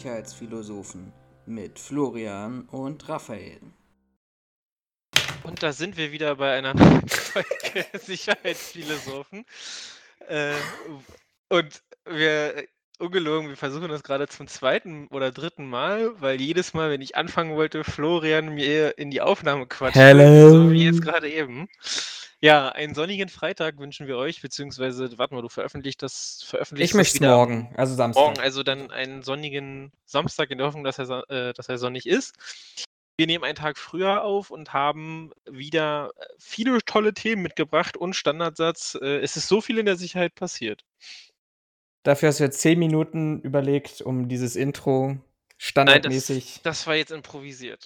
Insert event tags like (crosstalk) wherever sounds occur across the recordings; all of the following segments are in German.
Sicherheitsphilosophen mit Florian und Raphael. Und da sind wir wieder bei einer (laughs) Folge Sicherheitsphilosophen. Äh, und wir, ungelogen, wir versuchen das gerade zum zweiten oder dritten Mal, weil jedes Mal, wenn ich anfangen wollte, Florian mir in die Aufnahme quatscht. Hello. So wie jetzt gerade eben. Ja, einen sonnigen Freitag wünschen wir euch, beziehungsweise, warte mal, du veröffentlicht das, veröffentlichst Ich möchte wieder am morgen, also Samstag. Morgen, also dann einen sonnigen Samstag in der Hoffnung, dass er, äh, dass er sonnig ist. Wir nehmen einen Tag früher auf und haben wieder äh, viele tolle Themen mitgebracht und Standardsatz. Äh, es ist so viel in der Sicherheit passiert. Dafür hast du jetzt zehn Minuten überlegt, um dieses Intro standardmäßig. das war jetzt improvisiert.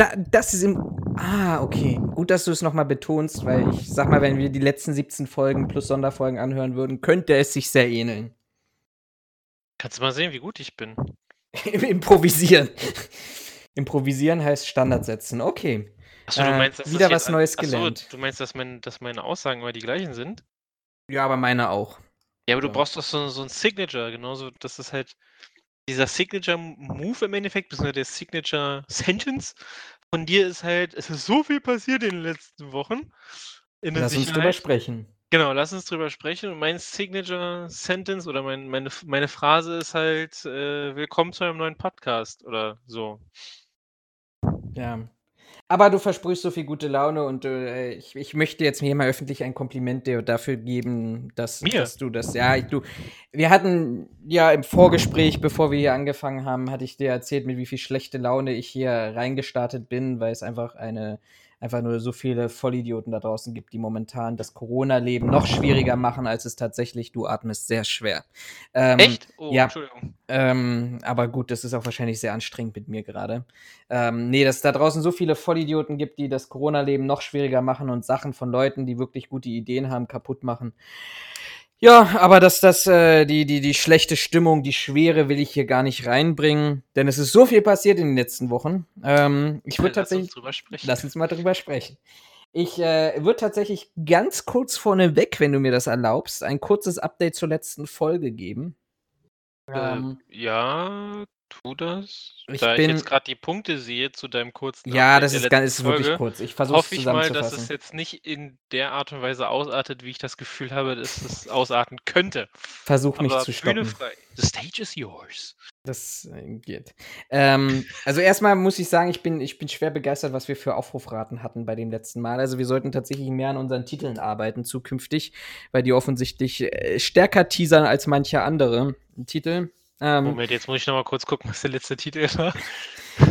Da, das ist im. Ah, okay. Gut, dass du es nochmal betonst, weil ich sag mal, wenn wir die letzten 17 Folgen plus Sonderfolgen anhören würden, könnte es sich sehr ähneln. Kannst du mal sehen, wie gut ich bin. (laughs) Improvisieren. Improvisieren heißt Standard setzen. Okay. Achso, du Äh, meinst, dass das wieder jetzt was an- Neues Achso, gelernt. du meinst, dass, mein, dass meine Aussagen immer die gleichen sind? Ja, aber meine auch. Ja, aber du brauchst doch so, so ein Signature, genauso, das ist halt dieser Signature-Move im Endeffekt, beziehungsweise der Signature-Sentence von dir ist halt, es ist so viel passiert in den letzten Wochen. Lass uns drüber Sicherheit. sprechen. Genau, lass uns drüber sprechen. Und mein Signature-Sentence oder mein, meine, meine Phrase ist halt, äh, willkommen zu einem neuen Podcast oder so. Ja. Aber du versprühst so viel gute Laune und äh, ich, ich möchte jetzt hier mal öffentlich ein Kompliment dir dafür geben, dass, Mir? dass du das. Ja, ich, du. Wir hatten ja im Vorgespräch, bevor wir hier angefangen haben, hatte ich dir erzählt, mit wie viel schlechte Laune ich hier reingestartet bin, weil es einfach eine einfach nur so viele Vollidioten da draußen gibt, die momentan das Corona-Leben noch schwieriger machen, als es tatsächlich du atmest sehr schwer. Ähm, Echt? Oh, ja. Entschuldigung. ähm, aber gut, das ist auch wahrscheinlich sehr anstrengend mit mir gerade. Ähm, nee, dass es da draußen so viele Vollidioten gibt, die das Corona-Leben noch schwieriger machen und Sachen von Leuten, die wirklich gute Ideen haben, kaputt machen. Ja, aber dass das, äh, die, die, die schlechte Stimmung, die Schwere will ich hier gar nicht reinbringen, denn es ist so viel passiert in den letzten Wochen. Ähm, ich würde Lass uns tatsächlich. sprechen. Lass uns mal drüber sprechen. Ich äh, würde tatsächlich ganz kurz vorneweg, wenn du mir das erlaubst, ein kurzes Update zur letzten Folge geben. Ähm, Äh, ja, tu das. Ich da bin- ich jetzt gerade die Punkte sehe zu deinem kurzen Ja, Update das ist, ganz, ist wirklich Folge, kurz. Ich versuche es hoffe ich mal, dass es jetzt nicht in der Art und Weise ausartet, wie ich das Gefühl habe, dass es ausarten könnte. Versuch mich Aber zu stoppen. frei. The stage is yours. Das äh, geht. Ähm, also erstmal muss ich sagen, ich bin, ich bin schwer begeistert, was wir für Aufrufraten hatten bei dem letzten Mal. Also wir sollten tatsächlich mehr an unseren Titeln arbeiten zukünftig, weil die offensichtlich äh, stärker teasern als manche andere Titel. Ähm, Moment, jetzt muss ich noch mal kurz gucken, was der letzte Titel war.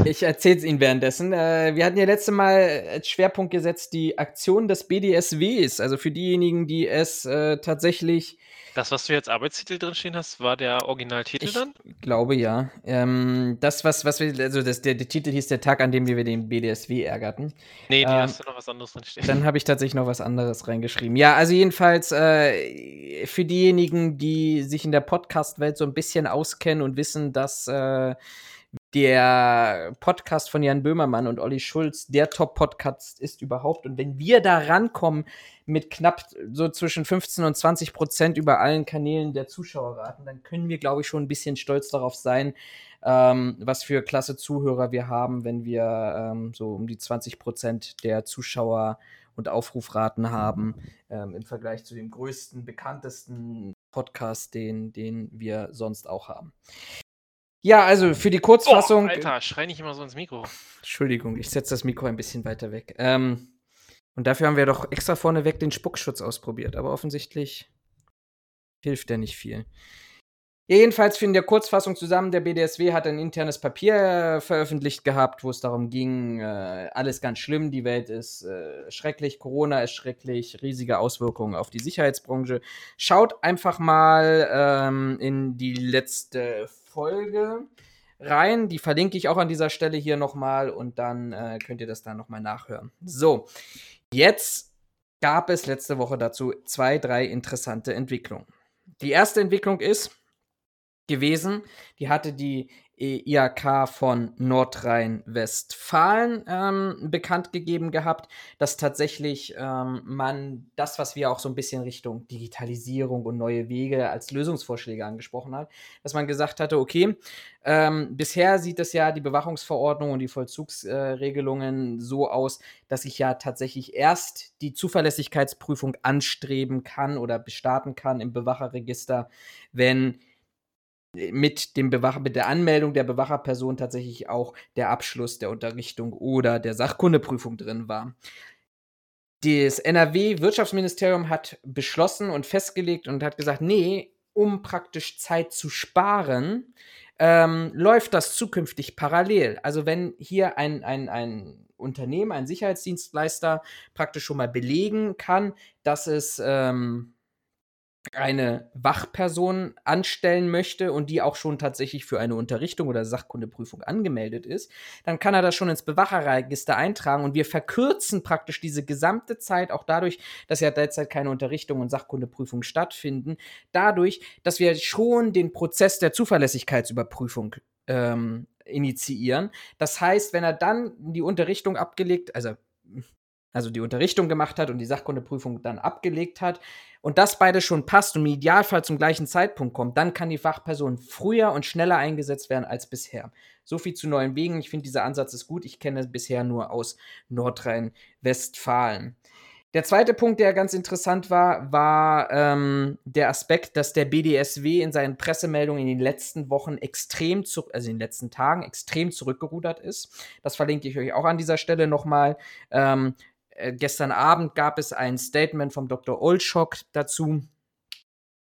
Ich erzähle es Ihnen währenddessen. Äh, wir hatten ja letzte Mal als Schwerpunkt gesetzt die Aktion des BDSWs. Also für diejenigen, die es äh, tatsächlich, Das, was du jetzt Arbeitstitel drin stehen hast, war der Originaltitel ich dann? glaube ja, ähm, das, was, was wir, also das, der, der Titel hieß der Tag, an dem wir den BDSW ärgerten. Nee, die Ähm, hast du noch was anderes drin stehen. Dann habe ich tatsächlich noch was anderes reingeschrieben. Ja, also jedenfalls äh, für diejenigen, die sich in der Podcast-Welt so ein bisschen auskennen und wissen, dass äh, der Podcast von Jan Böhmermann und Olli Schulz der Top-Podcast ist überhaupt. Und wenn wir da rankommen mit knapp so zwischen 15 und 20 Prozent über allen Kanälen der Zuschauerraten, dann können wir, glaube ich, schon ein bisschen stolz darauf sein, ähm, was für klasse Zuhörer wir haben, wenn wir ähm, so um die 20 Prozent der Zuschauer und Aufrufraten haben ähm, im Vergleich zu dem größten, bekanntesten Podcast, den, den wir sonst auch haben. Ja, also für die Kurzfassung. Boah, Alter, schrei nicht immer so ins Mikro. Entschuldigung, ich setze das Mikro ein bisschen weiter weg. Ähm, und dafür haben wir doch extra vorneweg den Spuckschutz ausprobiert, aber offensichtlich hilft der nicht viel. Jedenfalls für in der Kurzfassung zusammen, der BDSW hat ein internes Papier äh, veröffentlicht gehabt, wo es darum ging, äh, alles ganz schlimm, die Welt ist äh, schrecklich, Corona ist schrecklich, riesige Auswirkungen auf die Sicherheitsbranche. Schaut einfach mal ähm, in die letzte Folge rein, die verlinke ich auch an dieser Stelle hier nochmal und dann äh, könnt ihr das dann nochmal nachhören. So, jetzt gab es letzte Woche dazu zwei, drei interessante Entwicklungen. Die erste Entwicklung ist, gewesen. Die hatte die IAK von Nordrhein-Westfalen ähm, bekannt gegeben gehabt, dass tatsächlich ähm, man das, was wir auch so ein bisschen Richtung Digitalisierung und neue Wege als Lösungsvorschläge angesprochen hat, dass man gesagt hatte, okay, ähm, bisher sieht es ja die Bewachungsverordnung und die Vollzugsregelungen äh, so aus, dass ich ja tatsächlich erst die Zuverlässigkeitsprüfung anstreben kann oder bestarten kann im Bewacherregister, wenn mit dem Bewacher, mit der Anmeldung der Bewacherperson tatsächlich auch der Abschluss der Unterrichtung oder der Sachkundeprüfung drin war. Das NRW-Wirtschaftsministerium hat beschlossen und festgelegt und hat gesagt, nee, um praktisch Zeit zu sparen, ähm, läuft das zukünftig parallel. Also wenn hier ein, ein, ein Unternehmen, ein Sicherheitsdienstleister praktisch schon mal belegen kann, dass es ähm, eine Wachperson anstellen möchte und die auch schon tatsächlich für eine Unterrichtung oder Sachkundeprüfung angemeldet ist, dann kann er das schon ins Bewacherregister eintragen und wir verkürzen praktisch diese gesamte Zeit auch dadurch, dass ja derzeit keine Unterrichtung und Sachkundeprüfung stattfinden, dadurch, dass wir schon den Prozess der Zuverlässigkeitsüberprüfung ähm, initiieren. Das heißt, wenn er dann die Unterrichtung abgelegt, also also die Unterrichtung gemacht hat und die Sachkundeprüfung dann abgelegt hat und das beide schon passt und im Idealfall zum gleichen Zeitpunkt kommt, dann kann die Fachperson früher und schneller eingesetzt werden als bisher. So viel zu neuen Wegen. Ich finde, dieser Ansatz ist gut. Ich kenne es bisher nur aus Nordrhein-Westfalen. Der zweite Punkt, der ganz interessant war, war ähm, der Aspekt, dass der BDSW in seinen Pressemeldungen in den letzten Wochen extrem, zu, also in den letzten Tagen extrem zurückgerudert ist. Das verlinke ich euch auch an dieser Stelle nochmal. Ähm, äh, gestern Abend gab es ein Statement vom Dr. Olschok dazu,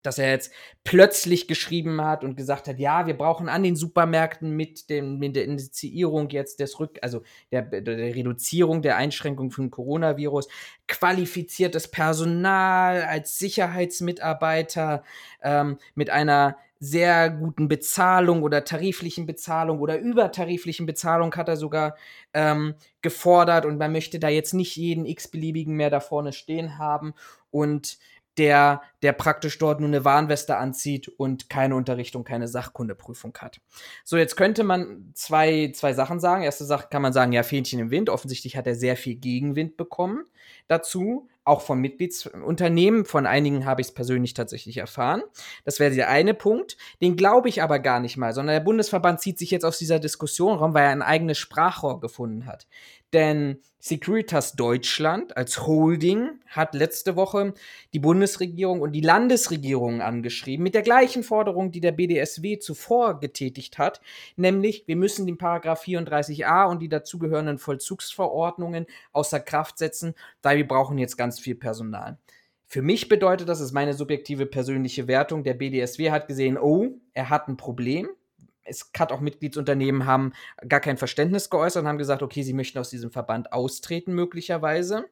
dass er jetzt plötzlich geschrieben hat und gesagt hat, ja, wir brauchen an den Supermärkten mit, dem, mit der Initiierung jetzt des Rück, also der, der Reduzierung der Einschränkung vom Coronavirus, qualifiziertes Personal als Sicherheitsmitarbeiter ähm, mit einer sehr guten Bezahlung oder tariflichen Bezahlung oder übertariflichen Bezahlung hat er sogar ähm, gefordert. Und man möchte da jetzt nicht jeden x-beliebigen mehr da vorne stehen haben. Und der, der praktisch dort nur eine Warnweste anzieht und keine Unterrichtung, keine Sachkundeprüfung hat. So, jetzt könnte man zwei, zwei Sachen sagen. Erste Sache kann man sagen, ja, Fähnchen im Wind. Offensichtlich hat er sehr viel Gegenwind bekommen dazu auch von Mitgliedsunternehmen. Von einigen habe ich es persönlich tatsächlich erfahren. Das wäre der eine Punkt. Den glaube ich aber gar nicht mal, sondern der Bundesverband zieht sich jetzt aus dieser Diskussion raus, weil er ein eigenes Sprachrohr gefunden hat. Denn Securitas Deutschland als Holding hat letzte Woche die Bundesregierung und die Landesregierung angeschrieben mit der gleichen Forderung, die der BDSW zuvor getätigt hat, nämlich wir müssen den Paragraph 34a und die dazugehörenden Vollzugsverordnungen außer Kraft setzen, weil wir brauchen jetzt ganz viel Personal. Für mich bedeutet das, das ist meine subjektive persönliche Wertung, der BDSW hat gesehen, oh, er hat ein Problem es hat auch Mitgliedsunternehmen haben gar kein Verständnis geäußert und haben gesagt, okay, sie möchten aus diesem Verband austreten möglicherweise.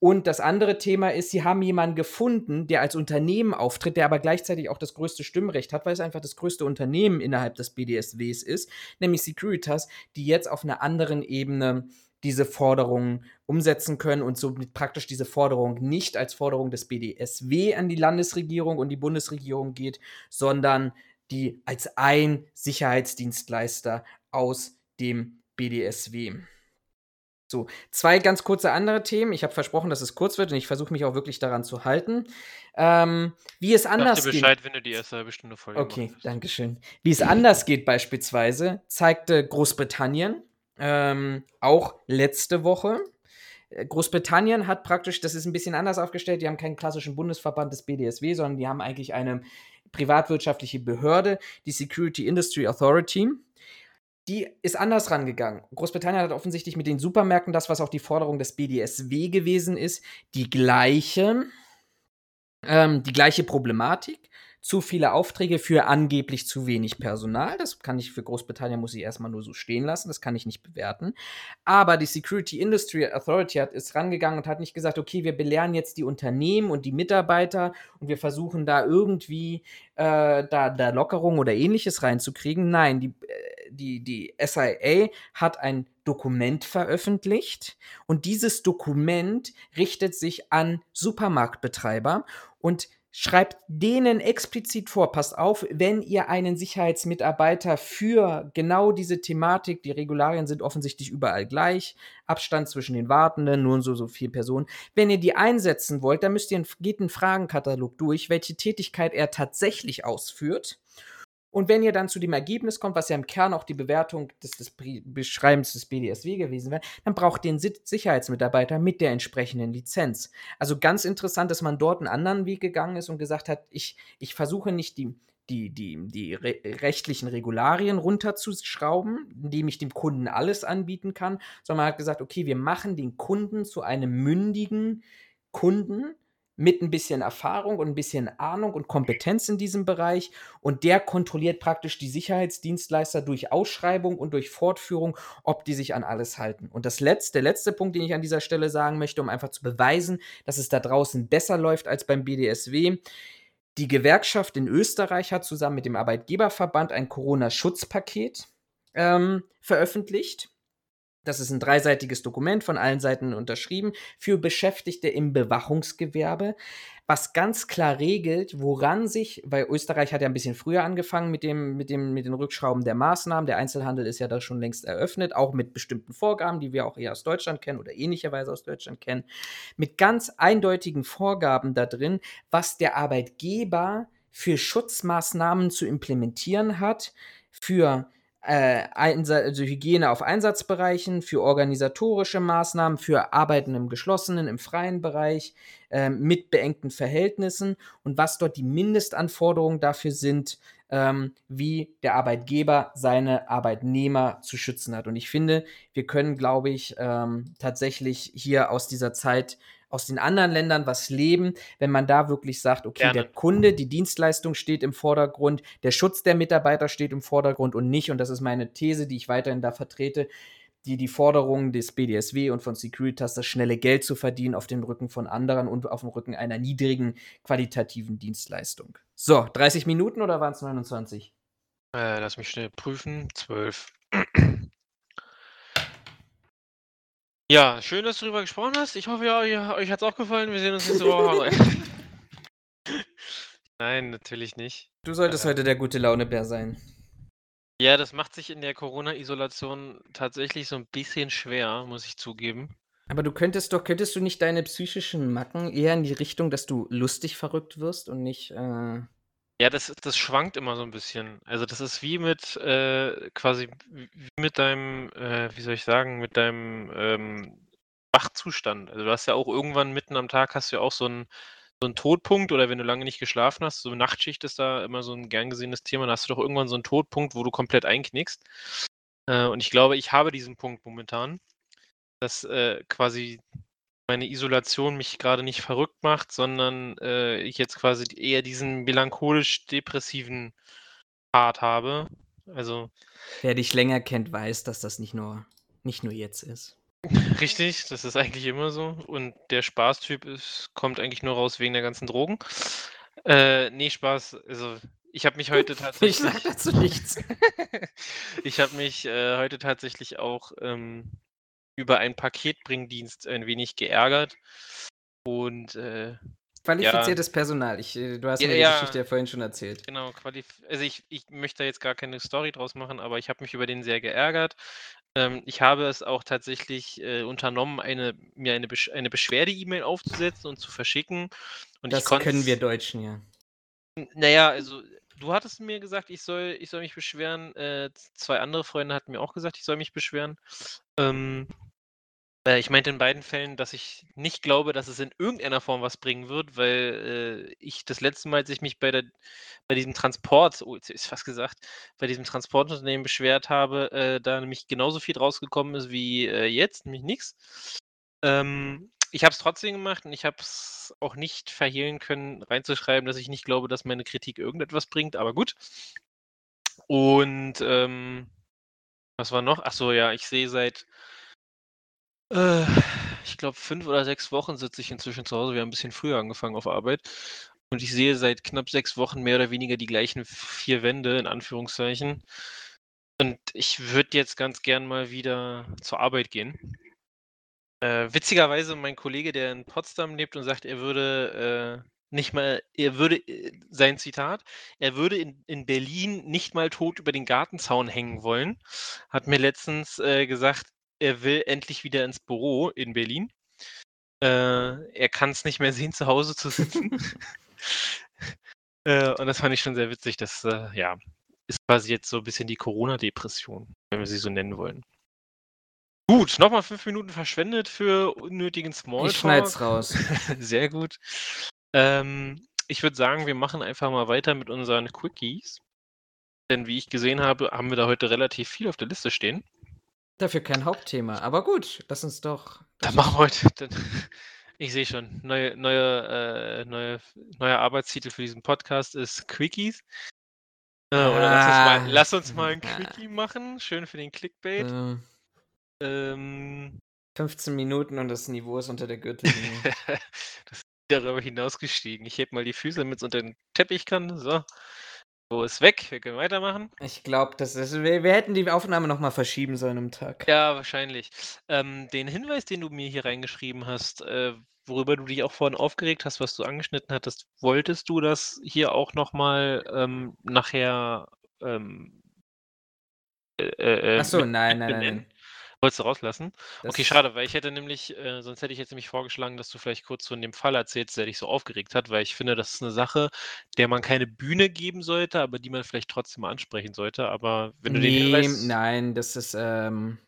Und das andere Thema ist, sie haben jemanden gefunden, der als Unternehmen auftritt, der aber gleichzeitig auch das größte Stimmrecht hat, weil es einfach das größte Unternehmen innerhalb des BDSWs ist, nämlich Securitas, die jetzt auf einer anderen Ebene diese Forderungen umsetzen können und somit praktisch diese Forderung nicht als Forderung des BDSW an die Landesregierung und die Bundesregierung geht, sondern die als ein Sicherheitsdienstleister aus dem BDSW. So, zwei ganz kurze andere Themen. Ich habe versprochen, dass es kurz wird und ich versuche mich auch wirklich daran zu halten. Ähm, wie es anders Sag dir Bescheid, geht. wenn du die erste halbe Stunde voll Okay, danke schön. Wie es anders geht beispielsweise, zeigte Großbritannien ähm, auch letzte Woche. Äh, Großbritannien hat praktisch, das ist ein bisschen anders aufgestellt, die haben keinen klassischen Bundesverband des BDSW, sondern die haben eigentlich eine privatwirtschaftliche Behörde, die Security Industry Authority. Die ist anders rangegangen. Großbritannien hat offensichtlich mit den Supermärkten das, was auch die Forderung des BDSW gewesen ist, die gleiche, ähm, die gleiche Problematik zu viele Aufträge für angeblich zu wenig Personal. Das kann ich für Großbritannien, muss ich erstmal nur so stehen lassen. Das kann ich nicht bewerten. Aber die Security Industry Authority hat, ist rangegangen und hat nicht gesagt, okay, wir belehren jetzt die Unternehmen und die Mitarbeiter und wir versuchen da irgendwie äh, da, da Lockerung oder ähnliches reinzukriegen. Nein, die, äh, die, die SIA hat ein Dokument veröffentlicht und dieses Dokument richtet sich an Supermarktbetreiber und schreibt denen explizit vor, passt auf, wenn ihr einen Sicherheitsmitarbeiter für genau diese Thematik, die Regularien sind offensichtlich überall gleich, Abstand zwischen den Wartenden, nur so, so vier Personen. Wenn ihr die einsetzen wollt, dann müsst ihr, geht einen Fragenkatalog durch, welche Tätigkeit er tatsächlich ausführt und wenn ihr dann zu dem Ergebnis kommt, was ja im Kern auch die Bewertung des, des Beschreibens des BDSW gewesen wäre, dann braucht ihr einen Sicherheitsmitarbeiter mit der entsprechenden Lizenz. Also ganz interessant, dass man dort einen anderen Weg gegangen ist und gesagt hat, ich, ich versuche nicht die, die, die, die re rechtlichen Regularien runterzuschrauben, indem ich dem Kunden alles anbieten kann, sondern man hat gesagt, okay, wir machen den Kunden zu einem mündigen Kunden, mit ein bisschen Erfahrung und ein bisschen Ahnung und Kompetenz in diesem Bereich. Und der kontrolliert praktisch die Sicherheitsdienstleister durch Ausschreibung und durch Fortführung, ob die sich an alles halten. Und das letzte, der letzte Punkt, den ich an dieser Stelle sagen möchte, um einfach zu beweisen, dass es da draußen besser läuft als beim BDSW. Die Gewerkschaft in Österreich hat zusammen mit dem Arbeitgeberverband ein Corona-Schutzpaket ähm, veröffentlicht das ist ein dreiseitiges Dokument von allen Seiten unterschrieben für Beschäftigte im Bewachungsgewerbe, was ganz klar regelt, woran sich, weil Österreich hat ja ein bisschen früher angefangen mit, dem, mit, dem, mit den Rückschrauben der Maßnahmen. Der Einzelhandel ist ja da schon längst eröffnet, auch mit bestimmten Vorgaben, die wir auch eher aus Deutschland kennen oder ähnlicherweise aus Deutschland kennen, mit ganz eindeutigen Vorgaben da drin, was der Arbeitgeber für Schutzmaßnahmen zu implementieren hat, für äh, also Hygiene auf Einsatzbereichen, für organisatorische Maßnahmen, für Arbeiten im geschlossenen, im freien Bereich, äh, mit beengten Verhältnissen und was dort die Mindestanforderungen dafür sind, ähm, wie der Arbeitgeber seine Arbeitnehmer zu schützen hat. Und ich finde, wir können, glaube ich, ähm, tatsächlich hier aus dieser Zeit aus den anderen Ländern was leben, wenn man da wirklich sagt, okay, Gerne. der Kunde, die Dienstleistung steht im Vordergrund, der Schutz der Mitarbeiter steht im Vordergrund und nicht, und das ist meine These, die ich weiterhin da vertrete, die die Forderungen des BDSW und von Securitas, das schnelle Geld zu verdienen auf dem Rücken von anderen und auf dem Rücken einer niedrigen qualitativen Dienstleistung. So, 30 Minuten oder waren es 29? Äh, lass mich schnell prüfen. 12. Ja, schön, dass du darüber gesprochen hast. Ich hoffe, ja, ja euch hat es auch gefallen. Wir sehen uns nächste Woche. (laughs) (laughs) Nein, natürlich nicht. Du solltest heute der gute Launebär sein. Ja, das macht sich in der Corona-Isolation tatsächlich so ein bisschen schwer, muss ich zugeben. Aber du könntest doch, könntest du nicht deine psychischen Macken eher in die Richtung, dass du lustig verrückt wirst und nicht. Äh ja, das, das schwankt immer so ein bisschen. Also das ist wie mit äh, quasi wie mit deinem, äh, wie soll ich sagen, mit deinem ähm, Wachzustand. Also du hast ja auch irgendwann mitten am Tag hast du ja auch so einen so einen Todpunkt oder wenn du lange nicht geschlafen hast, so Nachtschicht ist da immer so ein gern gesehenes Thema, dann hast du doch irgendwann so einen Todpunkt, wo du komplett einknickst. Äh, und ich glaube, ich habe diesen Punkt momentan, dass äh, quasi meine Isolation mich gerade nicht verrückt macht, sondern äh, ich jetzt quasi eher diesen melancholisch-depressiven Part habe. Also. Wer dich länger kennt, weiß, dass das nicht nur, nicht nur jetzt ist. (laughs) Richtig, das ist eigentlich immer so. Und der Spaßtyp ist, kommt eigentlich nur raus wegen der ganzen Drogen. Äh, nee, Spaß. Also, ich habe mich heute tatsächlich. (laughs) Ich sag dazu nichts. (laughs) ich habe mich äh, heute tatsächlich auch ähm, über einen Paketbringdienst ein wenig geärgert. Und äh, Qualifiziertes ja. Personal. Ich, äh, du hast ja, mir die ja, Geschichte ja vorhin schon erzählt. Genau, also ich, ich möchte da jetzt gar keine Story draus machen, aber ich habe mich über den sehr geärgert. Ähm, ich habe es auch tatsächlich äh, unternommen, eine, mir eine, Besch eine Beschwerde-E-Mail aufzusetzen und zu verschicken. Und das können wir Deutschen, ja. Naja, also du hattest mir gesagt, ich soll, ich soll mich beschweren. Äh, zwei andere Freunde hatten mir auch gesagt, ich soll mich beschweren. Ähm, äh, ich meinte in beiden Fällen, dass ich nicht glaube, dass es in irgendeiner Form was bringen wird, weil äh, ich das letzte Mal, als ich mich bei, der, bei diesem Transport, oh, jetzt ist fast gesagt, bei diesem Transportunternehmen beschwert habe, äh, da nämlich genauso viel rausgekommen ist wie äh, jetzt, nämlich nichts. Ähm, ich habe es trotzdem gemacht und ich habe es auch nicht verhehlen können, reinzuschreiben, dass ich nicht glaube, dass meine Kritik irgendetwas bringt, aber gut. Und ähm, was war noch? Achso, ja, ich sehe seit äh, ich glaube, fünf oder sechs Wochen sitze ich inzwischen zu Hause. Wir haben ein bisschen früher angefangen auf Arbeit. Und ich sehe seit knapp sechs Wochen mehr oder weniger die gleichen vier Wände, in Anführungszeichen. Und ich würde jetzt ganz gern mal wieder zur Arbeit gehen. Äh, witzigerweise mein Kollege, der in Potsdam lebt und sagt, er würde, äh, nicht mal, er würde, äh, sein Zitat, er würde in, in Berlin nicht mal tot über den Gartenzaun hängen wollen. Hat mir letztens äh, gesagt, er will endlich wieder ins Büro in Berlin. Äh, er kann es nicht mehr sehen, zu Hause zu sitzen. (laughs) (laughs) äh, und das fand ich schon sehr witzig. Das äh, ja, ist quasi jetzt so ein bisschen die Corona-Depression, wenn wir sie so nennen wollen. Gut, nochmal fünf Minuten verschwendet für unnötigen Smalltalk. Ich schneid's raus. (laughs) Sehr gut. Ähm, ich würde sagen, wir machen einfach mal weiter mit unseren Quickies. Denn wie ich gesehen habe, haben wir da heute relativ viel auf der Liste stehen. Dafür kein Hauptthema. Aber gut, lass uns doch. Dann machen wir heute. (laughs) Dann, (laughs) ich sehe schon, neue, neue, äh, neue, neuer Arbeitstitel für diesen Podcast ist Quickies. Äh, oder lass uns, mal, Ah. lass uns mal ein Ah. Quickie machen. Schön für den Clickbait. Äh, Ähm, 15 Minuten und das Niveau ist unter der Gürtellinie. (laughs) das ist darüber hinausgestiegen. Ich heb mal die Füße, damit es unter den Teppich kann. So. So ist weg. Wir können weitermachen. ich glaube, das ist. Wir, wir hätten die Aufnahme noch mal verschieben sollen im Tag. Ja, wahrscheinlich. Ähm, den Hinweis, den du mir hier reingeschrieben hast, äh, worüber du dich auch vorhin aufgeregt hast, was du angeschnitten hattest, wolltest du das hier auch nochmal ähm, nachher ähm, äh, äh, Achso, nein, nein, nein, nein. Wolltest du rauslassen? Das- Okay, schade, weil ich hätte nämlich, äh, sonst hätte ich jetzt nämlich vorgeschlagen, dass du vielleicht kurz von dem Fall erzählst, der dich so aufgeregt hat, weil ich finde, das ist eine Sache, der man keine Bühne geben sollte, aber die man vielleicht trotzdem mal ansprechen sollte. Aber wenn du den Nee, Hinweis. nein, das ist, ähm.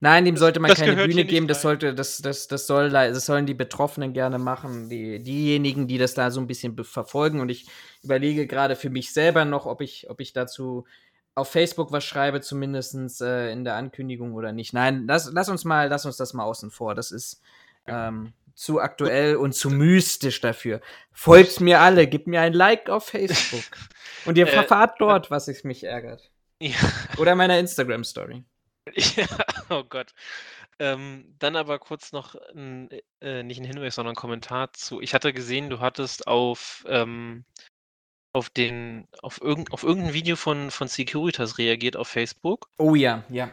Nein, dem sollte man das keine Bühne geben, das sollte, das, das, das soll, da- das sollen die Betroffenen gerne machen, die, diejenigen, die das da so ein bisschen verfolgen. Und ich überlege gerade für mich selber noch, ob ich, ob ich dazu auf Facebook was schreibe, zumindest äh, in der Ankündigung oder nicht. Nein, lass, lass uns mal, lass uns das mal außen vor. Das ist ähm, zu aktuell und zu mystisch dafür. Folgt mir alle, gebt mir ein Like auf Facebook. (laughs) Und ihr Äh, verfahrt dort, was ich mich ärgert. Ja. Oder meiner Instagram-Story. (laughs) Ja, oh Gott. Ähm, dann aber kurz noch ein, äh, nicht ein Hinweis, sondern ein Kommentar zu. Ich hatte gesehen, du hattest auf, ähm, auf den, auf, irgend, auf irgendein Video von, von Securitas reagiert auf Facebook. Oh ja, ja.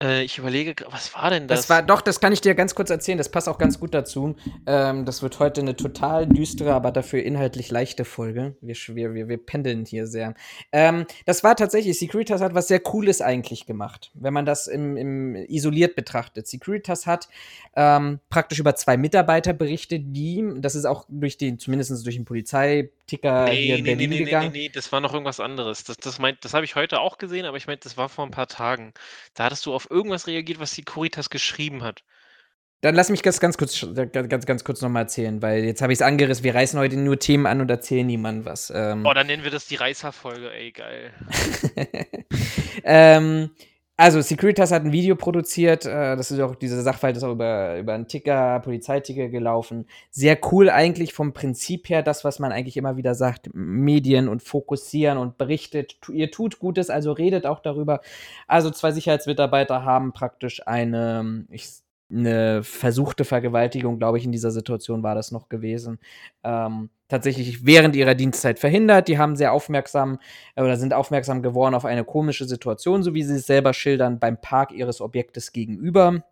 Äh, ich überlege, was war denn das? Das war, doch, das kann ich dir ganz kurz erzählen, das passt auch ganz gut dazu. Ähm, das wird heute eine total düstere, aber dafür inhaltlich leichte Folge. Wir, wir, wir, wir pendeln hier sehr. Ähm, das war tatsächlich, Securitas hat was sehr Cooles eigentlich gemacht, wenn man das im, im isoliert betrachtet. Securitas hat ähm, praktisch über zwei Mitarbeiter berichtet, die, das ist auch durch den, zumindest durch den Polizeiticker hier in Berlin gegangen. nee, das war noch irgendwas anderes. Das, das, das habe ich heute auch gesehen, aber ich meinte, das war vor ein paar Tagen. Da hattest du auf irgendwas reagiert, was Securitas geschrieben hat. Dann lass mich das ganz kurz, ganz, ganz kurz nochmal erzählen, weil jetzt habe ich es angerissen. Wir reißen heute nur Themen an und erzählen niemandem was. Ähm, Oh, dann nennen wir das die Reißer-Folge, ey, geil. (laughs) ähm, also, Securitas hat ein Video produziert. Äh, das ist auch, dieser Sachverhalt ist auch über, über einen Ticker, Polizeiticker gelaufen. Sehr cool eigentlich vom Prinzip her, das, was man eigentlich immer wieder sagt: Medien und fokussieren und berichtet. Ihr tut Gutes, also redet auch darüber. Also, zwei Sicherheitsmitarbeiter haben praktisch eine, ich, eine versuchte Vergewaltigung, glaube ich, in dieser Situation war das noch gewesen. Ähm, tatsächlich während ihrer Dienstzeit verhindert. Die haben sehr aufmerksam äh, oder sind aufmerksam geworden auf eine komische Situation, so wie sie es selber schildern, beim Park ihres Objektes gegenüber.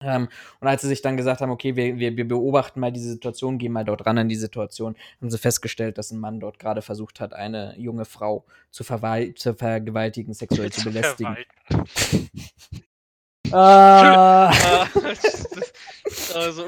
Ähm, und als sie sich dann gesagt haben, okay, wir, wir, wir beobachten mal diese Situation, gehen mal dort ran an die Situation, haben sie festgestellt, dass ein Mann dort gerade versucht hat, eine junge Frau zu, zu vergewaltigen, sexuell zu (laughs) belästigen. (laughs) Ah, Ah, das, (laughs) also,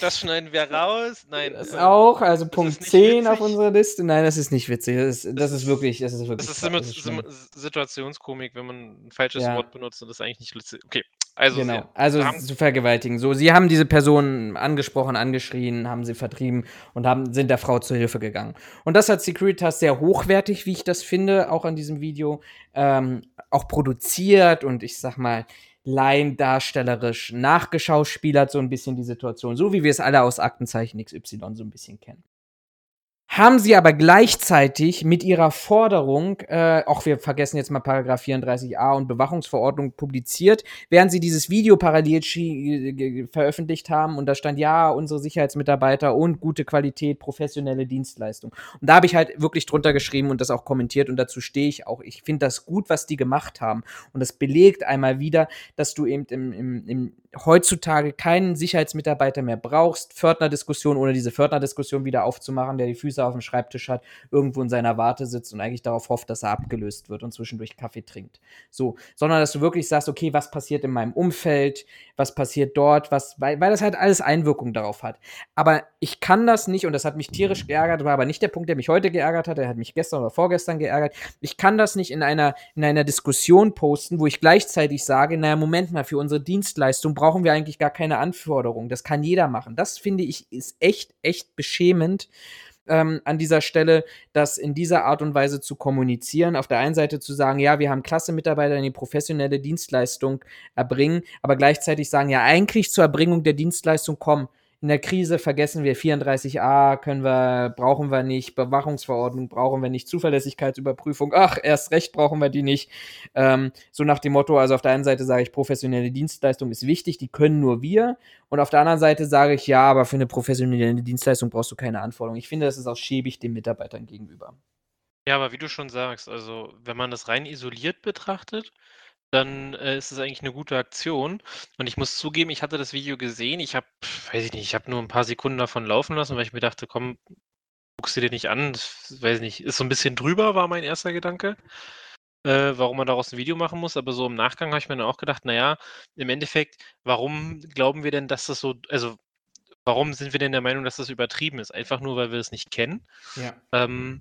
das schneiden wir raus. Nein, das äh, auch, also das Punkt ist nicht 10 auf witzig. unserer Liste. Nein, das ist nicht witzig. Das ist, das ist wirklich, das ist wirklich. Das ist, das ist Situationskomik, wenn man ein falsches Ja. Wort benutzt und das eigentlich nicht lustig. Okay, also genau, also zu vergewaltigen. So, sie haben diese Person angesprochen, angeschrien, haben sie vertrieben und haben, sind der Frau zur Hilfe gegangen. Und das hat Securitas sehr hochwertig, wie ich das finde, auch an diesem Video, ähm, auch produziert und ich sag mal, laiendarstellerisch nachgeschauspielert so ein bisschen die Situation, so wie wir es alle aus Aktenzeichen XY so ein bisschen kennen haben sie aber gleichzeitig mit ihrer Forderung, äh, auch wir vergessen jetzt mal Paragraph 34a und Bewachungsverordnung publiziert, während sie dieses Video parallel ge- veröffentlicht haben und da stand ja unsere Sicherheitsmitarbeiter und gute Qualität, professionelle Dienstleistung. Und da habe ich halt wirklich drunter geschrieben und das auch kommentiert und dazu stehe ich auch. Ich finde das gut, was die gemacht haben und das belegt einmal wieder, dass du eben im, im, im heutzutage keinen Sicherheitsmitarbeiter mehr brauchst. Pförtner-Diskussion, ohne diese Pförtner-Diskussion wieder aufzumachen, der die Füße auf dem Schreibtisch hat, irgendwo in seiner Warte sitzt und eigentlich darauf hofft, dass er abgelöst wird und zwischendurch Kaffee trinkt. So, sondern dass du wirklich sagst, okay, was passiert in meinem Umfeld, was passiert dort, was, weil, weil das halt alles Einwirkung darauf hat. Aber ich kann das nicht, und das hat mich tierisch geärgert, war aber nicht der Punkt, der mich heute geärgert hat, der hat mich gestern oder vorgestern geärgert. Ich kann das nicht in einer, in einer Diskussion posten, wo ich gleichzeitig sage, naja, Moment mal, für unsere Dienstleistung brauchen wir eigentlich gar keine Anforderungen. Das kann jeder machen. Das finde ich ist echt, echt beschämend. Ähm, an dieser Stelle, das in dieser Art und Weise zu kommunizieren. Auf der einen Seite zu sagen, ja, wir haben klasse Mitarbeiter, die professionelle Dienstleistung erbringen, aber gleichzeitig sagen, ja, eigentlich zur Erbringung der Dienstleistung kommen in der Krise vergessen wir 34a, können wir, brauchen wir nicht, Bewachungsverordnung brauchen wir nicht, Zuverlässigkeitsüberprüfung, ach, erst recht brauchen wir die nicht. Ähm, so nach dem Motto, also auf der einen Seite sage ich, professionelle Dienstleistung ist wichtig, die können nur wir. Und auf der anderen Seite sage ich, ja, aber für eine professionelle Dienstleistung brauchst du keine Anforderung. Ich finde, das ist auch schäbig den Mitarbeitern gegenüber. Ja, aber wie du schon sagst, also wenn man das rein isoliert betrachtet, dann äh, ist es eigentlich eine gute Aktion. Und ich muss zugeben, ich hatte das Video gesehen. Ich habe, weiß ich nicht, ich habe nur ein paar Sekunden davon laufen lassen, weil ich mir dachte, komm, guckst du dir nicht an. Das, weiß nicht, ist so ein bisschen drüber, war mein erster Gedanke, äh, warum man daraus ein Video machen muss. Aber so im Nachgang habe ich mir dann auch gedacht, naja, im Endeffekt, warum glauben wir denn, dass das so, also warum sind wir denn der Meinung, dass das übertrieben ist? Einfach nur, weil wir es nicht kennen. Ja. Ähm,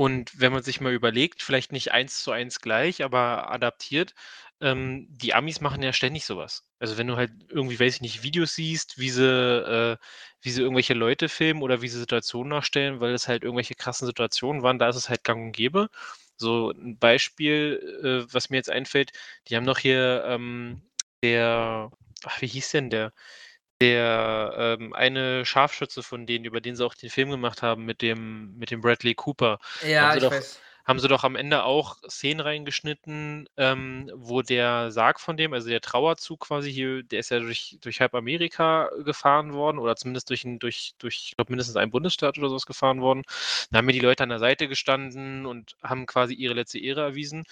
und wenn man sich mal überlegt, vielleicht nicht eins zu eins gleich, aber adaptiert, ähm, die Amis machen ja ständig sowas. Also wenn du halt irgendwie, weiß ich nicht, Videos siehst, wie sie, äh, wie sie irgendwelche Leute filmen oder wie sie Situationen nachstellen, weil es halt irgendwelche krassen Situationen waren, da ist es halt gang und gäbe. So ein Beispiel, äh, was mir jetzt einfällt, die haben noch hier ähm, der, ach, wie hieß denn der? Der ähm, eine Scharfschütze von denen, über den sie auch den Film gemacht haben mit dem, mit dem Bradley Cooper. Ja, haben sie ich doch, weiß. haben sie doch am Ende auch Szenen reingeschnitten, ähm, wo der Sarg von dem, also der Trauerzug quasi hier, der ist ja durch, durch halb Amerika gefahren worden oder zumindest durch, ein, durch, durch ich glaube, mindestens einen Bundesstaat oder sowas gefahren worden. Da haben mir die Leute an der Seite gestanden und haben quasi ihre letzte Ehre erwiesen,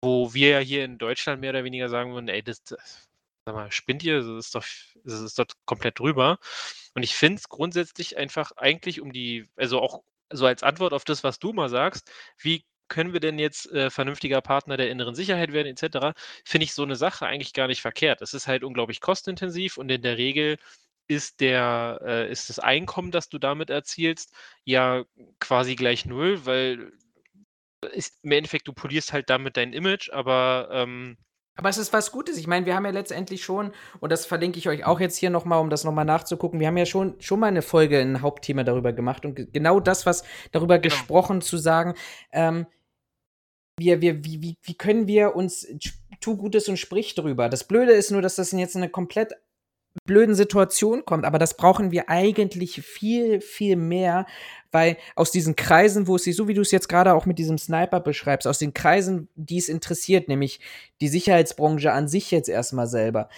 wo wir ja hier in Deutschland mehr oder weniger sagen würden, ey, das, das sag mal, spinnt ihr? Das ist doch, das ist doch komplett drüber. Und ich finde es grundsätzlich einfach eigentlich um die, also auch so als Antwort auf das, was du mal sagst, wie können wir denn jetzt äh, vernünftiger Partner der inneren Sicherheit werden, etc., finde ich so eine Sache eigentlich gar nicht verkehrt. Es ist halt unglaublich kostenintensiv und in der Regel ist der, äh, ist das Einkommen, das du damit erzielst, ja quasi gleich null, weil ist, im Endeffekt du polierst halt damit dein Image, aber ähm, Aber es ist was Gutes. Ich meine, wir haben ja letztendlich schon, und das verlinke ich euch auch jetzt hier nochmal, um das nochmal nachzugucken, wir haben ja schon, schon mal eine Folge, ein Hauptthema darüber gemacht und ge- genau das, was darüber Genau. gesprochen, zu sagen, ähm, wir, wir, wie, wie, wie können wir uns, tu Gutes und sprich drüber. Das Blöde ist nur, dass das jetzt in eine komplett blöden Situation kommt, aber das brauchen wir eigentlich viel, viel mehr, weil aus diesen Kreisen, wo es sich, so wie du es jetzt gerade auch mit diesem Sniper beschreibst, aus den Kreisen, die es interessiert, nämlich die Sicherheitsbranche an sich jetzt erstmal selber,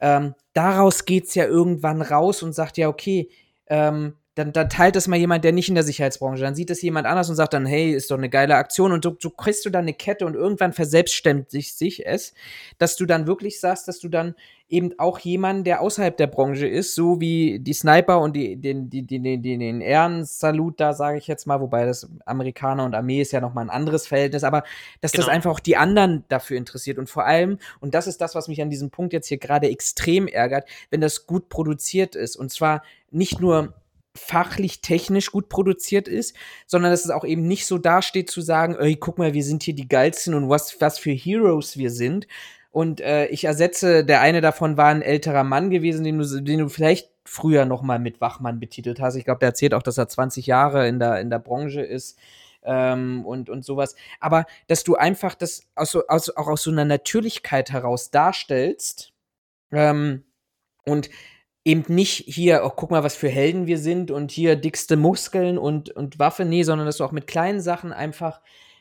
ähm, daraus geht's ja irgendwann raus und sagt ja, okay, ähm, dann, dann teilt das mal jemand, der nicht in der Sicherheitsbranche, dann sieht das jemand anders und sagt dann, hey, ist doch eine geile Aktion. Und so, so kriegst du dann eine Kette und irgendwann verselbstständigt sich es, dass du dann wirklich sagst, dass du dann eben auch jemanden, der außerhalb der Branche ist, so wie die Sniper und die, den, die, die, den, den, Ehrensalut da, sage ich jetzt mal, wobei das Amerikaner und Armee ist ja nochmal ein anderes Verhältnis, aber dass das Genau. einfach auch die anderen dafür interessiert. Und vor allem, und das ist das, was mich an diesem Punkt jetzt hier gerade extrem ärgert, wenn das gut produziert ist. Und zwar nicht nur fachlich, technisch gut produziert ist, sondern dass es auch eben nicht so dasteht zu sagen, ey, guck mal, wir sind hier die geilsten und was, was für Heroes wir sind. Und äh, ich ersetze, der eine davon war ein älterer Mann gewesen, den du, den du vielleicht früher noch mal mit Wachmann betitelt hast. Ich glaube, der erzählt auch, dass er 20 Jahre in der, in der Branche ist ähm, und, und sowas. Aber dass du einfach das aus, aus, auch aus so einer Natürlichkeit heraus darstellst ähm, und eben nicht hier, oh, guck mal, was für Helden wir sind und hier dickste Muskeln und, und Waffe, nee, sondern dass du auch mit kleinen Sachen einfach,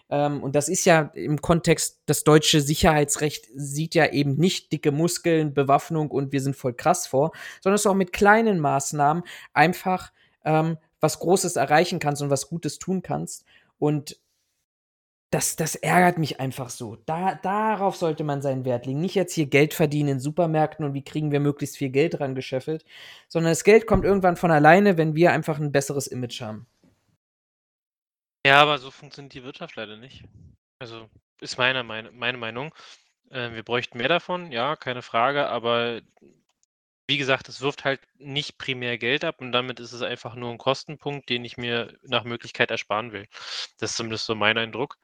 ähm, und das ist ja im Kontext, das deutsche Sicherheitsrecht sieht ja eben nicht dicke Muskeln, Bewaffnung und wir sind voll krass vor, sondern dass du auch mit kleinen Maßnahmen einfach ähm, was Großes erreichen kannst und was Gutes tun kannst. Und das, das ärgert mich einfach so. Da, darauf sollte man seinen Wert legen. Nicht jetzt hier Geld verdienen in Supermärkten und wie kriegen wir möglichst viel Geld dran gescheffelt, sondern das Geld kommt irgendwann von alleine, wenn wir einfach ein besseres Image haben. Ja, aber so funktioniert die Wirtschaft leider nicht. Also ist meine, meine, meine Meinung. Äh, wir bräuchten mehr davon, ja, keine Frage, aber wie gesagt, es wirft halt nicht primär Geld ab und damit ist es einfach nur ein Kostenpunkt, den ich mir nach Möglichkeit ersparen will. Das ist zumindest so mein Eindruck.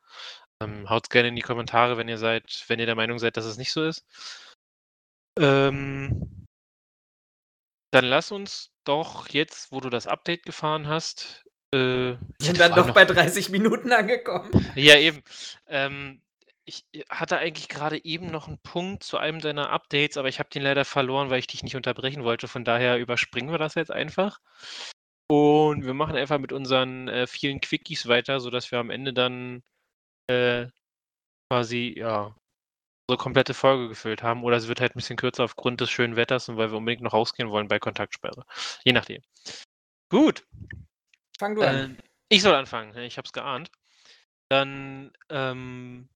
Ähm, Haut gerne in die Kommentare, wenn ihr seid, wenn ihr der Meinung seid, dass es nicht so ist. Ähm, dann lass uns doch jetzt, wo du das Update gefahren hast, äh, sind dann doch bei 30 Minuten angekommen. Ja, eben. Ähm, ich äh, hatte eigentlich gerade eben noch einen Punkt zu einem deiner Updates, aber ich habe den leider verloren, weil ich dich nicht unterbrechen wollte. Von daher überspringen wir das jetzt einfach. Und wir machen einfach mit unseren äh, vielen Quickies weiter, sodass wir am Ende dann äh, quasi, ja, so komplette Folge gefüllt haben. Oder es wird halt ein bisschen kürzer aufgrund des schönen Wetters und weil wir unbedingt noch rausgehen wollen bei Kontaktsperre. Je nachdem. Gut. Fang du an. Äh, ich soll anfangen, ich habe es geahnt. Dann ähm,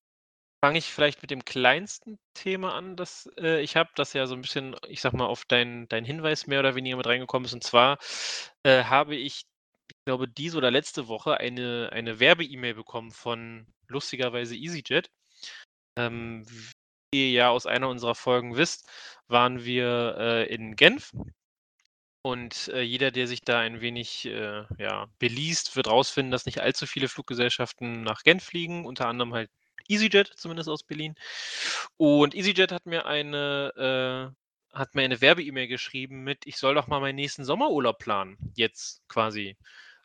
fange ich vielleicht mit dem kleinsten Thema an, das äh, ich habe, das ja so ein bisschen, ich sag mal, auf deinen dein Hinweis mehr oder weniger mit reingekommen ist. Und zwar äh, habe ich, ich glaube, diese oder letzte Woche eine, eine Werbe-E-Mail bekommen von lustigerweise EasyJet. Ähm, wie ihr ja aus einer unserer Folgen wisst, waren wir äh, in Genf und äh, jeder, der sich da ein wenig äh, ja, beliest, wird rausfinden, dass nicht allzu viele Fluggesellschaften nach Genf fliegen, unter anderem halt EasyJet, zumindest aus Berlin. Und EasyJet hat mir eine, äh, eine Werbe-E-Mail geschrieben mit, ich soll doch mal meinen nächsten Sommerurlaub planen, jetzt quasi.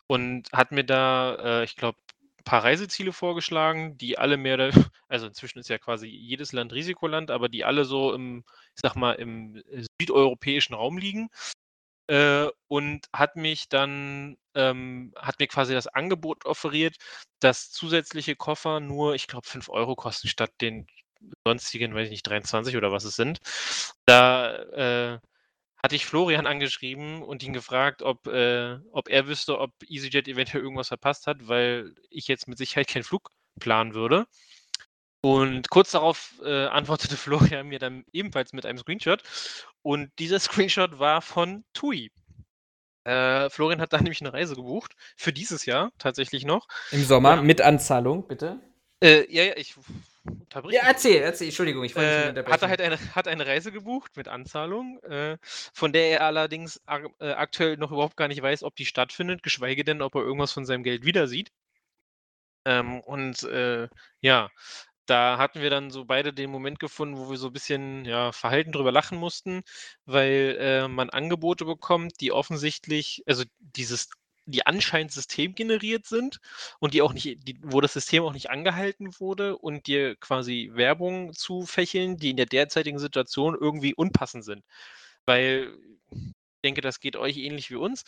Und hat mir da, äh, ich glaube, ein paar Reiseziele vorgeschlagen, die alle mehr oder (laughs) also inzwischen ist ja quasi jedes Land Risikoland, aber die alle so im, ich sag mal, im südeuropäischen Raum liegen. Äh, und hat mich dann, ähm, hat mir quasi das Angebot offeriert, dass zusätzliche Koffer nur, ich glaube, 5 Euro kosten statt den sonstigen, weiß ich nicht, 23 oder was es sind. Da äh, hatte ich Florian (laughs) angeschrieben und ihn gefragt, ob, äh, ob er wüsste, ob EasyJet eventuell irgendwas verpasst hat, weil ich jetzt mit Sicherheit keinen Flug planen würde. Und kurz darauf äh, antwortete (laughs) Florian mir dann ebenfalls mit einem Screenshot. Und dieser (laughs) Screenshot war von TUI. Äh, Florian hat da (laughs) nämlich eine Reise gebucht. Für dieses Jahr tatsächlich noch. Im Sommer, mit Anzahlung, bitte. Äh, ja, ja, ich. Ja, erzähl, erzähl, Entschuldigung, ich wollte äh, Hat er halt eine, hat eine Reise gebucht mit Anzahlung, äh, von der er allerdings äh, aktuell noch überhaupt gar nicht weiß, ob die stattfindet, geschweige denn, ob er irgendwas von seinem Geld wieder sieht. Ähm, und äh, ja, da hatten wir dann so beide den Moment gefunden, wo wir so ein bisschen, ja, verhalten drüber lachen mussten, weil, äh, man Angebote bekommt, die offensichtlich also dieses die anscheinend systemgeneriert sind und die auch nicht die wo das System auch nicht angehalten wurde und dir quasi Werbung zufächeln, die in der derzeitigen Situation irgendwie unpassend sind. Weil denke, das geht euch ähnlich wie uns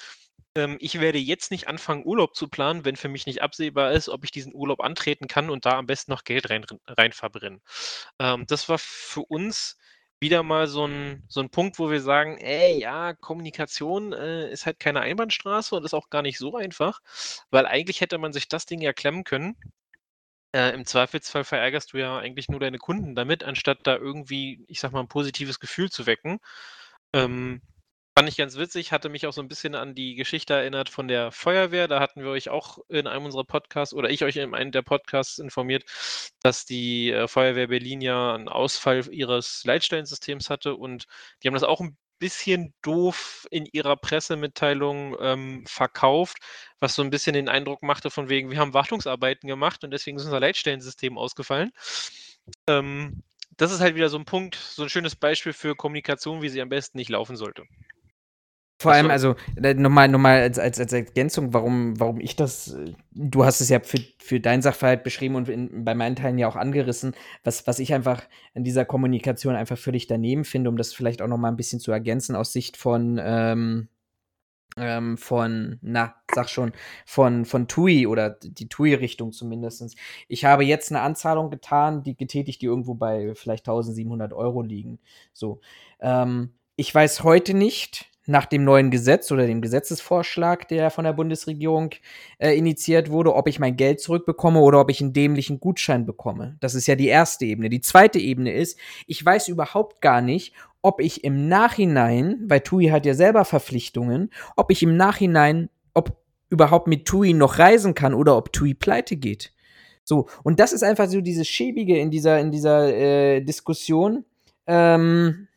ähm, ich werde jetzt nicht anfangen, Urlaub zu planen, wenn für mich nicht absehbar ist, ob ich diesen Urlaub antreten kann und da am besten noch Geld rein, rein verbrennen. Ähm, das war für uns wieder mal so ein, so ein Punkt, wo wir sagen, ey, ja, Kommunikation äh, ist halt keine Einbahnstraße und ist auch gar nicht so einfach, weil eigentlich hätte man sich das Ding ja klemmen können. Äh, Im Zweifelsfall verärgerst du ja eigentlich nur deine Kunden damit, anstatt da irgendwie, ich sag mal, ein positives Gefühl zu wecken. Ähm, Fand ich ganz witzig, hatte mich auch so ein bisschen an die Geschichte erinnert von der Feuerwehr. Da hatten wir euch auch in einem unserer Podcasts oder ich euch in einem der Podcasts informiert, dass die äh, Feuerwehr Berlin ja einen Ausfall ihres Leitstellensystems hatte und die haben das auch ein bisschen doof in ihrer Pressemitteilung ähm, verkauft, was so ein bisschen den Eindruck machte von wegen, wir haben Wartungsarbeiten gemacht und deswegen ist unser Leitstellensystem ausgefallen. Ähm, das ist halt wieder so ein Punkt, so ein schönes Beispiel für Kommunikation, wie sie am besten nicht laufen sollte. Vor allem, also äh, nochmal noch mal als, als, als Ergänzung, warum, warum ich das, äh, du hast es ja für, für deinen Sachverhalt beschrieben und in, bei meinen Teilen ja auch angerissen, was, was ich einfach in dieser Kommunikation einfach völlig daneben finde, um das vielleicht auch nochmal ein bisschen zu ergänzen aus Sicht von, ähm, ähm, von, na, sag schon, von, von TUI oder die TUI-Richtung zumindest. Ich habe jetzt eine Anzahlung getan, die getätigt, die irgendwo bei vielleicht 1700 Euro liegen. So. Ähm, ich weiß heute nicht, nach dem neuen Gesetz oder dem Gesetzesvorschlag, der von der Bundesregierung äh, initiiert wurde, ob ich mein Geld zurückbekomme oder ob ich einen dämlichen Gutschein bekomme. Das ist ja die erste Ebene. Die zweite Ebene ist, ich weiß überhaupt gar nicht, ob ich im Nachhinein, weil TUI hat ja selber Verpflichtungen, ob ich im Nachhinein, ob überhaupt mit TUI noch reisen kann oder ob TUI pleite geht. So, und das ist einfach so dieses Schäbige in dieser, in dieser äh, Diskussion. Ähm,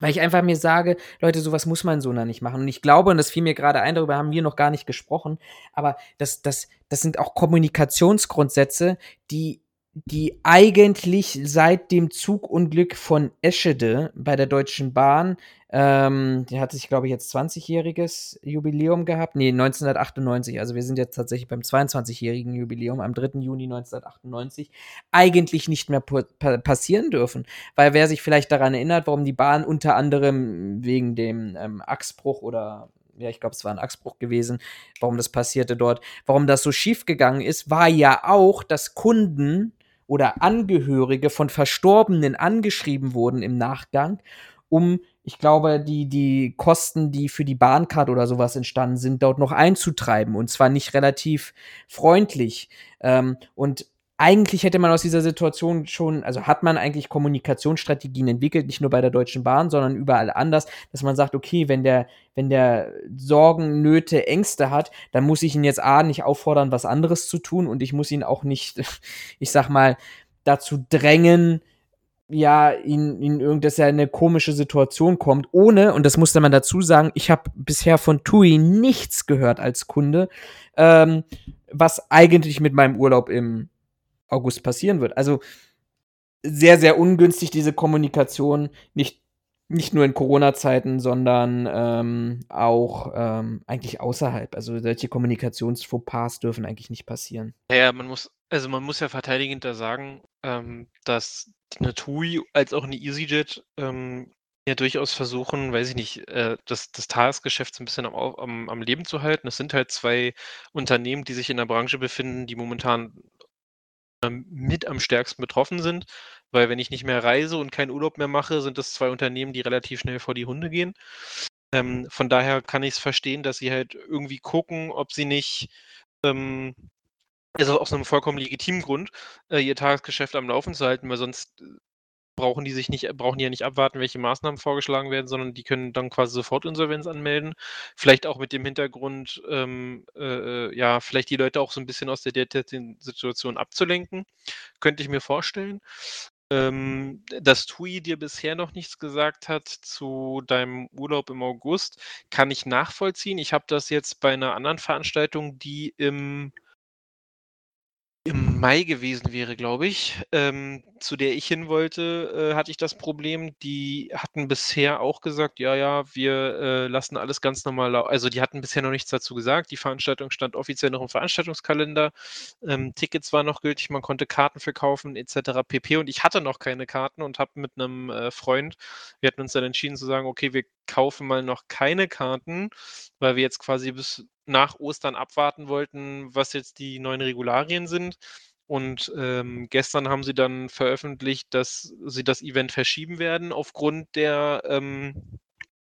weil ich einfach mir sage, Leute, sowas muss mein Sohn da nicht machen. Und ich glaube, und das fiel mir gerade ein, darüber haben wir noch gar nicht gesprochen, aber das, das, das sind auch Kommunikationsgrundsätze, die die eigentlich seit dem Zugunglück von Eschede bei der Deutschen Bahn, ähm, die hatte sich, glaube ich, jetzt 20-jähriges Jubiläum gehabt. Nee, 1998. Also wir sind jetzt tatsächlich beim 22-jährigen Jubiläum am 3. Juni 1998. Eigentlich nicht mehr pa passieren dürfen. Weil wer sich vielleicht daran erinnert, warum die Bahn unter anderem wegen dem ähm, Achsbruch oder ja, ich glaube, es war ein Achsbruch gewesen, warum das passierte dort, warum das so schief gegangen ist, war ja auch, dass Kunden oder Angehörige von Verstorbenen angeschrieben wurden im Nachgang, um, ich glaube, die, die Kosten, die für die Bahncard oder sowas entstanden sind, dort noch einzutreiben. Und zwar nicht relativ freundlich. Ähm, und eigentlich hätte man aus dieser Situation schon, also hat man eigentlich Kommunikationsstrategien entwickelt, nicht nur bei der Deutschen Bahn, sondern überall anders, dass man sagt, okay, wenn der, wenn der Sorgen, Nöte, Ängste hat, dann muss ich ihn jetzt A nicht auffordern, was anderes zu tun und ich muss ihn auch nicht, (laughs) ich sag mal, dazu drängen, ja, in, in irgendeine eine komische Situation kommt, ohne, und das musste man dazu sagen, ich habe bisher von TUI nichts gehört als Kunde, ähm, was eigentlich mit meinem Urlaub im August passieren wird. Also sehr, sehr ungünstig diese Kommunikation, nicht, nicht nur in Corona-Zeiten, sondern ähm, auch ähm, eigentlich außerhalb. Also solche Kommunikationsfauxpas dürfen eigentlich nicht passieren. Ja, man muss, also man muss ja verteidigend da sagen, ähm, dass eine TUI als auch eine EasyJet ähm, ja durchaus versuchen, weiß ich nicht, äh, das, das Tagesgeschäft so ein bisschen am, am, am Leben zu halten. Es sind halt zwei Unternehmen, die sich in der Branche befinden, die momentan ähm, mit am stärksten betroffen sind, weil wenn ich nicht mehr reise und keinen Urlaub mehr mache, sind das zwei Unternehmen, die relativ schnell vor die Hunde gehen. Ähm, von daher kann ich es verstehen, dass sie halt irgendwie gucken, ob sie nicht, ähm, also aus einem vollkommen legitimen Grund, äh, ihr Tagesgeschäft am Laufen zu halten, weil sonst äh, brauchen die sich nicht, brauchen die ja nicht abwarten, welche Maßnahmen vorgeschlagen werden, sondern die können dann quasi sofort Insolvenz anmelden. Vielleicht auch mit dem Hintergrund, ähm, äh, ja, vielleicht die Leute auch so ein bisschen aus der derzeitigen Situation abzulenken. Könnte ich mir vorstellen. Ähm, dass TUI dir bisher noch nichts gesagt hat zu deinem Urlaub im August, kann ich nachvollziehen. Ich habe das jetzt bei einer anderen Veranstaltung, die im im Mai gewesen wäre, glaube ich, ähm, zu der ich hin wollte, äh, hatte ich das Problem. Die hatten bisher auch gesagt, ja, ja, wir äh, lassen alles ganz normal laufen. Also die hatten bisher noch nichts dazu gesagt. Die Veranstaltung stand offiziell noch im Veranstaltungskalender. Ähm, Tickets waren noch gültig, man konnte Karten verkaufen etc. pp. Und ich hatte noch keine Karten und habe mit einem äh, Freund, wir hatten uns dann entschieden zu sagen, okay, wir kaufen mal noch keine Karten, weil wir jetzt quasi bis nach Ostern abwarten wollten, was jetzt die neuen Regularien sind. Und ähm, gestern haben sie dann veröffentlicht, dass sie das Event verschieben werden aufgrund der ähm,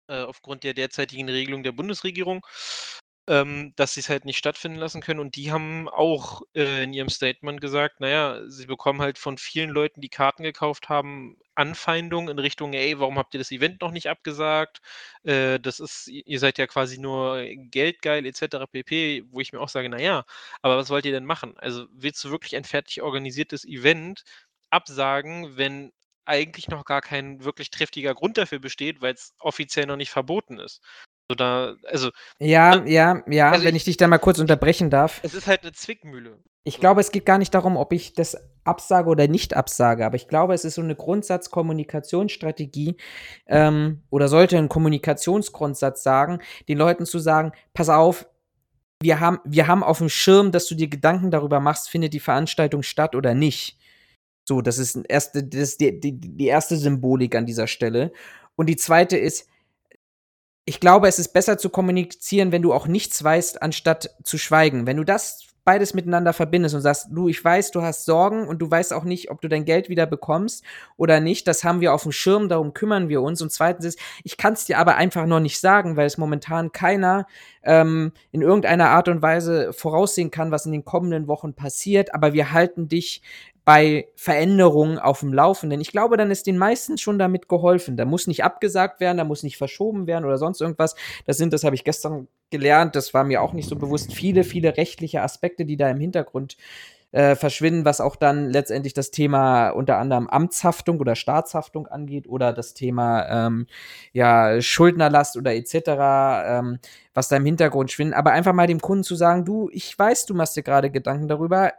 äh, aufgrund der derzeitigen Regelung der Bundesregierung ähm, dass sie es halt nicht stattfinden lassen können. Und die haben auch äh, in ihrem Statement gesagt, naja, sie bekommen halt von vielen Leuten, die Karten gekauft haben, Anfeindungen in Richtung, ey, warum habt ihr das Event noch nicht abgesagt? Äh, das ist, ihr seid ja quasi nur geldgeil etc. pp, wo ich mir auch sage, naja, aber was wollt ihr denn machen? Also willst du wirklich ein fertig organisiertes Event absagen, wenn eigentlich noch gar kein wirklich triftiger Grund dafür besteht, weil es offiziell noch nicht verboten ist. Oder, also. Ja, ne? ja, ja, also wenn ich, ich, dich da mal kurz unterbrechen darf. Es ist halt eine Zwickmühle. Ich so. glaube, es geht gar nicht darum, ob ich das absage oder nicht absage, aber ich glaube, es ist so eine Grundsatzkommunikationsstrategie ähm, oder sollte ein Kommunikationsgrundsatz sagen, den Leuten zu sagen, pass auf, wir haben, wir haben auf dem Schirm, dass du dir Gedanken darüber machst, findet die Veranstaltung statt oder nicht. So, das ist, erste, das ist die, die, die erste Symbolik an dieser Stelle. Und die zweite ist, ich glaube, es ist besser zu kommunizieren, wenn du auch nichts weißt, anstatt zu schweigen. Wenn du das beides miteinander verbindest und sagst, du, ich weiß, du hast Sorgen und du weißt auch nicht, ob du dein Geld wieder bekommst oder nicht. Das haben wir auf dem Schirm, darum kümmern wir uns. Und zweitens ist, ich kann es dir aber einfach noch nicht sagen, weil es momentan keiner ähm, in irgendeiner Art und Weise voraussehen kann, was in den kommenden Wochen passiert. Aber wir halten dich bei Veränderungen auf dem Laufenden. Ich glaube, dann ist den meisten schon damit geholfen. Da muss nicht abgesagt werden, da muss nicht verschoben werden oder sonst irgendwas. Das sind, das habe ich gestern gelernt, das war mir auch nicht so bewusst, viele, viele rechtliche Aspekte, die da im Hintergrund äh, verschwinden, was auch dann letztendlich das Thema unter anderem Amtshaftung oder Staatshaftung angeht oder das Thema ähm, ja, Schuldnerlast oder etc., ähm, was da im Hintergrund schwindet. Aber einfach mal dem Kunden zu sagen, du, ich weiß, du machst dir gerade Gedanken darüber,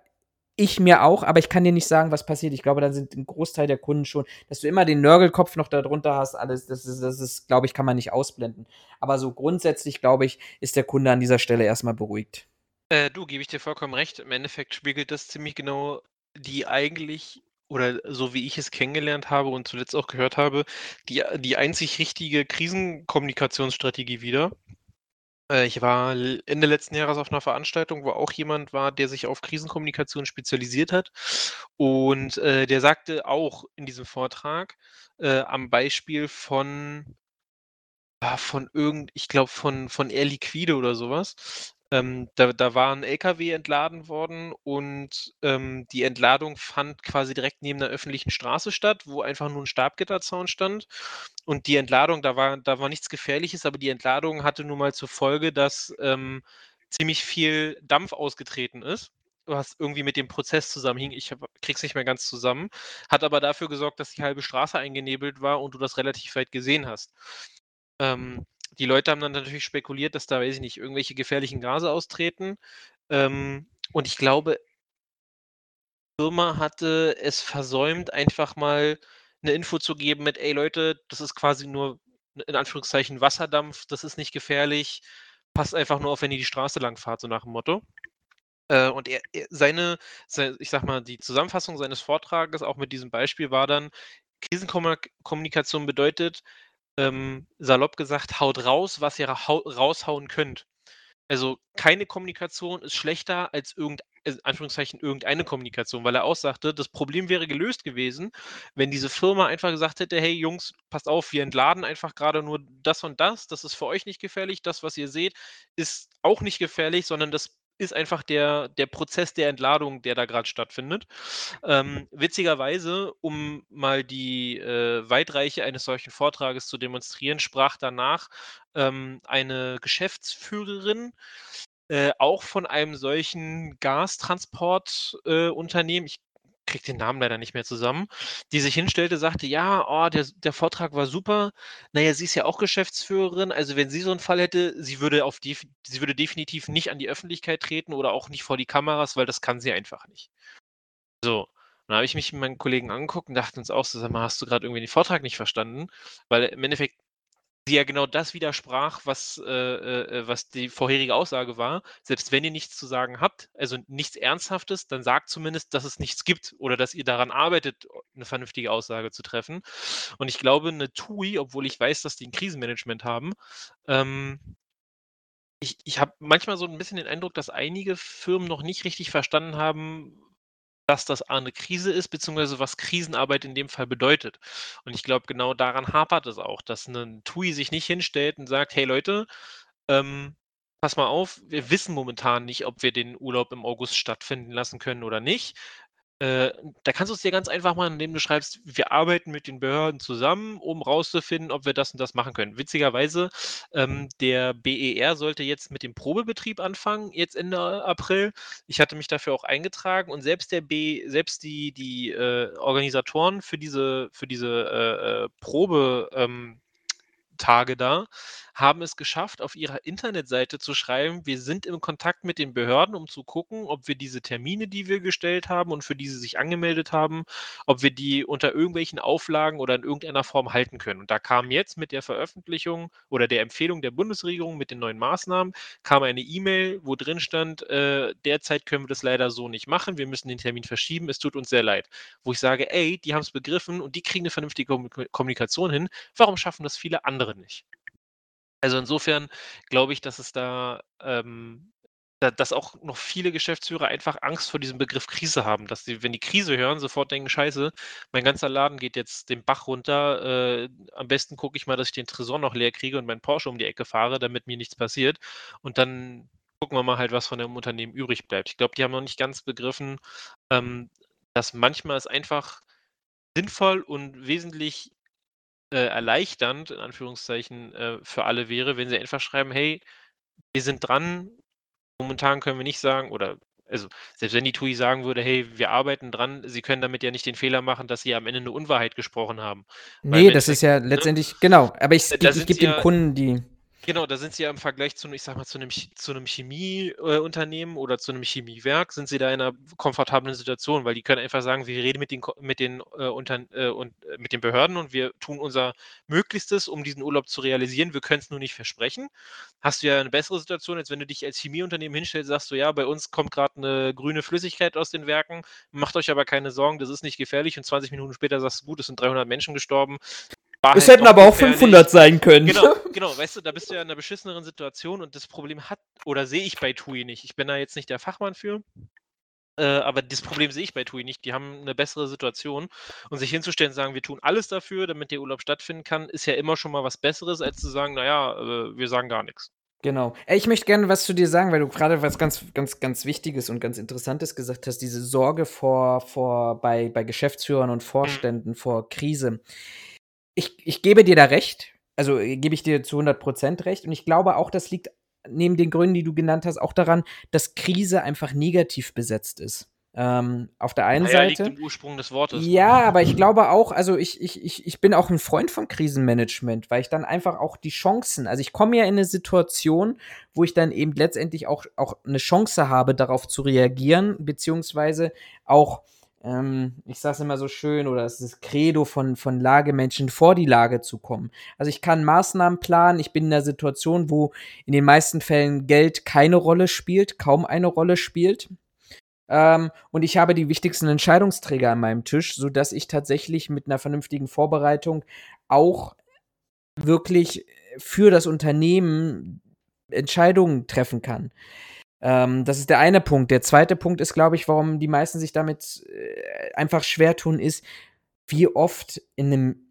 ich mir auch, aber ich kann dir nicht sagen, was passiert. Ich glaube, dann sind ein Großteil der Kunden schon, dass du immer den Nörgelkopf noch darunter hast, alles, das ist, das ist, glaube ich, kann man nicht ausblenden. Aber so grundsätzlich, glaube ich, ist der Kunde an dieser Stelle erstmal beruhigt. Äh, du, gebe ich dir vollkommen recht. Im Endeffekt spiegelt das ziemlich genau die eigentlich, oder so wie ich es kennengelernt habe und zuletzt auch gehört habe, die, die einzig richtige Krisenkommunikationsstrategie wieder. Äh, ich war Ende letzten Jahres auf einer Veranstaltung, wo auch jemand war, der sich auf Krisenkommunikation spezialisiert hat. Und äh, der sagte auch in diesem Vortrag äh, am Beispiel von, ah, von irgend, ich glaube von, von Air Liquide oder sowas. Ähm, da, da war ein LKW entladen worden und ähm, die Entladung fand quasi direkt neben der öffentlichen Straße statt, wo einfach nur ein Stabgitterzaun stand. Und die Entladung, da war, da war nichts Gefährliches, aber die Entladung hatte nun mal zur Folge, dass ähm, ziemlich viel Dampf ausgetreten ist was irgendwie mit dem Prozess zusammenhing. Ich hab, krieg's nicht mehr ganz zusammen. Hat aber dafür gesorgt, dass die halbe Straße eingenebelt war und du das relativ weit gesehen hast. Ähm, die Leute haben dann natürlich spekuliert, dass da, weiß ich nicht, irgendwelche gefährlichen Gase austreten. Ähm, und ich glaube, die Firma hatte es versäumt, einfach mal eine Info zu geben mit, ey Leute, das ist quasi nur in Anführungszeichen Wasserdampf, das ist nicht gefährlich, passt einfach nur auf, wenn ihr die Straße lang fahrt, so nach dem Motto. Äh, und er, seine, ich sag mal, die Zusammenfassung seines Vortrages auch mit diesem Beispiel war dann, Krisenkommunikation bedeutet, ähm, salopp gesagt, haut raus, was ihr raushauen könnt. Also keine Kommunikation ist schlechter als irgend, in Anführungszeichen irgendeine Kommunikation, weil er auch sagte, das Problem wäre gelöst gewesen, wenn diese Firma einfach gesagt hätte, hey Jungs, passt auf, wir entladen einfach gerade nur das und das, das ist für euch nicht gefährlich, das, was ihr seht, ist auch nicht gefährlich, sondern das ist einfach der, der Prozess der Entladung, der da gerade stattfindet. Ähm, witzigerweise, um mal die äh, Weitreiche eines solchen Vortrages zu demonstrieren, sprach danach ähm, eine Geschäftsführerin äh, auch von einem solchen Gastransportunternehmen. Äh, ich kriege den Namen leider nicht mehr zusammen, die sich hinstellte, sagte, ja, oh, der, der Vortrag war super. Naja, sie ist ja auch Geschäftsführerin. Also wenn sie so einen Fall hätte, sie würde auf die, sie würde definitiv nicht an die Öffentlichkeit treten oder auch nicht vor die Kameras, weil das kann sie einfach nicht. So. Dann habe ich mich mit meinen Kollegen angeguckt und dachte uns auch so, sag mal, hast du gerade irgendwie den Vortrag nicht verstanden? Weil im Endeffekt sie ja genau das widersprach, was, äh, äh, was die vorherige Aussage war. Selbst wenn ihr nichts zu sagen habt, also nichts Ernsthaftes, dann sagt zumindest, dass es nichts gibt oder dass ihr daran arbeitet, eine vernünftige Aussage zu treffen. Und ich glaube, eine TUI, obwohl ich weiß, dass die ein Krisenmanagement haben, ähm, ich, ich habe manchmal so ein bisschen den Eindruck, dass einige Firmen noch nicht richtig verstanden haben, dass das eine Krise ist, beziehungsweise was Krisenarbeit in dem Fall bedeutet. Und ich glaube, genau daran hapert es auch, dass ein TUI sich nicht hinstellt und sagt, hey Leute, ähm, pass mal auf, wir wissen momentan nicht, ob wir den Urlaub im August stattfinden lassen können oder nicht. Äh, da kannst du es dir ganz einfach machen, indem du schreibst, wir arbeiten mit den Behörden zusammen, um rauszufinden, ob wir das und das machen können. Witzigerweise, ähm, der BER sollte jetzt mit dem Probebetrieb anfangen, jetzt Ende April. Ich hatte mich dafür auch eingetragen und selbst der B, selbst die, die äh, Organisatoren für diese, für diese äh, äh Probe, ähm, da, haben es geschafft, auf ihrer Internetseite zu schreiben, wir sind im Kontakt mit den Behörden, um zu gucken, ob wir diese Termine, die wir gestellt haben und für die sie sich angemeldet haben, ob wir die unter irgendwelchen Auflagen oder in irgendeiner Form halten können. Und da kam jetzt mit der Veröffentlichung oder der Empfehlung der Bundesregierung mit den neuen Maßnahmen, kam eine E-Mail, wo drin stand, äh, derzeit können wir das leider so nicht machen, wir müssen den Termin verschieben, es tut uns sehr leid. Wo ich sage, ey, die haben es begriffen und die kriegen eine vernünftige Kommunikation hin, warum schaffen das viele andere nicht? Also insofern glaube ich, dass es da, ähm, da, dass auch noch viele Geschäftsführer einfach Angst vor diesem Begriff Krise haben, dass sie, wenn die Krise hören, sofort denken, scheiße, mein ganzer Laden geht jetzt den Bach runter, äh, am besten gucke ich mal, dass ich den Tresor noch leer kriege und meinen Porsche um die Ecke fahre, damit mir nichts passiert. Und dann gucken wir mal halt, was von dem Unternehmen übrig bleibt. Ich glaube, die haben noch nicht ganz begriffen, ähm, dass manchmal es einfach sinnvoll und wesentlich äh, erleichternd, in Anführungszeichen, äh, für alle wäre, wenn sie einfach schreiben, hey, wir sind dran, momentan können wir nicht sagen, oder also selbst wenn die TUI sagen würde, hey, wir arbeiten dran, sie können damit ja nicht den Fehler machen, dass sie am Ende eine Unwahrheit gesprochen haben. Nee, das ist ja ne? letztendlich, ne? genau, aber ich, ich, ich gebe ja, dem Kunden die Genau, da sind sie ja im Vergleich zu, ich sag mal, zu einem, zu einem Chemieunternehmen äh, oder zu einem Chemiewerk, sind sie da in einer komfortablen Situation, weil die können einfach sagen, wir reden mit den, mit den, äh, unter, äh, und, äh, mit den Behörden und wir tun unser Möglichstes, um diesen Urlaub zu realisieren. Wir können es nur nicht versprechen. Hast du ja eine bessere Situation, als wenn du dich als Chemieunternehmen hinstellst, sagst du, ja, bei uns kommt gerade eine grüne Flüssigkeit aus den Werken, macht euch aber keine Sorgen, das ist nicht gefährlich und 20 Minuten später sagst du, gut, es sind 300 Menschen gestorben, war es halt hätten aber auch 500 sein können. Genau, (laughs) genau, weißt du, da bist du ja in einer beschisseneren Situation und das Problem hat, oder sehe ich bei TUI nicht. Ich bin da jetzt nicht der Fachmann für. Äh, aber das Problem sehe ich bei TUI nicht. Die haben eine bessere Situation. Und sich hinzustellen und sagen, wir tun alles dafür, damit der Urlaub stattfinden kann, ist ja immer schon mal was Besseres, als zu sagen, naja, äh, wir sagen gar nichts. Genau. Ich möchte gerne was zu dir sagen, weil du gerade was ganz, ganz, ganz Wichtiges und ganz Interessantes gesagt hast, diese Sorge vor, vor bei, bei Geschäftsführern und mhm. Vorständen vor Krise ich, ich gebe dir da recht. Also äh, gebe ich dir zu 100% recht. Und ich glaube auch, das liegt neben den Gründen, die du genannt hast, auch daran, dass Krise einfach negativ besetzt ist. Ähm, auf der einen naja, Seite. Liegt im Ursprung des Wortes. Ja, aber ich glaube auch, also ich, ich, ich, ich bin auch ein Freund von Krisenmanagement, weil ich dann einfach auch die Chancen, also ich komme ja in eine Situation, wo ich dann eben letztendlich auch, auch eine Chance habe, darauf zu reagieren, beziehungsweise auch ähm, ich sage es immer so schön, oder es ist das Credo von, von Lagemenschen, vor die Lage zu kommen. Also ich kann Maßnahmen planen, ich bin in einer Situation, wo in den meisten Fällen Geld keine Rolle spielt, kaum eine Rolle spielt. Ähm, und ich habe die wichtigsten Entscheidungsträger an meinem Tisch, sodass ich tatsächlich mit einer vernünftigen Vorbereitung auch wirklich für das Unternehmen Entscheidungen treffen kann. Ähm, das ist der eine Punkt. Der zweite Punkt ist, glaube ich, warum die meisten sich damit äh, einfach schwer tun, ist, wie oft in einem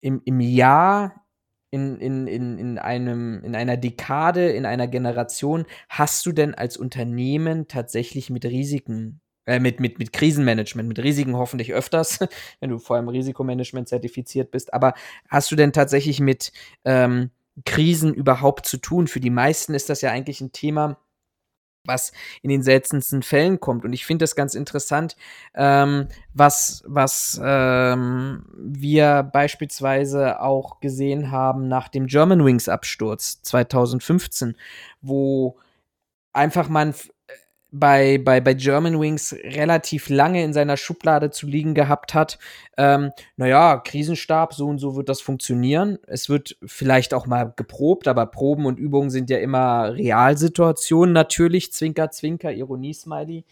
im, im Jahr in, in, in, in, einem, in einer Dekade, in einer Generation hast du denn als Unternehmen tatsächlich mit Risiken, äh, mit, mit, mit Krisenmanagement, mit Risiken hoffentlich öfters, (laughs) wenn du vor allem Risikomanagement zertifiziert bist, aber hast du denn tatsächlich mit ähm, Krisen überhaupt zu tun? Für die meisten ist das ja eigentlich ein Thema, was in den seltensten Fällen kommt. Und ich finde das ganz interessant, ähm, was, was ähm, wir beispielsweise auch gesehen haben nach dem Germanwings-Absturz 2015, wo einfach man bei, bei, bei Germanwings relativ lange in seiner Schublade zu liegen gehabt hat. Ähm, naja, Krisenstab, so und so wird das funktionieren. Es wird vielleicht auch mal geprobt, aber Proben und Übungen sind ja immer Realsituationen natürlich. Zwinker, Zwinker, Ironie-Smiley.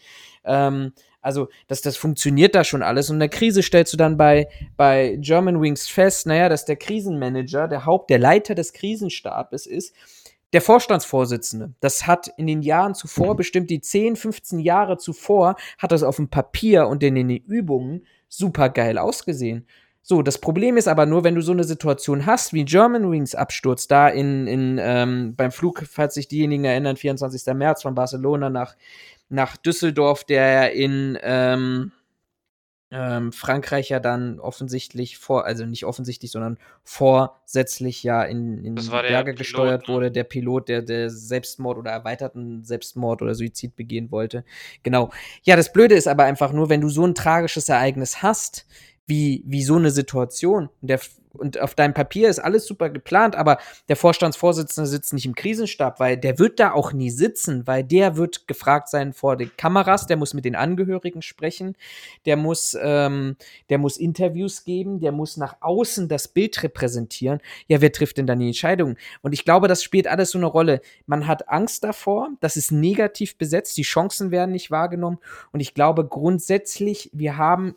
Ähm, also, das, das funktioniert da schon alles. Und in der Krise stellst du dann bei, bei Germanwings fest, naja, dass der Krisenmanager, der Haupt, der Leiter des Krisenstabes ist, der Vorstandsvorsitzende, das hat in den Jahren zuvor, bestimmt die 10, 15 Jahre zuvor, hat das auf dem Papier und in den Übungen super geil ausgesehen. So, das Problem ist aber nur, wenn du so eine Situation hast wie Germanwings Absturz da in, in ähm, beim Flug, falls sich diejenigen erinnern, 24. März von Barcelona nach, nach Düsseldorf, der in ähm, ähm, Frankreich ja dann offensichtlich vor, also nicht offensichtlich, sondern vorsätzlich ja in, in Berge Pilot, gesteuert ne? wurde, der Pilot, der, der Selbstmord oder erweiterten Selbstmord oder Suizid begehen wollte. Genau. Ja, das Blöde ist aber einfach nur, wenn du so ein tragisches Ereignis hast, wie, wie so eine Situation, der und auf deinem Papier ist alles super geplant, aber der Vorstandsvorsitzende sitzt nicht im Krisenstab, weil der wird da auch nie sitzen, weil der wird gefragt sein vor den Kameras, der muss mit den Angehörigen sprechen, der muss, ähm, der muss Interviews geben, der muss nach außen das Bild repräsentieren. Ja, wer trifft denn dann die Entscheidungen? Und ich glaube, das spielt alles so eine Rolle. Man hat Angst davor, das ist negativ besetzt, die Chancen werden nicht wahrgenommen. Und ich glaube grundsätzlich, wir haben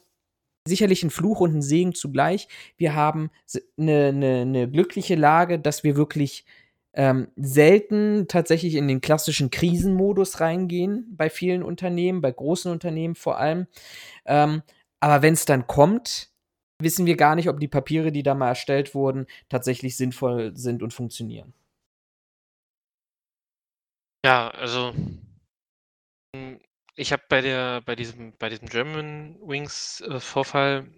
sicherlich ein Fluch und ein Segen zugleich. Wir haben eine, eine, eine glückliche Lage, dass wir wirklich ähm, selten tatsächlich in den klassischen Krisenmodus reingehen bei vielen Unternehmen, bei großen Unternehmen vor allem. Ähm, aber wenn es dann kommt, wissen wir gar nicht, ob die Papiere, die da mal erstellt wurden, tatsächlich sinnvoll sind und funktionieren. Ja, also hm, ich habe bei der bei diesem bei diesem German Wings äh, Vorfall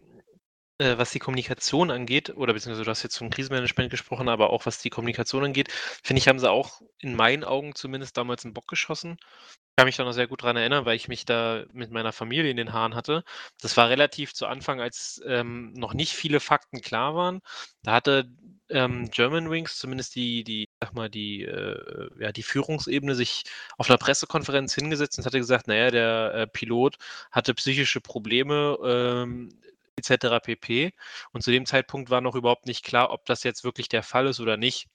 äh, was die Kommunikation angeht, oder beziehungsweise du hast jetzt vom Krisenmanagement gesprochen, aber auch was die Kommunikation angeht, finde ich, haben sie auch in meinen Augen zumindest damals einen Bock geschossen. Ich kann mich da noch sehr gut dran erinnern, weil ich mich da mit meiner Familie in den Haaren hatte. Das war relativ zu Anfang, als ähm, noch nicht viele Fakten klar waren. Da hatte ähm, Germanwings, zumindest die, die, sag mal, die, äh, ja, die Führungsebene sich auf einer Pressekonferenz hingesetzt und hatte gesagt, naja, der äh, Pilot hatte psychische Probleme, ähm, etc. pp. Und zu dem Zeitpunkt war noch überhaupt nicht klar, ob das jetzt wirklich der Fall ist oder nicht.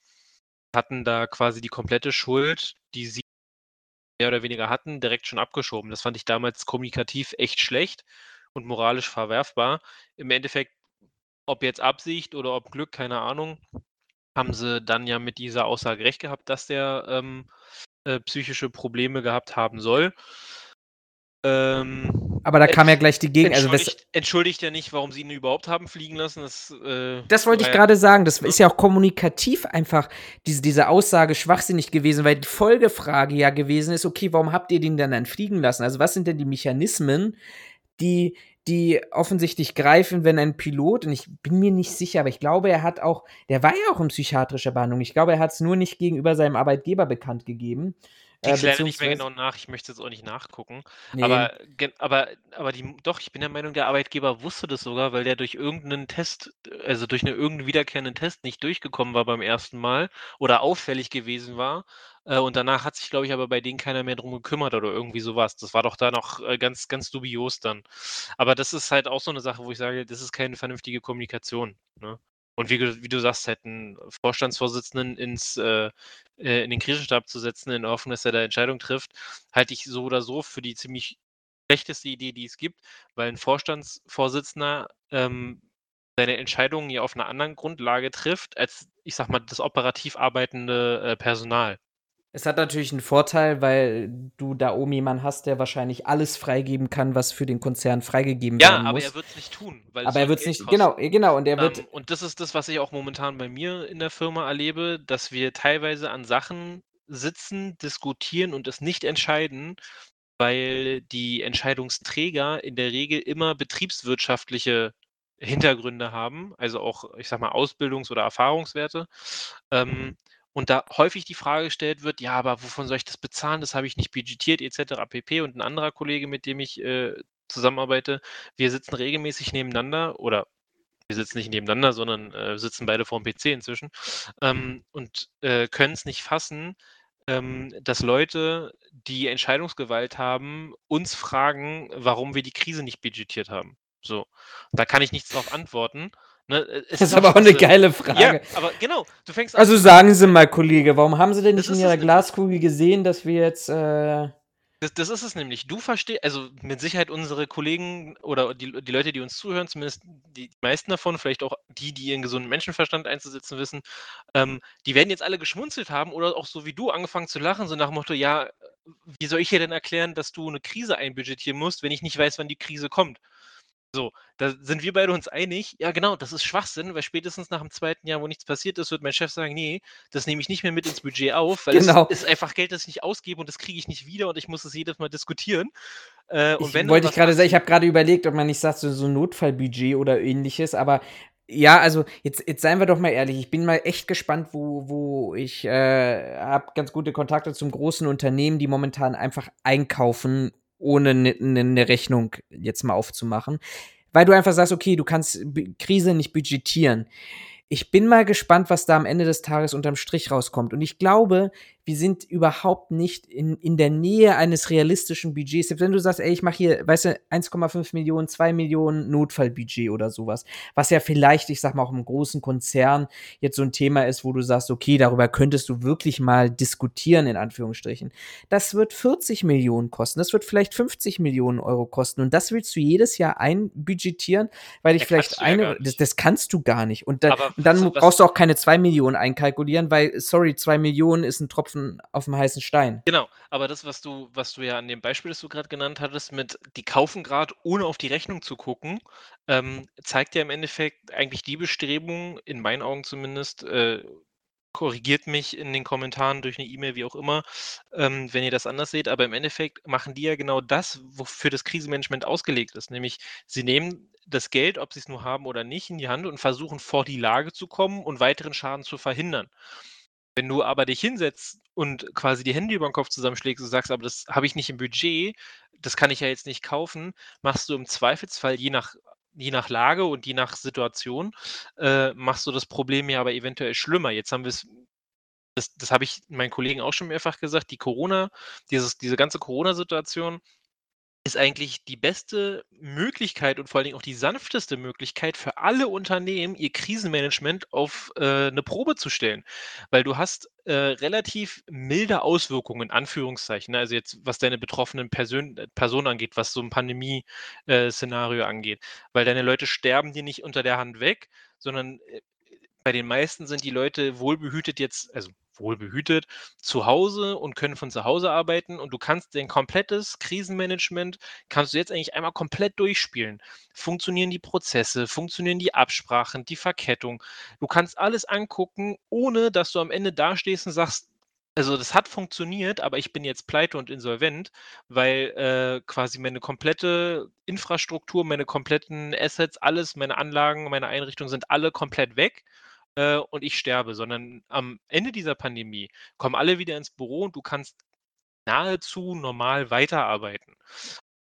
Hatten da quasi die komplette Schuld, die sie mehr oder weniger hatten, direkt schon abgeschoben. Das fand ich damals kommunikativ echt schlecht und moralisch verwerfbar. Im Endeffekt, ob jetzt Absicht oder ob Glück, keine Ahnung, haben sie dann ja mit dieser Aussage recht gehabt, dass der ähm, äh, psychische Probleme gehabt haben soll. Ähm, aber da kam ja gleich die Gegen. Also entschuldigt, entschuldigt ja nicht, warum sie ihn überhaupt haben fliegen lassen. Das, äh, das wollte ich gerade sagen. Das ja. ist ja auch kommunikativ einfach diese, diese Aussage schwachsinnig gewesen, weil die Folgefrage ja gewesen ist: Okay, warum habt ihr den dann dann fliegen lassen? Also, was sind denn die Mechanismen, die, die offensichtlich greifen, wenn ein Pilot, und ich bin mir nicht sicher, aber ich glaube, er hat auch, der war ja auch in psychiatrischer Behandlung. Ich glaube, er hat es nur nicht gegenüber seinem Arbeitgeber bekannt gegeben. Ich äh, nicht mehr genau nach, ich möchte jetzt auch nicht nachgucken. Nee. Aber, aber, aber die, doch, ich bin der Meinung, der Arbeitgeber wusste das sogar, weil der durch irgendeinen Test, also durch einen irgendeinen wiederkehrenden Test nicht durchgekommen war beim ersten Mal oder auffällig gewesen war. Äh, und danach hat sich, glaube ich, aber bei denen keiner mehr drum gekümmert oder irgendwie sowas. Das war doch da noch äh, ganz, ganz dubios dann. Aber das ist halt auch so eine Sache, wo ich sage, das ist keine vernünftige Kommunikation. Ne? Und wie, wie du sagst, halt einen Vorstandsvorsitzenden ins, äh, äh, in den Krisenstab zu setzen, in der Hoffnung, dass er da Entscheidungen trifft, halte ich so oder so für die ziemlich schlechteste Idee, die es gibt, weil ein Vorstandsvorsitzender ähm, seine Entscheidungen ja auf einer anderen Grundlage trifft, als, ich sag mal, das operativ arbeitende äh, Personal. Es hat natürlich einen Vorteil, weil du da oben jemanden hast, der wahrscheinlich alles freigeben kann, was für den Konzern freigegeben ja, werden muss. Ja, aber er wird es nicht tun. aber er wird es nicht, genau, genau. Und, er wird ähm, und das ist das, was ich auch momentan bei mir in der Firma erlebe, dass wir teilweise an Sachen sitzen, diskutieren und es nicht entscheiden, weil die Entscheidungsträger in der Regel immer betriebswirtschaftliche Hintergründe haben, also auch, ich sag mal, Ausbildungs- oder Erfahrungswerte. Ähm, und da häufig die Frage gestellt wird, ja, aber wovon soll ich das bezahlen? Das habe ich nicht budgetiert etc. pp. Und ein anderer Kollege, mit dem ich äh, zusammenarbeite, wir sitzen regelmäßig nebeneinander oder wir sitzen nicht nebeneinander, sondern äh, sitzen beide vor dem PC inzwischen ähm, und äh, können es nicht fassen, ähm, dass Leute, die Entscheidungsgewalt haben, uns fragen, warum wir die Krise nicht budgetiert haben. So, da kann ich nichts darauf antworten. Ne, äh, das ist aber auch eine geile Frage. Ja, aber genau, du fängst an. Also sagen Sie mal, Kollege, warum haben Sie denn nicht in Ihrer Glaskugel gesehen, dass wir jetzt. Äh das, das, ist es nämlich. Du verstehst, also mit Sicherheit unsere Kollegen oder die, die Leute, die uns zuhören, zumindest die meisten davon, vielleicht auch die, die ihren gesunden Menschenverstand einzusetzen wissen, ähm, die werden jetzt alle geschmunzelt haben oder auch so wie du angefangen zu lachen, so nach dem Motto, ja, wie soll ich dir denn erklären, dass du eine Krise einbudgetieren musst, wenn ich nicht weiß, wann die Krise kommt? So, da sind wir beide uns einig. Ja, genau, das ist Schwachsinn, weil spätestens nach dem zweiten Jahr, wo nichts passiert ist, wird mein Chef sagen, nee, das nehme ich nicht mehr mit ins Budget auf, weil genau. es ist einfach Geld, das ich nicht ausgebe und das kriege ich nicht wieder und ich muss es jedes Mal diskutieren. Äh, ich wollte ich gerade sagen, ich habe gerade überlegt, ob man nicht sagt, so, so ein Notfallbudget oder ähnliches, aber ja, also jetzt, jetzt seien wir doch mal ehrlich. Ich bin mal echt gespannt, wo, wo ich äh, habe ganz gute Kontakte zum großen Unternehmen, die momentan einfach einkaufen ohne eine ne, ne Rechnung jetzt mal aufzumachen. Weil du einfach sagst, okay, du kannst Krise nicht budgetieren. Ich bin mal gespannt, was da am Ende des Tages unterm Strich rauskommt. Und ich glaube, wir sind überhaupt nicht in, in der Nähe eines realistischen Budgets. Selbst wenn du sagst, ey, ich mache hier, weißt du, 1,5 Millionen, 2 Millionen Notfallbudget oder sowas, was ja vielleicht, ich sag mal, auch im großen Konzern jetzt so ein Thema ist, wo du sagst, okay, darüber könntest du wirklich mal diskutieren, in Anführungsstrichen. Das wird 40 Millionen kosten, das wird vielleicht 50 Millionen Euro kosten und das willst du jedes Jahr einbudgetieren, weil ich Ja, vielleicht ja eine, nicht. das, das kannst du gar nicht. Und, da, und dann was- brauchst du auch keine 2 Millionen einkalkulieren, weil, sorry, 2 Millionen ist ein Tropfen auf dem heißen Stein. Genau, aber das, was du, was du ja an dem Beispiel, das du gerade genannt hattest, mit die kaufen gerade, ohne auf die Rechnung zu gucken, ähm, zeigt ja im Endeffekt eigentlich die Bestrebung, in meinen Augen zumindest, äh, korrigiert mich in den Kommentaren durch eine E-Mail, wie auch immer, ähm, wenn ihr das anders seht, aber im Endeffekt machen die ja genau das, wofür das Krisenmanagement ausgelegt ist, nämlich sie nehmen das Geld, ob sie es nur haben oder nicht, in die Hand und versuchen vor die Lage zu kommen und weiteren Schaden zu verhindern. Wenn du aber dich hinsetzt und quasi die Hände über den Kopf zusammenschlägst und sagst, aber das habe ich nicht im Budget, das kann ich ja jetzt nicht kaufen, machst du im Zweifelsfall je nach, je nach Lage und je nach Situation, äh, machst du das Problem ja aber eventuell schlimmer. Jetzt haben wir es, das, das habe ich meinen Kollegen auch schon mehrfach gesagt, die Corona, dieses, diese ganze Corona-Situation ist eigentlich die beste Möglichkeit und vor allen Dingen auch die sanfteste Möglichkeit für alle Unternehmen, ihr Krisenmanagement auf äh, eine Probe zu stellen. Weil du hast äh, relativ milde Auswirkungen, in Anführungszeichen. ne? Also jetzt, was deine betroffenen Persön äh, Personen angeht, was so ein Pandemie-Szenario angeht. Weil deine Leute sterben dir nicht unter der Hand weg, sondern äh, bei den meisten sind die Leute wohlbehütet jetzt, also wohlbehütet, zu Hause und können von zu Hause arbeiten und du kannst dein komplettes Krisenmanagement, kannst du jetzt eigentlich einmal komplett durchspielen. Funktionieren die Prozesse, funktionieren die Absprachen, die Verkettung. Du kannst alles angucken, ohne dass du am Ende dastehst und sagst, also das hat funktioniert, aber ich bin jetzt pleite und insolvent, weil äh, quasi meine komplette Infrastruktur, meine kompletten Assets, alles, meine Anlagen, meine Einrichtungen sind alle komplett weg äh, und ich sterbe, sondern am Ende dieser Pandemie kommen alle wieder ins Büro und du kannst nahezu normal weiterarbeiten.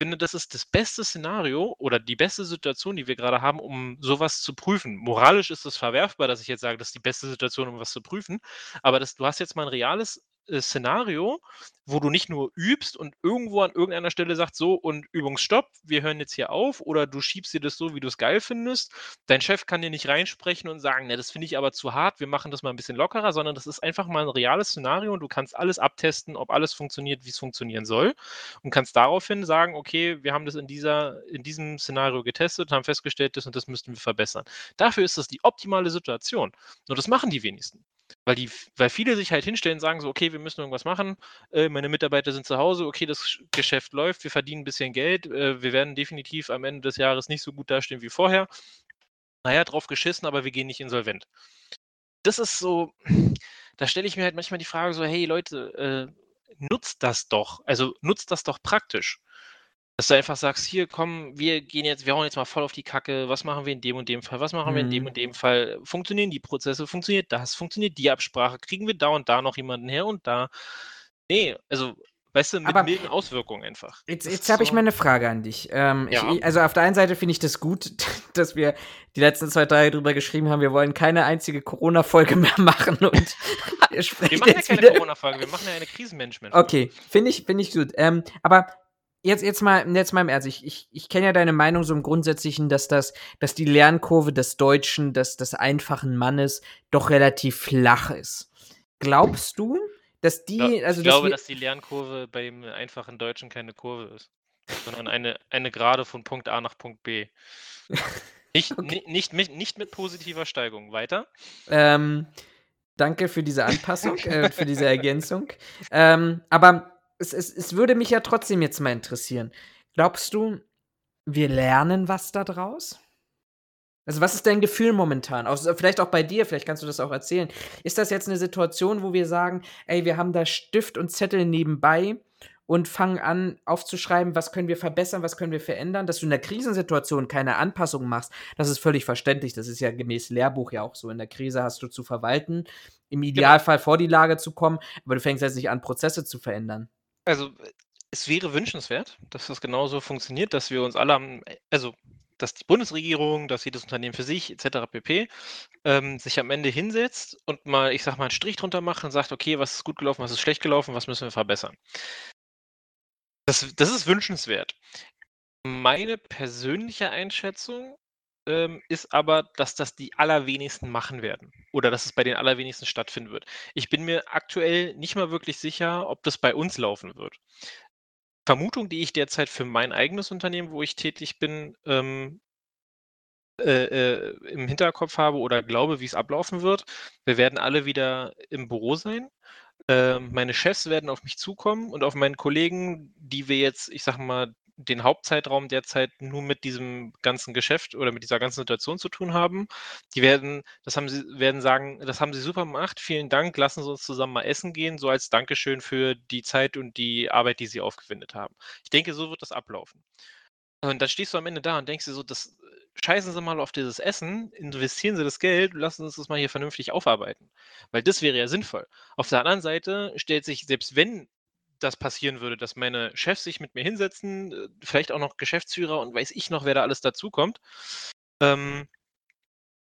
Ich finde, das ist das beste Szenario oder die beste Situation, die wir gerade haben, um sowas zu prüfen. Moralisch ist es verwerfbar, dass ich jetzt sage, das ist die beste Situation, um was zu prüfen, aber das, du hast jetzt mal ein reales äh, Szenario, wo du nicht nur übst und irgendwo an irgendeiner Stelle sagst, so und Übungsstopp, wir hören jetzt hier auf oder du schiebst dir das so, wie du es geil findest. Dein Chef kann dir nicht reinsprechen und sagen, ne, das finde ich aber zu hart, wir machen das mal ein bisschen lockerer, sondern das ist einfach mal ein reales Szenario und du kannst alles abtesten, ob alles funktioniert, wie es funktionieren soll und kannst daraufhin sagen, okay, wir haben das in, dieser, in diesem Szenario getestet, haben festgestellt, das und das müssten wir verbessern. Dafür ist das die optimale Situation. Nur das machen die wenigsten. Weil, die, weil viele sich halt hinstellen und sagen so, okay, wir müssen irgendwas machen, äh, meine Mitarbeiter sind zu Hause, okay, das Sch- Geschäft läuft, wir verdienen ein bisschen Geld, äh, wir werden definitiv am Ende des Jahres nicht so gut dastehen wie vorher. Naja, drauf geschissen, aber wir gehen nicht insolvent. Das ist so, (sniffs) da stelle ich mir halt manchmal die Frage so, hey Leute, äh, nutzt das doch, also nutzt das doch praktisch. Dass du einfach sagst, hier komm, wir gehen jetzt, wir hauen jetzt mal voll auf die Kacke, was machen wir in dem und dem Fall, was machen wir in dem Mhm. und dem Fall, funktionieren die Prozesse, funktioniert das, funktioniert die Absprache, kriegen wir da und da noch jemanden her und da. Nee, also, weißt du, mit Aber- milden Auswirkungen einfach. Jetzt, jetzt habe ich so- mal eine Frage an dich. Ähm, Ja. ich, ich- also auf der einen Seite finde ich das gut, (laughs) dass wir die letzten zwei Tage drüber geschrieben haben, wir wollen keine einzige Corona-Folge mehr (laughs) machen und Wir (laughs) machen ja keine. Corona-Folge, wir machen ja eine Krisenmanagement. Okay, finde ich, finde ich gut. Ähm, aber jetzt, jetzt mal, jetzt mal im Ernst. Ich, ich, ich kenne ja deine Meinung so im Grundsätzlichen, dass das, dass die Lernkurve des Deutschen, des, des einfachen Mannes doch relativ flach ist. Glaubst du, dass die, Ja, also ich glaube, wir- dass die Lernkurve bei dem einfachen Deutschen keine Kurve ist, sondern eine, eine Gerade von Punkt A nach Punkt B. (laughs) Nicht, Okay. ni- nicht, mit, nicht mit positiver Steigung. Weiter? Ähm, danke für diese Anpassung, äh, für diese Ergänzung. Ähm, aber es, es, es würde mich ja trotzdem jetzt mal interessieren. Glaubst du, wir lernen was daraus? Also, was ist dein Gefühl momentan? Auch, vielleicht auch bei dir, vielleicht kannst du das auch erzählen. Ist das jetzt eine Situation, wo wir sagen, ey, wir haben da Stift und Zettel nebenbei und fangen an aufzuschreiben, was können wir verbessern, was können wir verändern, dass du in der Krisensituation keine Anpassungen machst, das ist völlig verständlich. Das ist ja gemäß Lehrbuch ja auch so. In der Krise hast du zu verwalten, im Idealfall vor die Lage zu kommen, aber du fängst jetzt nicht an, Prozesse zu verändern. Also, es wäre wünschenswert, dass das genauso funktioniert, dass wir uns alle am, also dass die Bundesregierung, dass jedes Unternehmen für sich etc. pp. Ähm, sich am Ende hinsetzt und mal, ich sag mal, einen Strich drunter macht und sagt, okay, was ist gut gelaufen, was ist schlecht gelaufen, was müssen wir verbessern. Das, das ist wünschenswert. Meine persönliche Einschätzung ähm, ist aber, dass das die allerwenigsten machen werden oder dass es bei den allerwenigsten stattfinden wird. Ich bin mir aktuell nicht mal wirklich sicher, ob das bei uns laufen wird. Vermutung, die ich derzeit für mein eigenes Unternehmen, wo ich tätig bin, ähm, äh, äh, im Hinterkopf habe oder glaube, wie es ablaufen wird. Wir werden alle wieder im Büro sein. Äh, meine Chefs werden auf mich zukommen und auf meinen Kollegen, die wir jetzt, ich sag mal, den Hauptzeitraum derzeit nur mit diesem ganzen Geschäft oder mit dieser ganzen Situation zu tun haben. Die werden, das haben sie, werden sagen, das haben sie super gemacht, vielen Dank, lassen Sie uns zusammen mal essen gehen, so als Dankeschön für die Zeit und die Arbeit, die sie aufgewendet haben. Ich denke, so wird das ablaufen. Und dann stehst du am Ende da und denkst dir so, das scheißen Sie mal auf dieses Essen, investieren Sie das Geld, lassen Sie uns das mal hier vernünftig aufarbeiten. Weil das wäre ja sinnvoll. Auf der anderen Seite stellt sich, selbst wenn das passieren würde, dass meine Chefs sich mit mir hinsetzen, äh, vielleicht auch noch Geschäftsführer und weiß ich noch, wer da alles dazukommt. Ähm,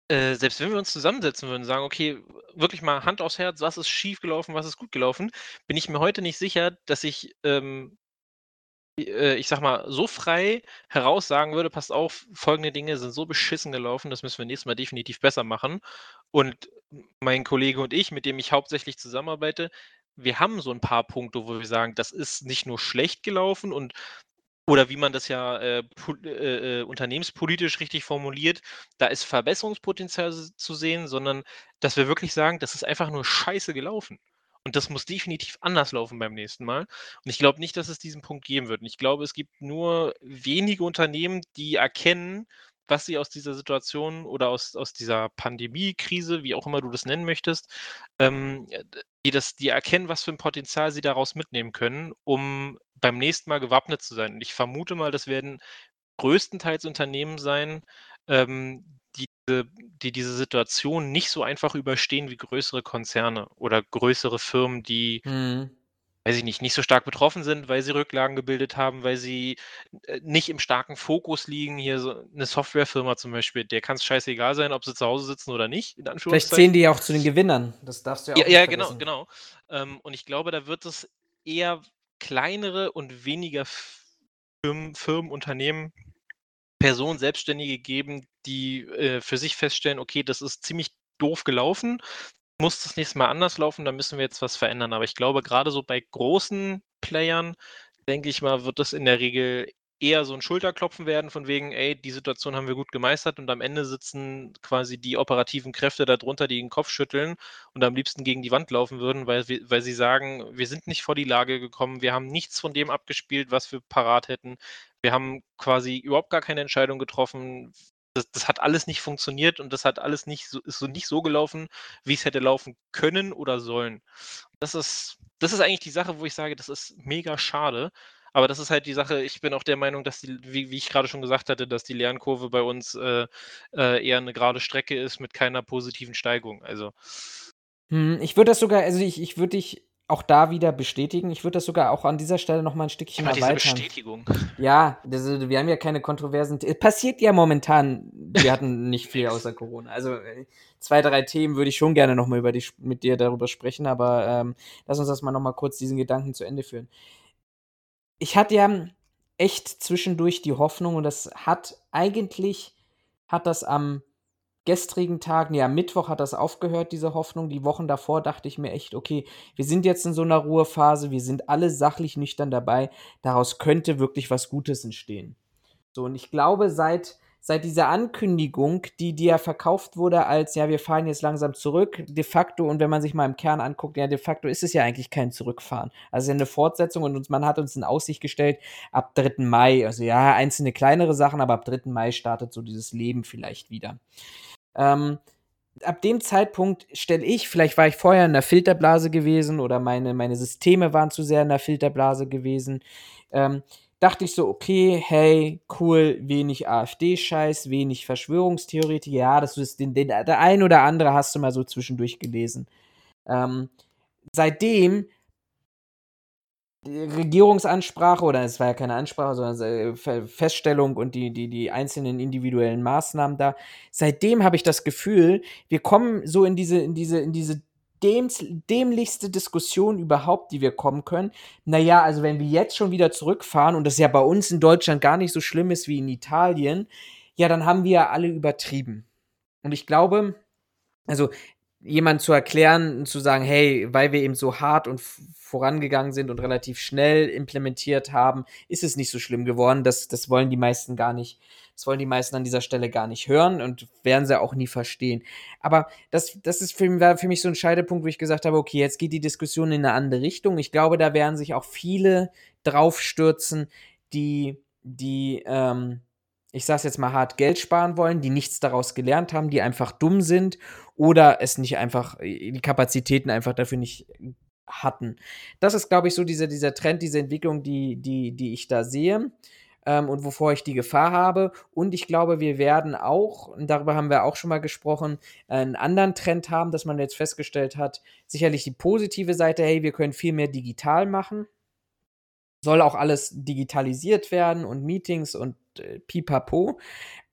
äh, selbst wenn wir uns zusammensetzen würden und sagen, okay, wirklich mal Hand aufs Herz, was ist schief gelaufen, was ist gut gelaufen, bin ich mir heute nicht sicher, dass ich, ähm, äh, ich sag mal, so frei heraus sagen würde, passt auf, folgende Dinge sind so beschissen gelaufen, das müssen wir nächstes Mal definitiv besser machen. Und mein Kollege und ich, mit dem ich hauptsächlich zusammenarbeite, wir haben so ein paar Punkte, wo wir sagen, das ist nicht nur schlecht gelaufen und oder wie man das ja äh, äh, äh, unternehmenspolitisch richtig formuliert, da ist Verbesserungspotenzial zu sehen, sondern dass wir wirklich sagen, das ist einfach nur scheiße gelaufen. Und das muss definitiv anders laufen beim nächsten Mal. Und ich glaube nicht, dass es diesen Punkt geben wird. Und ich glaube, es gibt nur wenige Unternehmen, die erkennen, was sie aus dieser Situation oder aus, aus dieser Pandemie-Krise, wie auch immer du das nennen möchtest, ähm, die, das, die erkennen, was für ein Potenzial sie daraus mitnehmen können, um beim nächsten Mal gewappnet zu sein. Und ich vermute mal, das werden größtenteils Unternehmen sein, ähm, die, die diese Situation nicht so einfach überstehen wie größere Konzerne oder größere Firmen, die mhm weiß ich nicht, nicht so stark betroffen sind, weil sie Rücklagen gebildet haben, weil sie äh, nicht im starken Fokus liegen. Hier so eine Softwarefirma zum Beispiel, der kann es scheißegal sein, ob sie zu Hause sitzen oder nicht, Vielleicht zählen die ja auch zu den Gewinnern. Das darfst du ja auch Ja, ja genau, genau. Ähm, und ich glaube, da wird es eher kleinere und weniger Firmen, Firmen Unternehmen, Personen, Selbstständige geben, die äh, für sich feststellen, okay, das ist ziemlich doof gelaufen muss das nächste Mal anders laufen, da müssen wir jetzt was verändern. Aber ich glaube, gerade so bei großen Playern, denke ich mal, wird das in der Regel eher so ein Schulterklopfen werden, von wegen, ey, die Situation haben wir gut gemeistert und am Ende sitzen quasi die operativen Kräfte darunter, die den Kopf schütteln und am liebsten gegen die Wand laufen würden, weil, weil sie sagen, wir sind nicht vor die Lage gekommen, wir haben nichts von dem abgespielt, was wir parat hätten. Wir haben quasi überhaupt gar keine Entscheidung getroffen das, das, hat alles nicht funktioniert und das hat alles nicht so, ist so nicht so gelaufen, wie es hätte laufen können oder sollen. Das ist, das ist eigentlich die Sache, wo ich sage, das ist mega schade. Aber das ist halt die Sache, ich bin auch der Meinung, dass die, wie, wie ich gerade schon gesagt hatte, dass die Lernkurve bei uns äh, äh, eher eine gerade Strecke ist mit keiner positiven Steigung. Also. Hm, ich würde das sogar, also ich, ich würde dich auch da wieder bestätigen. Ich würde das sogar auch an dieser Stelle noch mal ein Stückchen Aber erweitern. Bestätigung. Ja, das, wir haben ja keine Kontroversen. Es passiert ja momentan. Wir hatten nicht viel (laughs) außer Corona. Also äh, zwei, drei Themen würde ich schon gerne noch mal über die, mit dir darüber sprechen. Aber ähm, lass uns das mal noch mal kurz diesen Gedanken zu Ende führen. Ich hatte ja echt zwischendurch die Hoffnung und das hat eigentlich hat das am gestrigen Tagen, ja, Mittwoch hat das aufgehört, diese Hoffnung. Die Wochen davor dachte ich mir echt, okay, wir sind jetzt in so einer Ruhephase, wir sind alle sachlich nüchtern dabei. Daraus könnte wirklich was Gutes entstehen. So, und ich glaube, seit, seit dieser Ankündigung, die dir ja verkauft wurde als, ja, wir fahren jetzt langsam zurück, de facto, und wenn man sich mal im Kern anguckt, ja, de facto ist es ja eigentlich kein Zurückfahren. Also eine Fortsetzung und uns, man hat uns in Aussicht gestellt, ab 3. Mai, also ja, einzelne kleinere Sachen, aber ab 3. Mai startet so dieses Leben vielleicht wieder. Ähm, ab dem Zeitpunkt stelle ich, vielleicht war ich vorher in der Filterblase gewesen oder meine, meine Systeme waren zu sehr in der Filterblase gewesen, ähm, dachte ich so, okay, hey, cool, wenig AfD-Scheiß, wenig Verschwörungstheoretik, ja, das ist den, den, der ein oder andere hast du mal so zwischendurch gelesen. Ähm, seitdem Regierungsansprache, oder es war ja keine Ansprache, sondern Feststellung und die, die, die einzelnen individuellen Maßnahmen da. Seitdem habe ich das Gefühl, wir kommen so in diese, in diese, in diese dämlichste Diskussion überhaupt, die wir kommen können. Naja, also wenn wir jetzt schon wieder zurückfahren und das ja bei uns in Deutschland gar nicht so schlimm ist wie in Italien, ja, dann haben wir ja alle übertrieben. Und ich glaube, also jemand zu erklären und zu sagen, hey, weil wir eben so hart und vorangegangen sind und relativ schnell implementiert haben, ist es nicht so schlimm geworden. Das, das wollen die meisten gar nicht. Das wollen die meisten an dieser Stelle gar nicht hören und werden sie auch nie verstehen. Aber das, das ist für, war für mich so ein Scheidepunkt, wo ich gesagt habe, okay, jetzt geht die Diskussion in eine andere Richtung. Ich glaube, da werden sich auch viele draufstürzen, die, die, ähm, ich sage jetzt mal hart, Geld sparen wollen, die nichts daraus gelernt haben, die einfach dumm sind oder es nicht einfach, die Kapazitäten einfach dafür nicht hatten. Das ist, glaube ich, so dieser, dieser Trend, diese Entwicklung, die, die, die ich da sehe ähm, und wovor ich die Gefahr habe. Und ich glaube, wir werden auch, und darüber haben wir auch schon mal gesprochen, einen anderen Trend haben, dass man jetzt festgestellt hat, sicherlich die positive Seite, hey, wir können viel mehr digital machen soll auch alles digitalisiert werden und Meetings und äh, pipapo.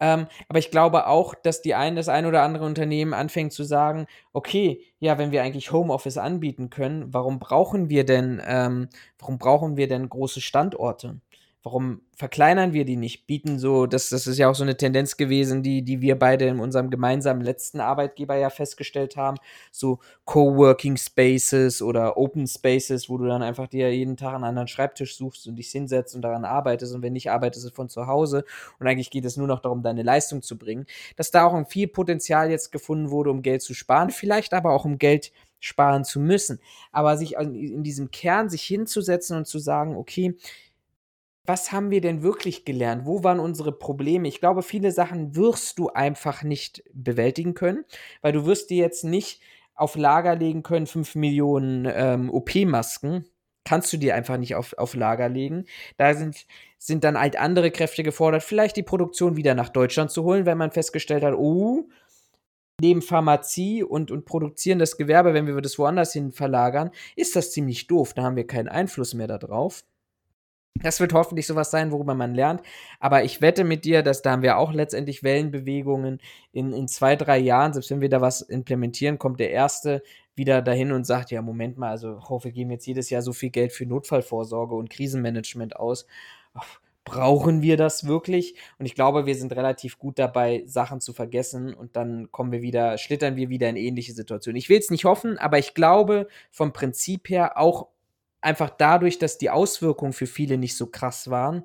Ähm, aber ich glaube auch, dass die ein, das ein oder andere Unternehmen anfängt zu sagen, okay, ja, wenn wir eigentlich Homeoffice anbieten können, warum brauchen wir denn, ähm, warum brauchen wir denn große Standorte? Warum verkleinern wir die nicht? Bieten so, das, das ist ja auch so eine Tendenz gewesen, die, die wir beide in unserem gemeinsamen letzten Arbeitgeber ja festgestellt haben. So Coworking Spaces oder Open Spaces, wo du dann einfach dir jeden Tag einen anderen Schreibtisch suchst und dich hinsetzt und daran arbeitest. Und wenn nicht, arbeitest du von zu Hause. Und eigentlich geht es nur noch darum, deine Leistung zu bringen. Dass da auch ein viel Potenzial jetzt gefunden wurde, um Geld zu sparen, vielleicht aber auch um Geld sparen zu müssen. Aber sich in diesem Kern sich hinzusetzen und zu sagen, okay, was haben wir denn wirklich gelernt? Wo waren unsere Probleme? Ich glaube, viele Sachen wirst du einfach nicht bewältigen können, weil du wirst dir jetzt nicht auf Lager legen können, 5 Millionen ähm, OP-Masken. Kannst du dir einfach nicht auf, auf Lager legen. Da sind, sind dann halt andere Kräfte gefordert, vielleicht die Produktion wieder nach Deutschland zu holen, wenn man festgestellt hat, oh, neben Pharmazie und, und produzierendes Gewerbe, wenn wir das woanders hin verlagern, ist das ziemlich doof. Da haben wir keinen Einfluss mehr darauf. Das wird hoffentlich sowas sein, worüber man lernt. Aber ich wette mit dir, dass da haben wir auch letztendlich Wellenbewegungen in, in zwei, drei Jahren. Selbst wenn wir da was implementieren, kommt der Erste wieder dahin und sagt, ja, Moment mal, also oh, wir geben jetzt jedes Jahr so viel Geld für Notfallvorsorge und Krisenmanagement aus. Brauchen wir das wirklich? Und ich glaube, wir sind relativ gut dabei, Sachen zu vergessen und dann kommen wir wieder, schlittern wir wieder in ähnliche Situationen. Ich will es nicht hoffen, aber ich glaube vom Prinzip her auch einfach dadurch, dass die Auswirkungen für viele nicht so krass waren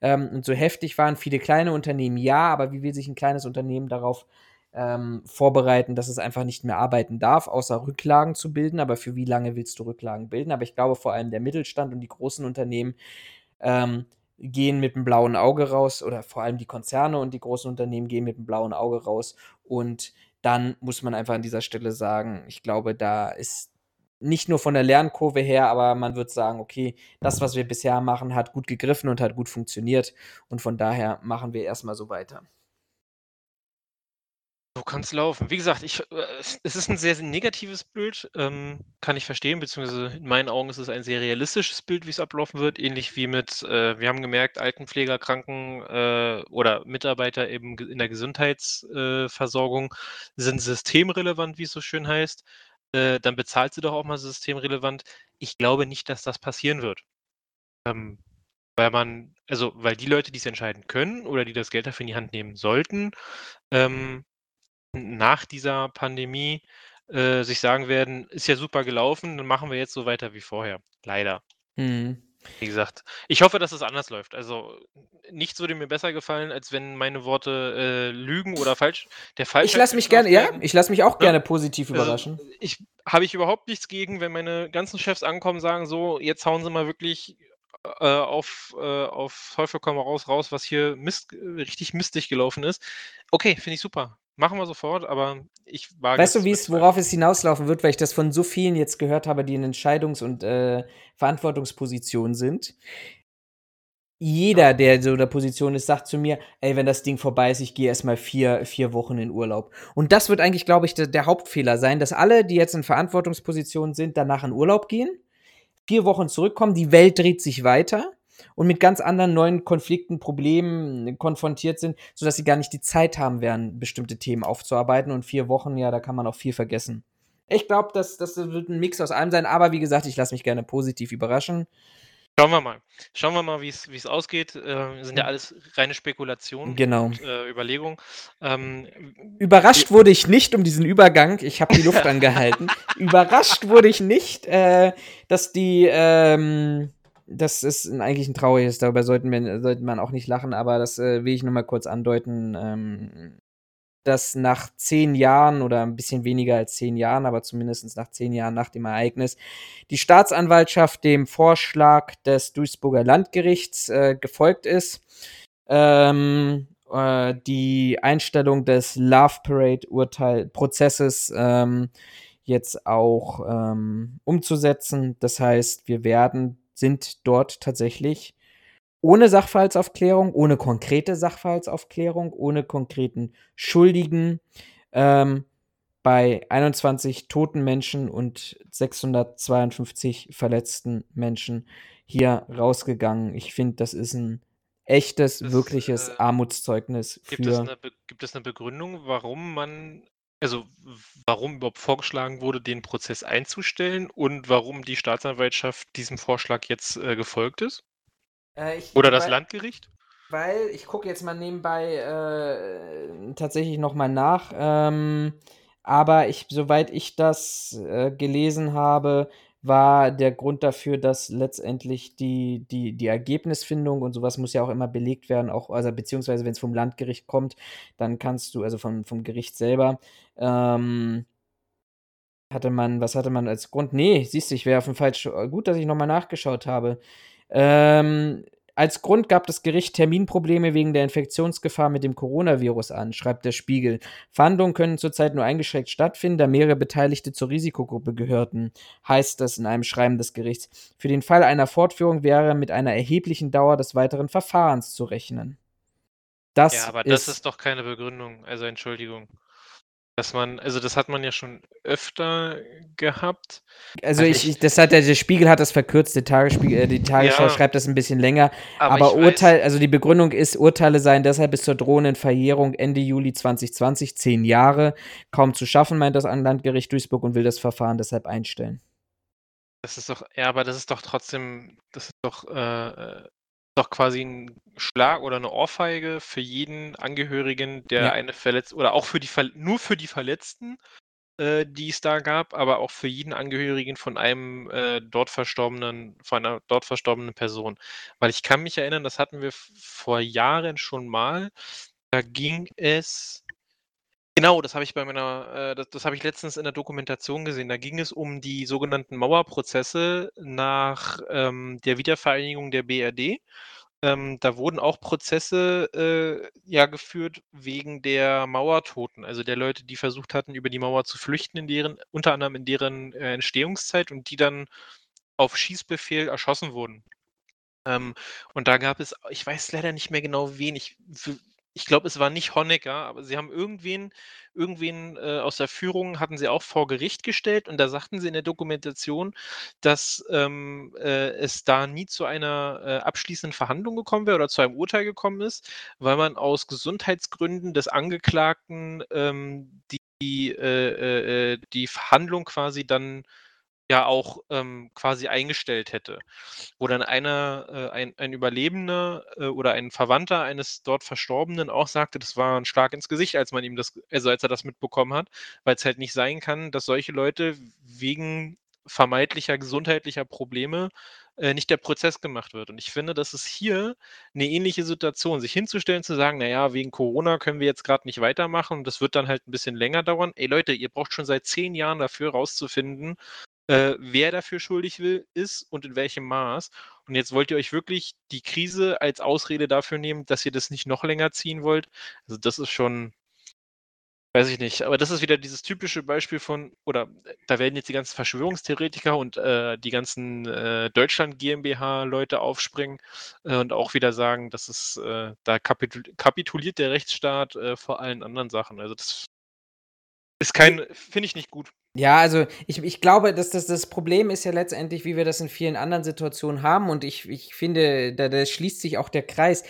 ähm, und so heftig waren. Viele kleine Unternehmen ja, aber wie will sich ein kleines Unternehmen darauf ähm, vorbereiten, dass es einfach nicht mehr arbeiten darf, außer Rücklagen zu bilden. Aber für wie lange willst du Rücklagen bilden? Aber ich glaube, vor allem der Mittelstand und die großen Unternehmen ähm, gehen mit dem blauen Auge raus oder vor allem die Konzerne und die großen Unternehmen gehen mit dem blauen Auge raus. Und dann muss man einfach an dieser Stelle sagen, ich glaube, da ist nicht nur von der Lernkurve her, aber man wird sagen, okay, das, was wir bisher machen, hat gut gegriffen und hat gut funktioniert. Und von daher machen wir erstmal so weiter. So kann es laufen. Wie gesagt, ich, äh, es ist ein sehr, sehr negatives Bild, ähm, kann ich verstehen, beziehungsweise in meinen Augen ist es ein sehr realistisches Bild, wie es ablaufen wird, ähnlich wie mit, äh, wir haben gemerkt, Altenpfleger, Kranken äh, oder Mitarbeiter eben in der Gesundheitsversorgung äh, sind systemrelevant, wie es so schön heißt. Äh, dann bezahlt sie doch auch mal systemrelevant. Ich glaube nicht, dass das passieren wird. Ähm, weil man, also weil die Leute, die es entscheiden können oder die das Geld dafür in die Hand nehmen sollten, ähm, nach dieser Pandemie äh, sich sagen werden, ist ja super gelaufen, dann machen wir jetzt so weiter wie vorher. Leider. Mhm. Wie gesagt, ich hoffe, dass es anders läuft. Also nichts würde mir besser gefallen, als wenn meine Worte äh, lügen oder falsch. Der falsch. Ich lasse mich gerne, ja, ich lasse mich auch ja? gerne positiv also, überraschen. Ich habe ich überhaupt nichts gegen, wenn meine ganzen Chefs ankommen, sagen so, jetzt hauen sie mal wirklich äh, auf, äh, auf Teufel komm raus, raus, was hier Mist, richtig mistig gelaufen ist. Okay, finde ich super. Machen wir sofort, aber ich wage Weißt du, wie es, worauf es hinauslaufen wird, weil ich das von so vielen jetzt gehört habe, die in Entscheidungs- und äh, Verantwortungspositionen sind. Jeder, der so in der Position ist, sagt zu mir, ey, wenn das Ding vorbei ist, ich gehe erstmal vier, vier Wochen in Urlaub. Und das wird eigentlich, glaube ich, der, der Hauptfehler sein, dass alle, die jetzt in Verantwortungspositionen sind, danach in Urlaub gehen vier Wochen zurückkommen, die Welt dreht sich weiter und mit ganz anderen neuen Konflikten, Problemen konfrontiert sind, sodass sie gar nicht die Zeit haben werden, bestimmte Themen aufzuarbeiten. Und vier Wochen, ja, da kann man auch viel vergessen. Ich glaube, das, das wird ein Mix aus allem sein, aber wie gesagt, ich lasse mich gerne positiv überraschen. Schauen wir mal. Schauen wir mal, wie es ausgeht. Äh, sind ja alles reine Spekulationen genau. und äh, Überlegungen. Ähm, Überrascht wurde ich nicht um diesen Übergang. Ich habe die Luft (laughs) angehalten. Überrascht wurde ich nicht, äh, dass die, ähm, das ist eigentlich ein trauriges, darüber sollten, wir, sollten man auch nicht lachen, aber das äh, will ich nur mal kurz andeuten. Ähm, dass nach zehn Jahren oder ein bisschen weniger als zehn Jahren, aber zumindest nach zehn Jahren nach dem Ereignis, die Staatsanwaltschaft dem Vorschlag des Duisburger Landgerichts äh, gefolgt ist, ähm, äh, die Einstellung des Love Parade Urteil Prozesses ähm, jetzt auch ähm, umzusetzen. Das heißt, wir werden sind dort tatsächlich ohne Sachverhaltsaufklärung, ohne konkrete Sachverhaltsaufklärung, ohne konkreten Schuldigen ähm, bei 21 toten Menschen und 652 verletzten Menschen hier rausgegangen. Ich finde, das ist ein echtes, das, wirkliches äh, Armutszeugnis für. Gibt es, eine, gibt es eine Begründung, warum man also warum überhaupt vorgeschlagen wurde, den Prozess einzustellen und warum die Staatsanwaltschaft diesem Vorschlag jetzt äh, gefolgt ist? Äh, ich, Oder das weil, Landgericht? Weil ich gucke jetzt mal nebenbei äh, tatsächlich nochmal nach. Ähm, aber ich, soweit ich das äh, gelesen habe, war der Grund dafür, dass letztendlich die, die, die Ergebnisfindung und sowas muss ja auch immer belegt werden, auch, also beziehungsweise wenn es vom Landgericht kommt, dann kannst du, also vom, vom Gericht selber, ähm, hatte man, was hatte man als Grund? Nee, siehst du, ich wäre auf dem falsch. Gut, dass ich nochmal nachgeschaut habe. Ähm, als Grund gab das Gericht Terminprobleme wegen der Infektionsgefahr mit dem Coronavirus an, schreibt der Spiegel. Verhandlungen können zurzeit nur eingeschränkt stattfinden, da mehrere Beteiligte zur Risikogruppe gehörten, heißt das in einem Schreiben des Gerichts. Für den Fall einer Fortführung wäre mit einer erheblichen Dauer des weiteren Verfahrens zu rechnen. Das ja, aber ist, das ist doch keine Begründung, also Entschuldigung. Dass man, also das hat man ja schon öfter gehabt. Also ich, ich das hat der, der Spiegel hat das verkürzt, der Tagesspiegel, äh, die Tagesschau ja, schreibt das ein bisschen länger. Aber, aber Urteil, also die Begründung ist, Urteile seien deshalb bis zur drohenden Verjährung Ende Juli 2020, zehn Jahre, kaum zu schaffen, meint das Landgericht Duisburg und will das Verfahren deshalb einstellen. Das ist doch, ja, aber das ist doch trotzdem, das ist doch äh, doch quasi ein Schlag oder eine Ohrfeige für jeden Angehörigen, der Ja. eine Verletzung oder auch für die Ver nur für die Verletzten, äh, die es da gab, aber auch für jeden Angehörigen von einem, äh, dort verstorbenen von einer dort verstorbenen Person. Weil ich kann mich erinnern, das hatten wir vor Jahren schon mal. Da ging es Genau, das habe ich bei meiner, äh, das, das habe ich letztens in der Dokumentation gesehen. Da ging es um die sogenannten Mauerprozesse nach ähm, der Wiedervereinigung der BRD. Ähm, da wurden auch Prozesse äh, ja geführt wegen der Mauertoten, also der Leute, die versucht hatten, über die Mauer zu flüchten, in deren, unter anderem in deren äh, Entstehungszeit und die dann auf Schießbefehl erschossen wurden. Ähm, und da gab es, ich weiß leider nicht mehr genau wen, ich ich glaube, es war nicht Honecker, aber sie haben irgendwen, irgendwen äh, aus der Führung hatten sie auch vor Gericht gestellt und da sagten sie in der Dokumentation, dass ähm, äh, es da nie zu einer äh, abschließenden Verhandlung gekommen wäre oder zu einem Urteil gekommen ist, weil man aus Gesundheitsgründen des Angeklagten ähm, die, äh, äh, äh, die Verhandlung quasi dann ja auch ähm, quasi eingestellt hätte. Wo dann einer, äh, ein, ein Überlebender äh, oder ein Verwandter eines dort Verstorbenen auch sagte, das war ein Schlag ins Gesicht, als man ihm das, also als er das mitbekommen hat, weil es halt nicht sein kann, dass solche Leute wegen vermeintlicher gesundheitlicher Probleme äh, nicht der Prozess gemacht wird. Und ich finde, das ist hier eine ähnliche Situation, sich hinzustellen, zu sagen, naja, wegen Corona können wir jetzt gerade nicht weitermachen und das wird dann halt ein bisschen länger dauern. Ey Leute, ihr braucht schon seit zehn Jahren dafür rauszufinden, äh, wer dafür schuldig will, ist und in welchem Maß. Und jetzt wollt ihr euch wirklich die Krise als Ausrede dafür nehmen, dass ihr das nicht noch länger ziehen wollt. Also das ist schon, weiß ich nicht. Aber das ist wieder dieses typische Beispiel von, oder da werden jetzt die ganzen Verschwörungstheoretiker und äh, die ganzen äh, Deutschland GmbH-Leute aufspringen äh, und auch wieder sagen, dass es äh, da kapitul kapituliert der Rechtsstaat äh, vor allen anderen Sachen. Also das ist kein, finde ich nicht gut. Ja, also ich, ich glaube, dass das, das Problem ist ja letztendlich, wie wir das in vielen anderen Situationen haben. Und ich, ich finde, da, da schließt sich auch der Kreis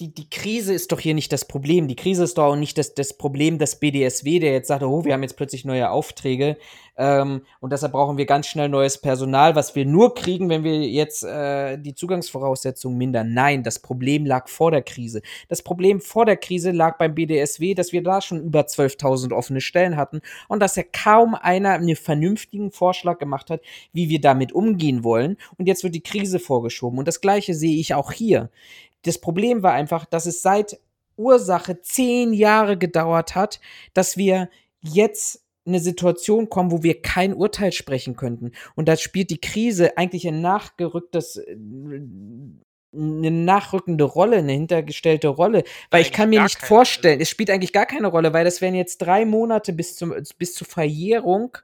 die, die Krise ist doch hier nicht das Problem. Die Krise ist doch auch nicht das, das Problem des BDSW, der jetzt sagt, oh, wir haben jetzt plötzlich neue Aufträge ähm, und deshalb brauchen wir ganz schnell neues Personal, was wir nur kriegen, wenn wir jetzt äh, die Zugangsvoraussetzungen mindern. Nein, das Problem lag vor der Krise. Das Problem vor der Krise lag beim BDSW, dass wir da schon über 12.000 offene Stellen hatten und dass ja kaum einer einen vernünftigen Vorschlag gemacht hat, wie wir damit umgehen wollen. Und jetzt wird die Krise vorgeschoben. Und das Gleiche sehe ich auch hier. Das Problem war einfach, dass es seit Ursache zehn Jahre gedauert hat, dass wir jetzt eine Situation kommen, wo wir kein Urteil sprechen könnten. Und da spielt die Krise eigentlich ein nachgerücktes, äh, eine nachrückende Rolle, eine hintergestellte Rolle, weil ich kann mir nicht vorstellen, es spielt eigentlich gar keine Rolle, weil das wären jetzt drei Monate bis zum bis zur Verjährung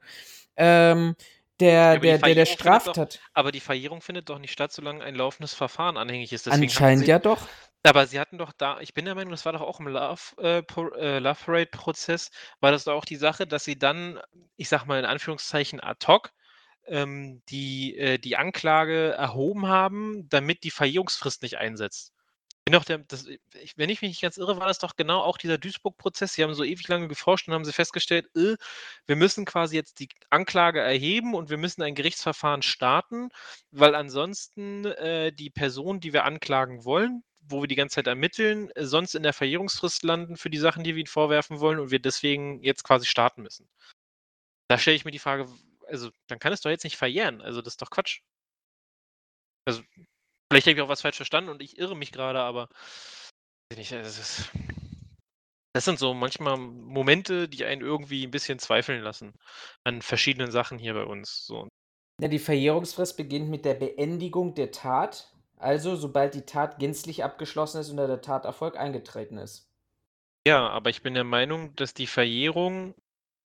ähm, der, der, der, der Straftat. Doch, aber die Verjährung findet doch nicht statt, solange ein laufendes Verfahren anhängig ist. Deswegen Anscheinend sie, ja doch. Aber sie hatten doch da, ich bin der Meinung, das war doch auch im Love, äh, äh, Love Parade-Prozess, war das doch auch die Sache, dass sie dann, ich sag mal in Anführungszeichen ad hoc, ähm, die, äh, die Anklage erhoben haben, damit die Verjährungsfrist nicht einsetzt bin der, das, ich, wenn ich mich nicht ganz irre, war das doch genau auch dieser Duisburg-Prozess. Sie haben so ewig lange geforscht und haben sie festgestellt, äh, wir müssen quasi jetzt die Anklage erheben und wir müssen ein Gerichtsverfahren starten, weil ansonsten äh, die Person, die wir anklagen wollen, wo wir die ganze Zeit ermitteln, äh, sonst in der Verjährungsfrist landen für die Sachen, die wir ihnen vorwerfen wollen und wir deswegen jetzt quasi starten müssen. Da stelle ich mir die Frage, also dann kann es doch jetzt nicht verjähren. Also das ist doch Quatsch. Also Vielleicht habe ich auch was falsch verstanden und ich irre mich gerade, aber das, sind so manchmal Momente, die einen irgendwie ein bisschen zweifeln lassen an verschiedenen Sachen hier bei uns. So. Ja, die Verjährungsfrist beginnt mit der Beendigung der Tat, also sobald die Tat gänzlich abgeschlossen ist und der Taterfolg eingetreten ist. Ja, aber ich bin der Meinung, dass die Verjährung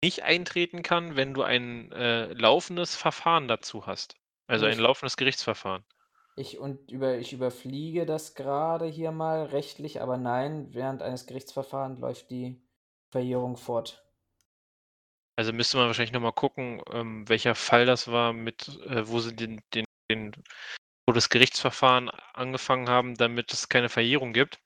nicht eintreten kann, wenn du ein äh, laufendes Verfahren dazu hast. Also ein laufendes Gerichtsverfahren. Ich und über ich überfliege das gerade hier mal rechtlich, aber nein, während eines Gerichtsverfahrens läuft die Verjährung fort. Also müsste man wahrscheinlich nochmal gucken, ähm, welcher Fall das war, mit, äh, wo sie den, den, den, wo das Gerichtsverfahren angefangen haben, damit es keine Verjährung gibt.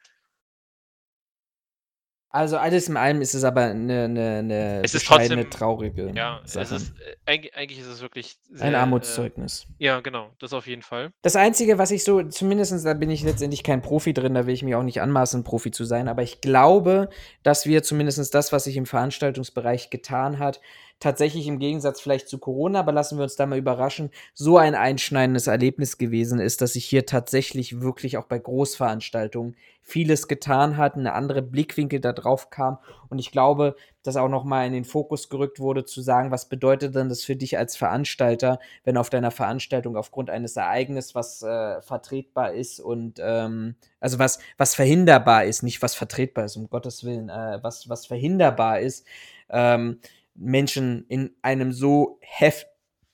Also alles in allem ist es aber eine, eine, eine es ist trotzdem, traurige ja, Sache. Es ist, äh, eigentlich, eigentlich, ist es wirklich sehr, ein Armutszeugnis. Äh, ja, genau, das auf jeden Fall. Das Einzige, was ich so, zumindest da bin ich letztendlich kein Profi drin, da will ich mir auch nicht anmaßen, Profi zu sein, aber ich glaube, dass wir zumindest das, was sich im Veranstaltungsbereich getan hat, tatsächlich im Gegensatz vielleicht zu Corona, aber lassen wir uns da mal überraschen, so ein einschneidendes Erlebnis gewesen ist, dass sich hier tatsächlich wirklich auch bei Großveranstaltungen vieles getan hat, eine andere Blickwinkel da drauf kam. Und ich glaube, dass auch noch mal in den Fokus gerückt wurde zu sagen, was bedeutet denn das für dich als Veranstalter, wenn auf deiner Veranstaltung aufgrund eines Ereignisses was äh, vertretbar ist und ähm, also was was verhinderbar ist, nicht was vertretbar ist, um Gottes Willen, äh, was was verhinderbar ist, ähm, Menschen in einem so hef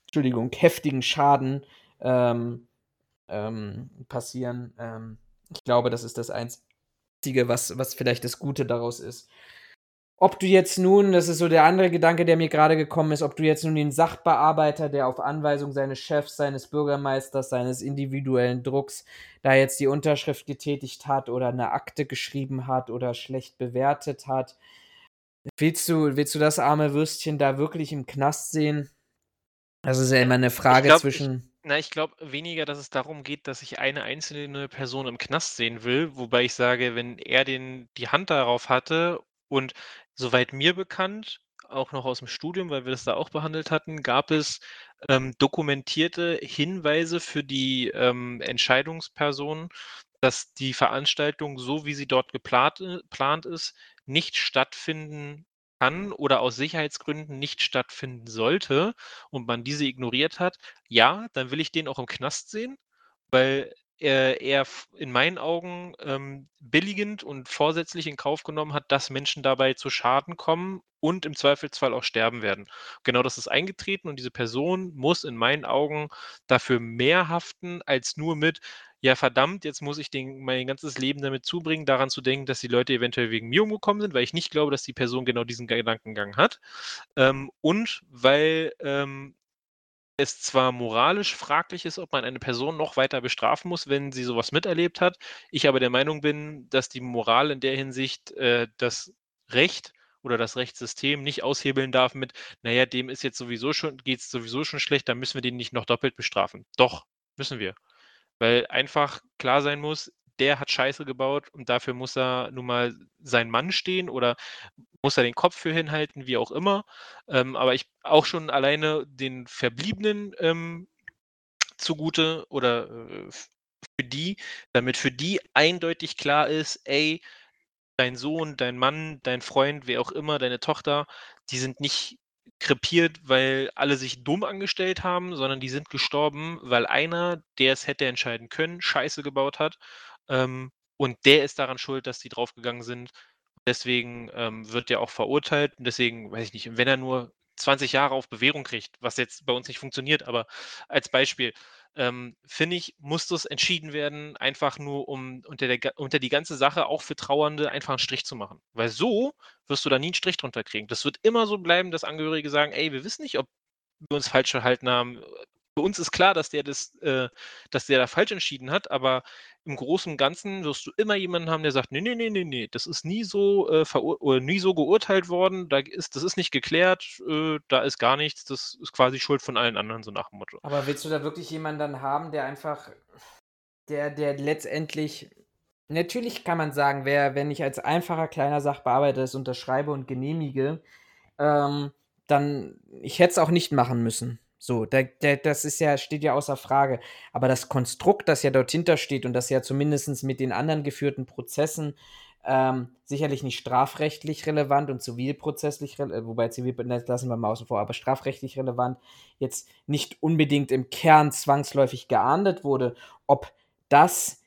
Entschuldigung, heftigen Schaden ähm, ähm, passieren. Ähm, ich glaube, das ist das Einzige, was, was vielleicht das Gute daraus ist. Ob du jetzt nun, das ist so der andere Gedanke, der mir gerade gekommen ist, ob du jetzt nun den Sachbearbeiter, der auf Anweisung seines Chefs, seines Bürgermeisters, seines individuellen Drucks da jetzt die Unterschrift getätigt hat oder eine Akte geschrieben hat oder schlecht bewertet hat, Willst du, willst du das arme Würstchen da wirklich im Knast sehen? Das ist ja immer eine Frage glaub, zwischen. Ich, na, ich glaube weniger, dass es darum geht, dass ich eine einzelne Person im Knast sehen will, wobei ich sage, wenn er den, die Hand darauf hatte und soweit mir bekannt, auch noch aus dem Studium, weil wir das da auch behandelt hatten, gab es ähm, dokumentierte Hinweise für die ähm, Entscheidungspersonen, dass die Veranstaltung, so wie sie dort geplant, geplant ist, nicht stattfinden kann oder aus Sicherheitsgründen nicht stattfinden sollte und man diese ignoriert hat, ja, dann will ich den auch im Knast sehen, weil äh, er in meinen Augen ähm, billigend und vorsätzlich in Kauf genommen hat, dass Menschen dabei zu Schaden kommen und im Zweifelsfall auch sterben werden. Genau das ist eingetreten und diese Person muss in meinen Augen dafür mehr haften als nur mit, ja verdammt, jetzt muss ich den, mein ganzes Leben damit zubringen, daran zu denken, dass die Leute eventuell wegen mir umgekommen sind, weil ich nicht glaube, dass die Person genau diesen Gedankengang hat. Ähm, und weil ähm, es zwar moralisch fraglich ist, ob man eine Person noch weiter bestrafen muss, wenn sie sowas miterlebt hat. Ich aber der Meinung bin, dass die Moral in der Hinsicht äh, das Recht oder das Rechtssystem nicht aushebeln darf mit, naja, dem ist jetzt sowieso schon, geht es sowieso schon schlecht, dann müssen wir den nicht noch doppelt bestrafen. Doch, müssen wir. Weil einfach klar sein muss, der hat Scheiße gebaut und dafür muss er nun mal sein Mann stehen oder muss er den Kopf für hinhalten, wie auch immer. Ähm, aber ich auch schon alleine den Verbliebenen ähm, zugute oder äh, für die, damit für die eindeutig klar ist, ey, dein Sohn, dein Mann, dein Freund, wer auch immer, deine Tochter, die sind nicht krepiert, weil alle sich dumm angestellt haben, sondern die sind gestorben, weil einer, der es hätte entscheiden können, Scheiße gebaut hat. Ähm, und der ist daran schuld, dass die draufgegangen sind. Deswegen ähm, wird der auch verurteilt. Und deswegen, weiß ich nicht, wenn er nur 20 Jahre auf Bewährung kriegt, was jetzt bei uns nicht funktioniert, aber als Beispiel, ähm, finde ich, muss das entschieden werden, einfach nur um unter, der, unter die ganze Sache auch für Trauernde einfach einen Strich zu machen. Weil so wirst du da nie einen Strich drunter kriegen. Das wird immer so bleiben, dass Angehörige sagen, ey, wir wissen nicht, ob wir uns falsch verhalten haben für uns ist klar, dass der das, äh, dass der da falsch entschieden hat, aber im Großen und Ganzen wirst du immer jemanden haben, der sagt, nee, nee, nee, nee, nee, das ist nie so äh, nie so geurteilt worden, da ist, das ist nicht geklärt, äh, da ist gar nichts, das ist quasi Schuld von allen anderen, so nach dem Motto. Aber willst du da wirklich jemanden dann haben, der einfach, der, der letztendlich, natürlich kann man sagen, wer, wenn ich als einfacher kleiner Sachbearbeiter das unterschreibe und genehmige, ähm, dann, ich hätte es auch nicht machen müssen. So, der, der, das ist ja, steht ja außer Frage. Aber das Konstrukt, das ja dort hinter steht und das ja zumindest mit den anderen geführten Prozessen ähm, sicherlich nicht strafrechtlich relevant und zivilprozesslich, relevant, wobei zivil lassen wir mal außen vor, aber strafrechtlich relevant, jetzt nicht unbedingt im Kern zwangsläufig geahndet wurde, ob das,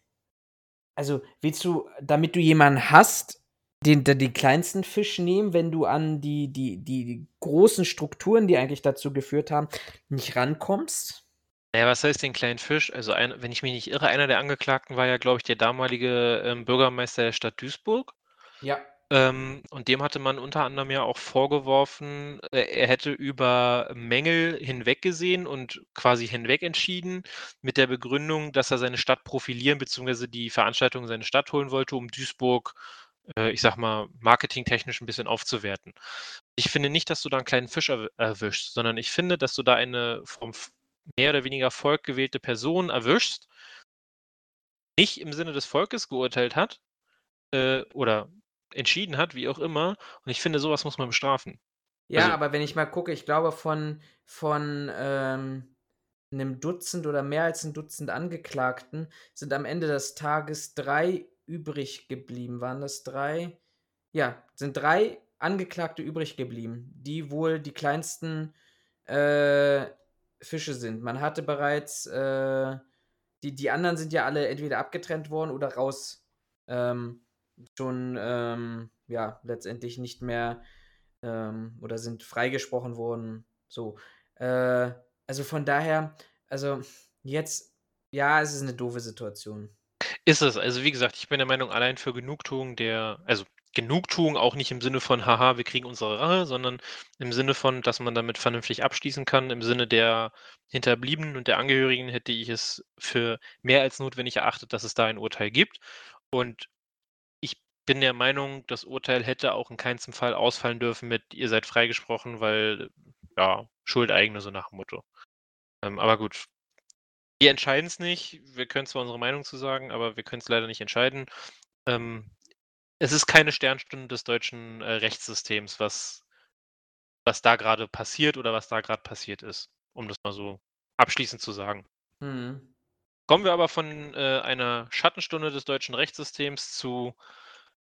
also willst du, damit du jemanden hast, den, den kleinsten Fisch nehmen, wenn du an die, die, die großen Strukturen, die eigentlich dazu geführt haben, nicht rankommst? Naja, was heißt den kleinen Fisch? Also, ein, wenn ich mich nicht irre, einer der Angeklagten war ja, glaube ich, der damalige ähm, Bürgermeister der Stadt Duisburg. Ja. Ähm, und dem hatte man unter anderem ja auch vorgeworfen, äh, er hätte über Mängel hinweggesehen und quasi hinweg entschieden, mit der Begründung, dass er seine Stadt profilieren bzw. die Veranstaltung in seine Stadt holen wollte, um Duisburg äh, ich sag mal, marketingtechnisch ein bisschen aufzuwerten. Ich finde nicht, dass du da einen kleinen Fisch erwischst, sondern ich finde, dass du da eine vom mehr oder weniger Volk gewählte Person erwischst, nicht im Sinne des Volkes geurteilt hat äh, oder entschieden hat, wie auch immer. Und ich finde, sowas muss man bestrafen. Ja, also, aber wenn ich mal gucke, ich glaube, von, von ähm, einem Dutzend oder mehr als ein Dutzend Angeklagten sind am Ende des Tages drei übrig geblieben. Waren das drei? Ja, sind drei Angeklagte übrig geblieben, die wohl die kleinsten äh, Fische sind. Man hatte bereits, äh, die, die anderen sind ja alle entweder abgetrennt worden oder raus. Ähm, schon, ähm, ja, letztendlich nicht mehr ähm, oder sind freigesprochen worden. So. Äh, also von daher, also jetzt, ja, es ist eine doofe Situation. Ist es. Also, wie gesagt, ich bin der Meinung, allein für Genugtuung der also, Genugtuung auch nicht im Sinne von: „Haha, wir kriegen unsere Rache“, sondern im Sinne von, dass man damit vernünftig abschließen kann. Im Sinne der Hinterbliebenen und der Angehörigen hätte ich es für mehr als notwendig erachtet, dass es da ein Urteil gibt. Und ich bin der Meinung, das Urteil hätte auch in keinem Fall ausfallen dürfen mit: „Ihr seid freigesprochen“, weil, ja, Schuldeigene, so nach dem Motto. Ähm, aber gut, wir entscheiden es nicht. Wir können zwar unsere Meinung zu sagen, aber wir können es leider nicht entscheiden. Ähm, es ist keine Sternstunde des deutschen äh, Rechtssystems, was, was da gerade passiert oder was da gerade passiert ist, um das mal so abschließend zu sagen. Mhm. Kommen wir aber von äh, einer Schattenstunde des deutschen Rechtssystems zu,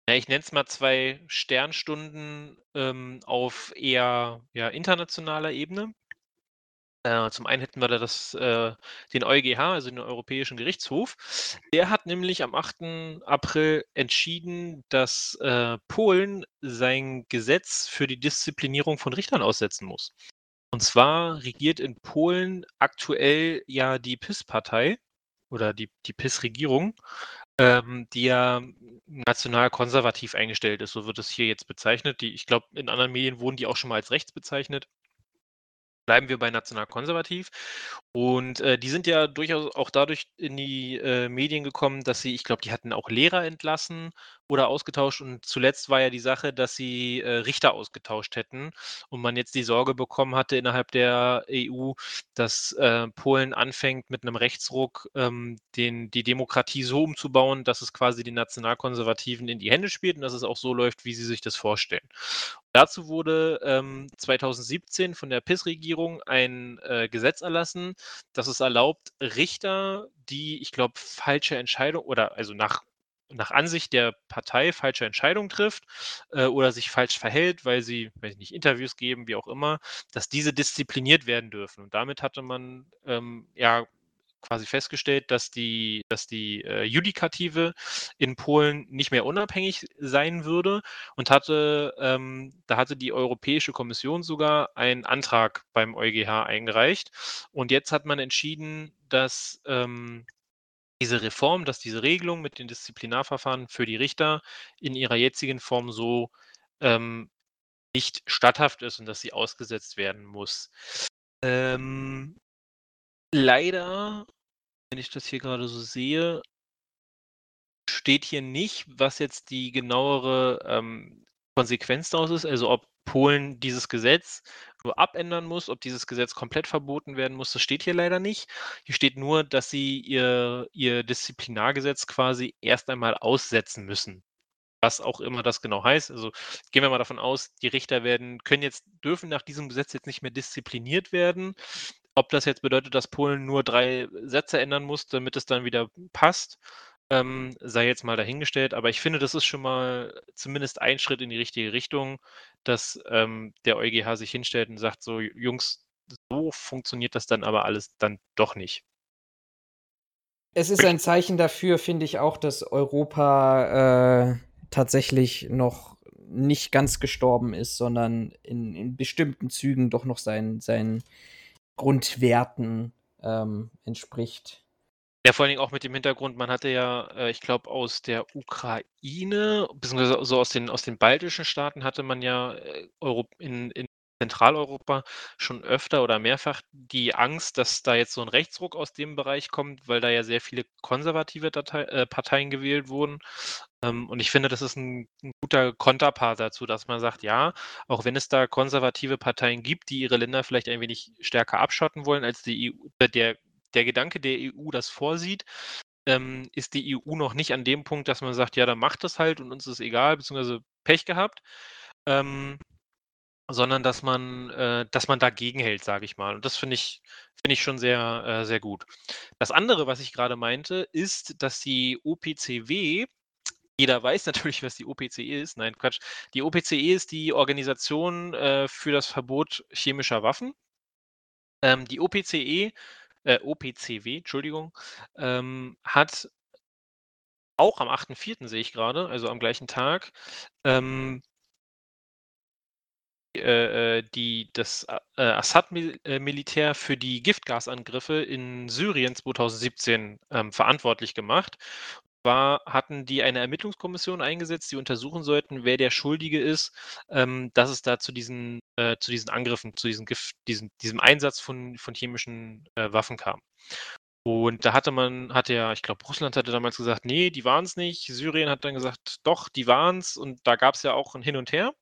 ja, ich nenne es mal zwei Sternstunden ähm, auf eher ja, internationaler Ebene. Äh, zum einen hätten wir da das, äh, den EuGH, also den Europäischen Gerichtshof. Der hat nämlich am 8. April entschieden, dass äh, Polen sein Gesetz für die Disziplinierung von Richtern aussetzen muss. Und zwar regiert in Polen aktuell ja die PIS-Partei oder die, die PIS-Regierung, ähm, die ja national konservativ eingestellt ist. So wird es hier jetzt bezeichnet. Die, ich glaube, in anderen Medien wurden die auch schon mal als rechts bezeichnet bleiben wir bei nationalkonservativ. Und äh, die sind ja durchaus auch dadurch in die äh, Medien gekommen, dass sie, ich glaube, die hatten auch Lehrer entlassen oder ausgetauscht. Und zuletzt war ja die Sache, dass sie äh, Richter ausgetauscht hätten und man jetzt die Sorge bekommen hatte innerhalb der EU, dass äh, Polen anfängt mit einem Rechtsruck ähm, den, die Demokratie so umzubauen, dass es quasi den Nationalkonservativen in die Hände spielt und dass es auch so läuft, wie sie sich das vorstellen. Dazu wurde ähm, 2017 von der PIS-Regierung ein äh, Gesetz erlassen, das es erlaubt, Richter, die, ich glaube, falsche Entscheidungen oder also nach, nach Ansicht der Partei falsche Entscheidungen trifft äh, oder sich falsch verhält, weil sie, weiß ich nicht, Interviews geben, wie auch immer, dass diese diszipliniert werden dürfen. Und damit hatte man ähm, ja quasi festgestellt, dass die, dass die äh, Judikative in Polen nicht mehr unabhängig sein würde und hatte, ähm, da hatte die Europäische Kommission sogar einen Antrag beim EuGH eingereicht. Und jetzt hat man entschieden, dass ähm, diese Reform, dass diese Regelung mit den Disziplinarverfahren für die Richter in ihrer jetzigen Form so ähm, nicht statthaft ist und dass sie ausgesetzt werden muss. Ähm, Leider, wenn ich das hier gerade so sehe steht hier nicht, was jetzt die genauere, ähm, Konsequenz daraus ist, also ob Polen dieses Gesetz nur abändern muss, ob dieses Gesetz komplett verboten werden muss, das steht hier leider nicht. Hier steht nur, dass sie ihr ihr Disziplinargesetz quasi erst einmal aussetzen müssen. Was auch immer das genau heißt. Also, gehen wir mal davon aus, die Richter werden können jetzt dürfen nach diesem Gesetz jetzt nicht mehr diszipliniert werden. Ob das jetzt bedeutet, dass Polen nur drei Sätze ändern muss, damit es dann wieder passt, ähm, sei jetzt mal dahingestellt. Aber ich finde, das ist schon mal zumindest ein Schritt in die richtige Richtung, dass ähm, der EuGH sich hinstellt und sagt: „So, Jungs, so funktioniert das dann aber alles dann doch nicht.“ Es ist ein Zeichen dafür, finde ich auch, dass Europa, äh, tatsächlich noch nicht ganz gestorben ist, sondern in in bestimmten Zügen doch noch seinen seinen Grundwerten, ähm, entspricht. Ja, vor allen Dingen auch mit dem Hintergrund, man hatte ja, äh, ich glaube, aus der Ukraine, beziehungsweise so aus den aus den baltischen Staaten hatte man ja, äh, Europ in in Zentraleuropa schon öfter oder mehrfach die Angst, dass da jetzt so 'n Rechtsruck aus dem Bereich kommt, weil da ja sehr viele konservative Datei äh, Parteien gewählt wurden. Ähm, und ich finde, das ist 'n 'n guter Konterpart dazu, dass man sagt: „Ja, auch wenn es da konservative Parteien gibt, die ihre Länder vielleicht ein wenig stärker abschotten wollen, als die EU äh, der der Gedanke der EU das vorsieht, ähm, ist die EU noch nicht an dem Punkt, dass man sagt: „Ja, dann macht das halt und uns ist egal“, beziehungsweise Pech gehabt. Ähm, sondern dass man äh, dass man dagegenhält, sage ich mal. Und das finde ich finde ich schon sehr, äh, sehr gut. Das andere, was ich grade meinte, ist, dass die OPCW jeder weiß (laughs) natürlich, was die OPCE ist. Nein, Quatsch. Die OPCE ist die Organisation, äh, für das Verbot chemischer Waffen. Ähm, die OPCE äh, OPCW, Entschuldigung, ähm, hat auch am 8.4. sehe ich grade, also am gleichen Tag, ähm äh, äh, die das, äh, Assad-Mil äh, Militär für die Giftgasangriffe in Syrien 2017, ähm, verantwortlich gemacht. Zwar hatten die eine Ermittlungskommission eingesetzt, die untersuchen sollten, wer der Schuldige ist, ähm, dass es da zu diesen äh, zu diesen Angriffen, zu diesen Gift diesen diesem Einsatz von von chemischen, äh, Waffen kam. Und da hatte man hatte ja ich glaube, Russland hatte damals gesagt: „Ne, die waren's nicht.“ Syrien hat dann gesagt: „Doch, die waren's.“ Und da gab's ja auch 'n Hin und Her.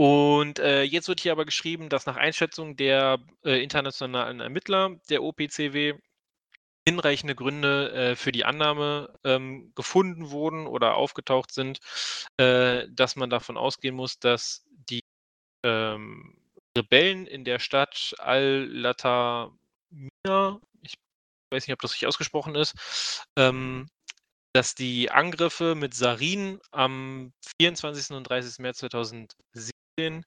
Und, äh, jetzt wird hier aber geschrieben, dass nach Einschätzung der, äh, internationalen Ermittler der OPCW hinreichende Gründe, äh, für die Annahme, ähm, gefunden wurden oder aufgetaucht sind, äh, dass man davon ausgehen muss, dass die, ähm, Rebellen in der Stadt al-Lata'miyah, ich weiß nicht, ob das richtig ausgesprochen ist, ähm, dass die Angriffe mit Sarin am 24. und 30. März 2017,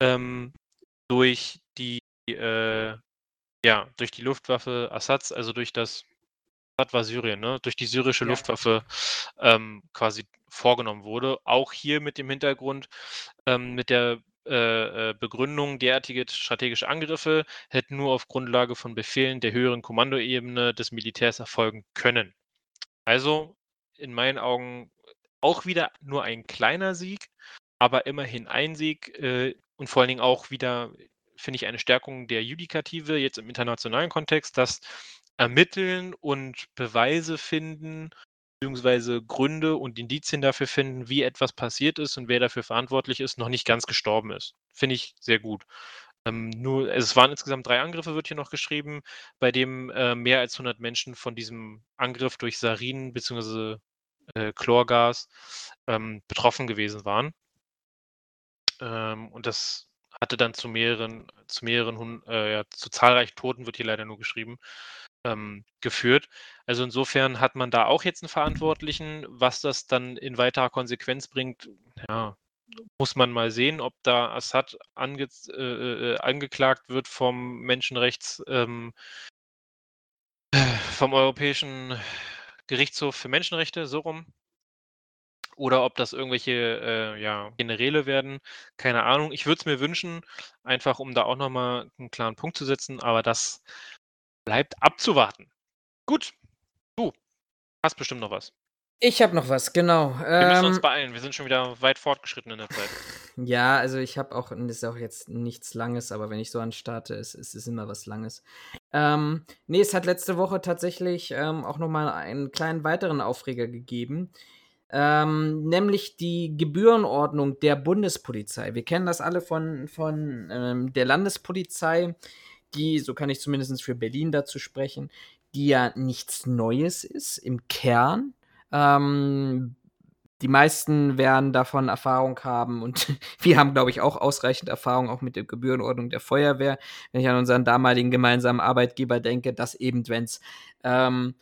ähm, durch die äh, ja, durch die Luftwaffe Assads, also durch das Assad war Syrien, ne? Durch die syrische Ja. Luftwaffe ähm, quasi vorgenommen wurde. Auch hier mit dem Hintergrund, ähm, mit der äh, äh, Begründung, derartige strategische Angriffe hätten nur auf Grundlage von Befehlen der höheren Kommandoebene des Militärs erfolgen können. Also in meinen Augen auch wieder nur ein kleiner Sieg, aber immerhin ein Sieg äh, und vor allen Dingen auch wieder, finde ich, eine Stärkung der Judikative jetzt im internationalen Kontext, dass Ermitteln und Beweise finden, beziehungsweise Gründe und Indizien dafür finden, wie etwas passiert ist und wer dafür verantwortlich ist, noch nicht ganz gestorben ist. Finde ich sehr gut. Ähm, nur, es waren insgesamt drei Angriffe, wird hier noch geschrieben, bei dem äh, mehr als 100 Menschen von diesem Angriff durch Sarin bzw. Äh, Chlorgas ähm, betroffen gewesen waren. Ähm, und das hatte dann zu mehreren, zu mehreren, äh, ja, zu zahlreichen Toten, wird hier leider nur geschrieben, ähm, geführt. Also insofern hat man da auch jetzt einen Verantwortlichen. Was das dann in weiterer Konsequenz bringt, ja, muss man mal sehen, ob da Assad ange äh, äh, angeklagt wird vom Menschenrechts, ähm, vom Europäischen Gerichtshof für Menschenrechte, so rum. Oder ob das irgendwelche äh, ja, Generäle werden. Keine Ahnung. Ich würde es mir wünschen, einfach um da auch nochmal einen klaren Punkt zu setzen, aber das bleibt abzuwarten. Gut, du hast bestimmt noch was. Ich habe noch was, genau. Wir müssen uns Ähm, beeilen, wir sind schon wieder weit fortgeschritten in der Zeit. (laughs) Ja, also ich habe auch, und das ist auch jetzt nichts Langes, aber wenn ich so anstarte, es, es ist immer was Langes. Ähm, nee, es hat letzte Woche tatsächlich ähm, auch nochmal einen kleinen weiteren Aufreger gegeben. Ähm, nämlich die Gebührenordnung der Bundespolizei. Wir kennen das alle von, von ähm, der Landespolizei, die, so kann ich zumindest für Berlin dazu sprechen, die ja nichts Neues ist im Kern. Ähm, die meisten werden davon Erfahrung haben und (laughs) wir haben, glaube ich, auch ausreichend Erfahrung auch mit der Gebührenordnung der Feuerwehr. Wenn ich an unseren damaligen gemeinsamen Arbeitgeber denke, dass eben, wenn es ähm,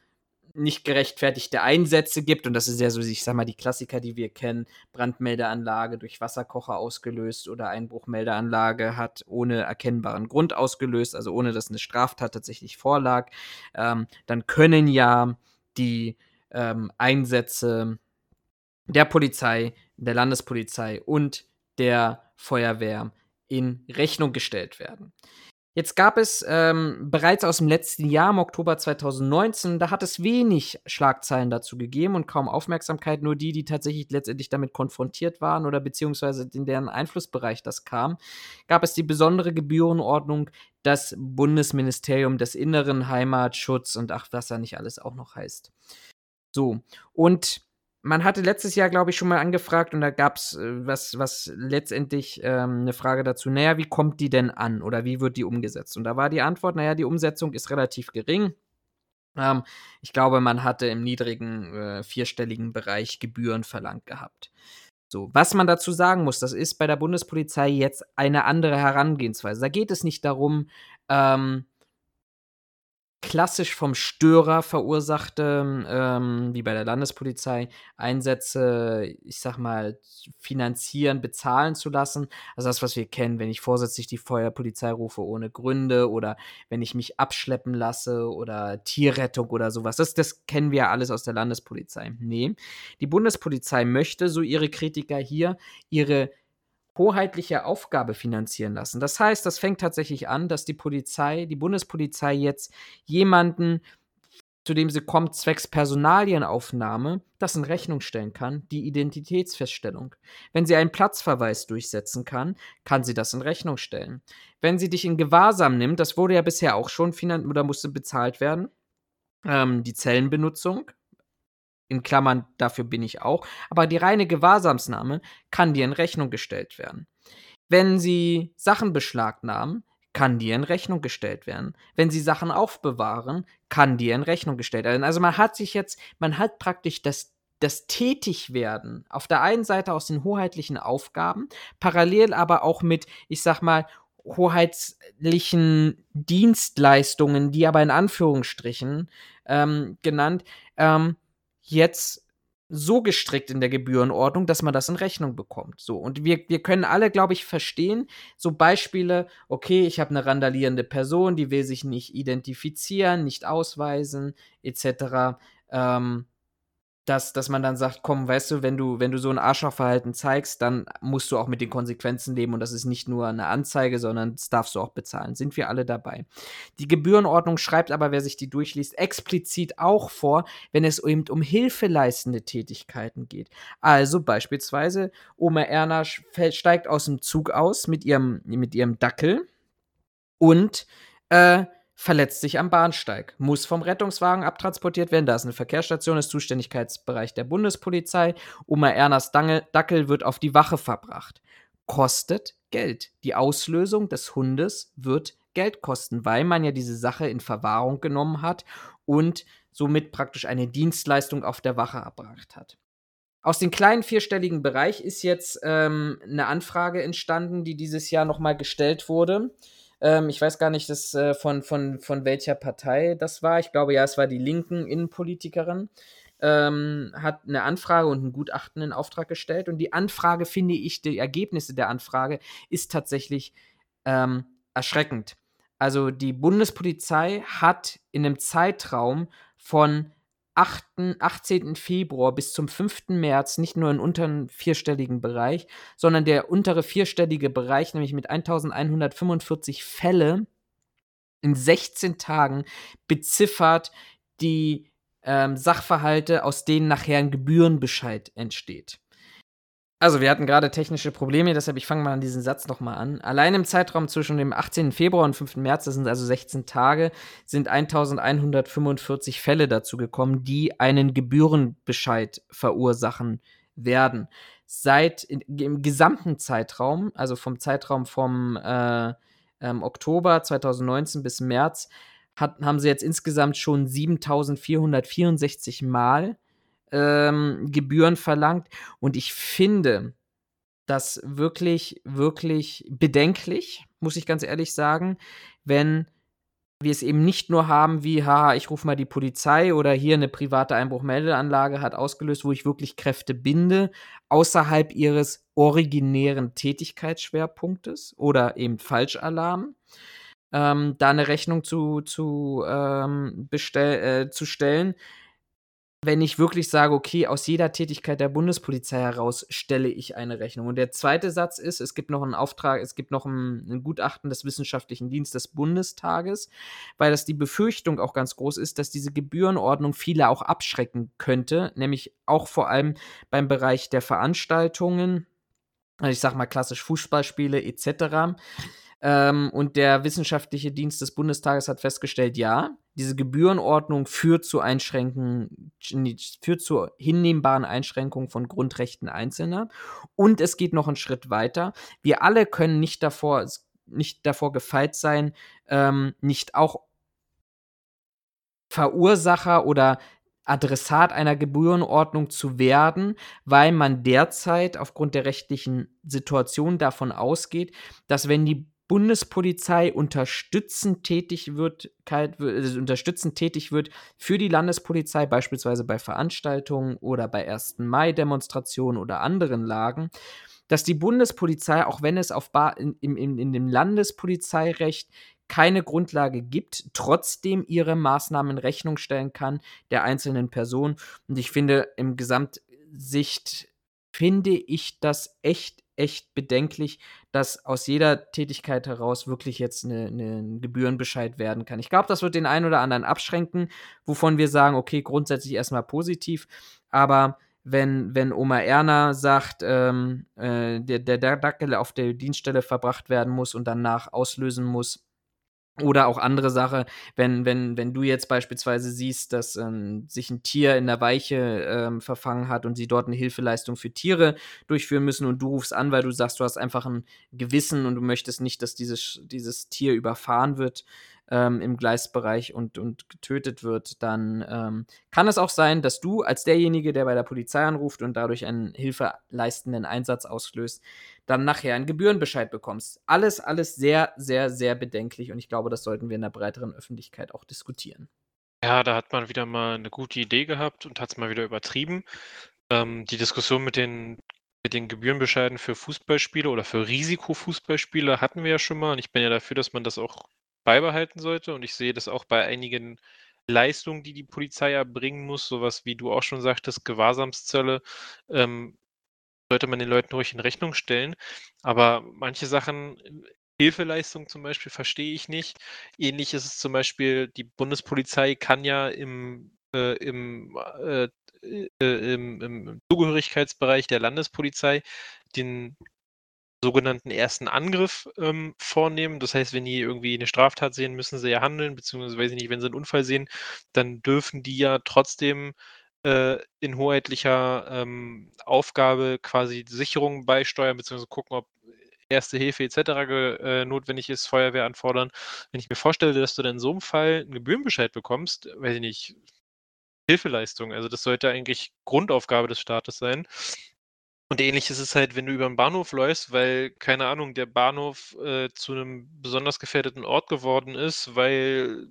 nicht gerechtfertigte Einsätze gibt, und das ist ja so, ich sag mal, die Klassiker, die wir kennen, Brandmeldeanlage durch Wasserkocher ausgelöst oder Einbruchmeldeanlage hat ohne erkennbaren Grund ausgelöst, also ohne dass eine Straftat tatsächlich vorlag, ähm, dann können ja die ähm, Einsätze der Polizei, der Landespolizei und der Feuerwehr in Rechnung gestellt werden. Jetzt gab es ähm, bereits aus dem letzten Jahr, im Oktober 2019, da hat es wenig Schlagzeilen dazu gegeben und kaum Aufmerksamkeit, nur die, die tatsächlich letztendlich damit konfrontiert waren oder beziehungsweise in deren Einflussbereich das kam, gab es die besondere Gebührenordnung, das Bundesministerium des Inneren, Heimatschutz und ach, was da nicht alles auch noch heißt. So, und man hatte letztes Jahr, glaube ich, schon mal angefragt und da gab es äh, was, was letztendlich ähm, eine Frage dazu, naja, wie kommt die denn an oder wie wird die umgesetzt? Und da war die Antwort, naja, die Umsetzung ist relativ gering. Ähm, ich glaube, man hatte im niedrigen äh, vierstelligen Bereich Gebühren verlangt gehabt. So, was man dazu sagen muss, das ist bei der Bundespolizei jetzt eine andere Herangehensweise. Da geht es nicht darum, ähm, klassisch vom Störer verursachte, ähm, wie bei der Landespolizei, Einsätze, ich sag mal, finanzieren, bezahlen zu lassen. Also das, was wir kennen, wenn ich vorsätzlich die Feuerpolizei rufe ohne Gründe oder wenn ich mich abschleppen lasse oder Tierrettung oder sowas. Das, das kennen wir ja alles aus der Landespolizei. Nee, die Bundespolizei möchte, so ihre Kritiker hier, ihre hoheitliche Aufgabe finanzieren lassen. Das heißt, das fängt tatsächlich an, dass die Polizei, die Bundespolizei jetzt jemanden, zu dem sie kommt, zwecks Personalienaufnahme, das in Rechnung stellen kann, die Identitätsfeststellung. Wenn sie einen Platzverweis durchsetzen kann, kann sie das in Rechnung stellen. Wenn sie dich in Gewahrsam nimmt, das wurde ja bisher auch schon finanziert oder musste bezahlt werden, ähm, die Zellenbenutzung, in Klammern, dafür bin ich auch, aber die reine Gewahrsamsnahme kann dir in Rechnung gestellt werden. Wenn sie Sachen beschlagnahmen, kann dir in Rechnung gestellt werden. Wenn sie Sachen aufbewahren, kann dir in Rechnung gestellt werden. Also man hat sich jetzt, man hat praktisch das, das Tätigwerden auf der einen Seite aus den hoheitlichen Aufgaben, parallel aber auch mit, ich sag mal, hoheitlichen Dienstleistungen, die aber in Anführungsstrichen ähm, genannt, ähm, jetzt so gestrickt in der Gebührenordnung, dass man das in Rechnung bekommt. So, und wir, wir können alle, glaube ich, verstehen, so Beispiele, okay, ich habe eine randalierende Person, die will sich nicht identifizieren, nicht ausweisen, etc. Ähm, dass, dass man dann sagt, komm, weißt du, wenn du, wenn du so ein Arschlochverhalten zeigst, dann musst du auch mit den Konsequenzen leben und das ist nicht nur eine Anzeige, sondern das darfst du auch bezahlen. Sind wir alle dabei. Die Gebührenordnung schreibt aber, wer sich die durchliest, explizit auch vor, wenn es eben um hilfeleistende Tätigkeiten geht. Also beispielsweise, Oma Erna steigt aus dem Zug aus mit ihrem, mit ihrem Dackel und äh, verletzt sich am Bahnsteig, muss vom Rettungswagen abtransportiert werden. Da ist eine Verkehrsstation, ist Zuständigkeitsbereich der Bundespolizei. Oma Ernas Dackel wird auf die Wache verbracht. Kostet Geld. Die Auslösung des Hundes wird Geld kosten, weil man ja diese Sache in Verwahrung genommen hat und somit praktisch eine Dienstleistung auf der Wache erbracht hat. Aus dem kleinen vierstelligen Bereich ist jetzt ähm, eine Anfrage entstanden, die dieses Jahr nochmal gestellt wurde. Ähm, ich weiß gar nicht, das, äh, von, von, von welcher Partei das war. Ich glaube, ja, es war die linken Innenpolitikerin. Ähm, hat eine Anfrage und ein Gutachten in Auftrag gestellt. Und die Anfrage, finde ich, die Ergebnisse der Anfrage ist tatsächlich ähm, erschreckend. Also die Bundespolizei hat in einem Zeitraum von 8., 18. Februar bis zum 5. März nicht nur einen unteren vierstelligen Bereich, sondern der untere vierstellige Bereich, nämlich mit 1145 Fälle in 16 Tagen, beziffert die ähm, Sachverhalte, aus denen nachher ein Gebührenbescheid entsteht. Also, wir hatten gerade technische Probleme, deshalb ich fange mal an diesen Satz nochmal an. Allein im Zeitraum zwischen dem 18. Februar und 5. März, das sind also 16 Tage, sind 1145 Fälle dazu gekommen, die einen Gebührenbescheid verursachen werden. Seit in, im gesamten Zeitraum, also vom Zeitraum vom äh, ähm, Oktober 2019 bis März, hat, haben sie jetzt insgesamt schon 7464 Mal ähm, Gebühren verlangt. Und ich finde das wirklich, wirklich bedenklich, muss ich ganz ehrlich sagen, wenn wir es eben nicht nur haben wie, haha, ich rufe mal die Polizei oder hier eine private Einbruchmeldeanlage hat ausgelöst, wo ich wirklich Kräfte binde, außerhalb ihres originären Tätigkeitsschwerpunktes oder eben Falschalarm. Ähm, da eine Rechnung zu, zu, ähm, bestell, äh, zu stellen, wenn ich wirklich sage, okay, aus jeder Tätigkeit der Bundespolizei heraus stelle ich eine Rechnung. Und der zweite Satz ist, es gibt noch einen Auftrag, es gibt noch ein, ein, Gutachten des Wissenschaftlichen Dienstes des Bundestages, weil das die Befürchtung auch ganz groß ist, dass diese Gebührenordnung viele auch abschrecken könnte, nämlich auch vor allem beim Bereich der Veranstaltungen, also ich sag mal klassisch Fußballspiele etc. Ähm, und der wissenschaftliche Dienst des Bundestages hat festgestellt, ja, diese Gebührenordnung führt zu Einschränken, führt zu hinnehmbaren Einschränkungen von Grundrechten Einzelner. Und es geht noch einen Schritt weiter. Wir alle können nicht davor, nicht davor gefeit sein, ähm, nicht auch Verursacher oder Adressat einer Gebührenordnung zu werden, weil man derzeit aufgrund der rechtlichen Situation davon ausgeht, dass wenn die Bundespolizei unterstützend tätig wird, also unterstützend tätig wird für die Landespolizei, beispielsweise bei Veranstaltungen oder bei 1. Mai-Demonstrationen oder anderen Lagen, dass die Bundespolizei, auch wenn es auf in, in, in dem Landespolizeirecht keine Grundlage gibt, trotzdem ihre Maßnahmen Rechnung stellen kann der einzelnen Person. Und ich finde, im Gesamtsicht finde ich das echt echt bedenklich, dass aus jeder Tätigkeit heraus wirklich jetzt ein Gebührenbescheid werden kann. Ich glaube, das wird den einen oder anderen abschränken, wovon wir sagen, okay, grundsätzlich erstmal positiv, aber wenn, wenn Oma Erna sagt, ähm, äh, der, der Dackel auf der Dienststelle verbracht werden muss und danach auslösen muss, oder auch andere Sache, wenn, wenn, wenn du jetzt beispielsweise siehst, dass ähm, sich ein Tier in der Weiche ähm, verfangen hat und sie dort eine Hilfeleistung für Tiere durchführen müssen und du rufst an, weil du sagst, du hast einfach ein Gewissen und du möchtest nicht, dass dieses, dieses Tier überfahren wird, ähm, im Gleisbereich und, und getötet wird, dann ähm, kann es auch sein, dass du als derjenige, der bei der Polizei anruft und dadurch einen hilfeleistenden Einsatz auslöst, dann nachher einen Gebührenbescheid bekommst. Alles, alles sehr, sehr, sehr bedenklich und ich glaube, das sollten wir in der breiteren Öffentlichkeit auch diskutieren. Ja, da hat man wieder mal eine gute Idee gehabt und hat es mal wieder übertrieben. Ähm, die Diskussion mit den, mit den Gebührenbescheiden für Fußballspiele oder für Risikofußballspiele hatten wir ja schon mal. Und ich bin ja dafür, dass man das auch beibehalten sollte. Und ich sehe das auch bei einigen Leistungen, die die Polizei erbringen muss, sowas wie du auch schon sagtest, Gewahrsamszölle, ähm, sollte man den Leuten ruhig in Rechnung stellen. Aber manche Sachen, Hilfeleistung zum Beispiel, verstehe ich nicht. Ähnlich ist es zum Beispiel, die Bundespolizei kann ja im, äh, im, äh, äh, im, im Zugehörigkeitsbereich der Landespolizei den sogenannten ersten Angriff ähm, vornehmen. Das heißt, wenn die irgendwie eine Straftat sehen, müssen sie ja handeln, beziehungsweise weiß ich nicht, wenn sie einen Unfall sehen, dann dürfen die ja trotzdem äh, in hoheitlicher ähm, Aufgabe quasi Sicherungen beisteuern, beziehungsweise gucken, ob Erste Hilfe etc. Äh, notwendig ist, Feuerwehr anfordern. Wenn ich mir vorstelle, dass du dann in so einem Fall einen Gebührenbescheid bekommst, weiß ich nicht, Hilfeleistung, also das sollte eigentlich Grundaufgabe des Staates sein. Und ähnlich ist es halt, wenn du über den Bahnhof läufst, weil, keine Ahnung, der Bahnhof äh, zu einem besonders gefährdeten Ort geworden ist, weil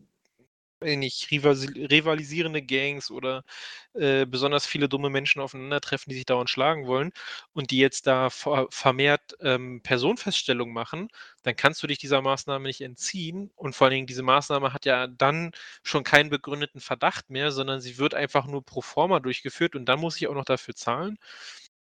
nicht rivalisierende Gangs oder äh, besonders viele dumme Menschen aufeinandertreffen, die sich dauernd schlagen wollen und die jetzt da vermehrt ähm, Personenfeststellung machen, dann kannst du dich dieser Maßnahme nicht entziehen. Und vor allen Dingen, diese Maßnahme hat ja dann schon keinen begründeten Verdacht mehr, sondern sie wird einfach nur pro forma durchgeführt und dann muss ich auch noch dafür zahlen.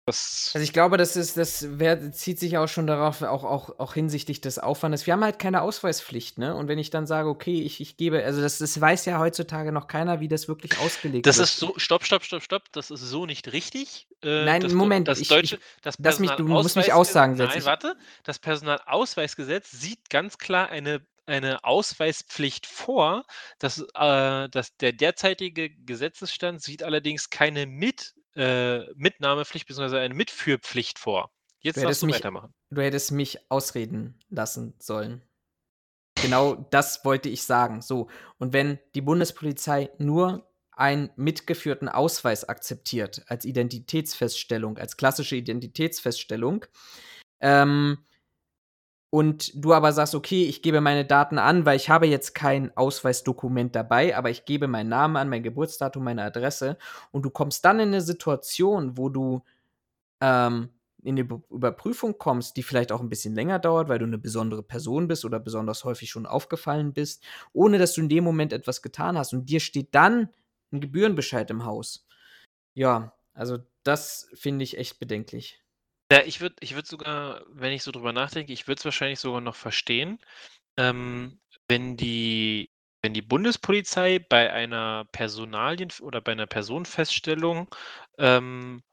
Das also ich glaube, das ist, das wär, zieht sich auch schon darauf, auch, auch, auch hinsichtlich des Aufwandes. Wir haben halt keine Ausweispflicht, ne? Und wenn ich dann sage, okay, ich, ich gebe, also das, das weiß ja heutzutage noch keiner, wie das wirklich ausgelegt das wird. Das ist so, stopp, stopp, stopp, stopp, das ist so nicht richtig. Äh, Nein, das, Moment, das deutsche, ich, das das mich, du musst mich aussagen setzen. Nein, warte, das Personalausweisgesetz sieht ganz klar eine eine Ausweispflicht vor. Das, äh, das, der derzeitige Gesetzesstand sieht allerdings keine mit äh, Mitnahmepflicht bzw. eine Mitführpflicht vor. Jetzt du darfst du mich, weitermachen. Du hättest mich ausreden lassen sollen. Genau das wollte ich sagen. So, und wenn die Bundespolizei nur einen mitgeführten Ausweis akzeptiert als Identitätsfeststellung, als klassische Identitätsfeststellung, ähm, und du aber sagst, okay, ich gebe meine Daten an, weil ich habe jetzt kein Ausweisdokument dabei, aber ich gebe meinen Namen an, mein Geburtsdatum, meine Adresse und du kommst dann in eine Situation, wo du ähm, in eine Überprüfung kommst, die vielleicht auch ein bisschen länger dauert, weil du eine besondere Person bist oder besonders häufig schon aufgefallen bist, ohne dass du in dem Moment etwas getan hast und dir steht dann ein Gebührenbescheid im Haus. Ja, also das finde ich echt bedenklich. Ja, ich würde ich würd sogar, wenn ich so drüber nachdenke, ich würde es wahrscheinlich sogar noch verstehen, ähm, wenn die wenn die Bundespolizei bei einer Personalien oder bei einer Personenfeststellung, ähm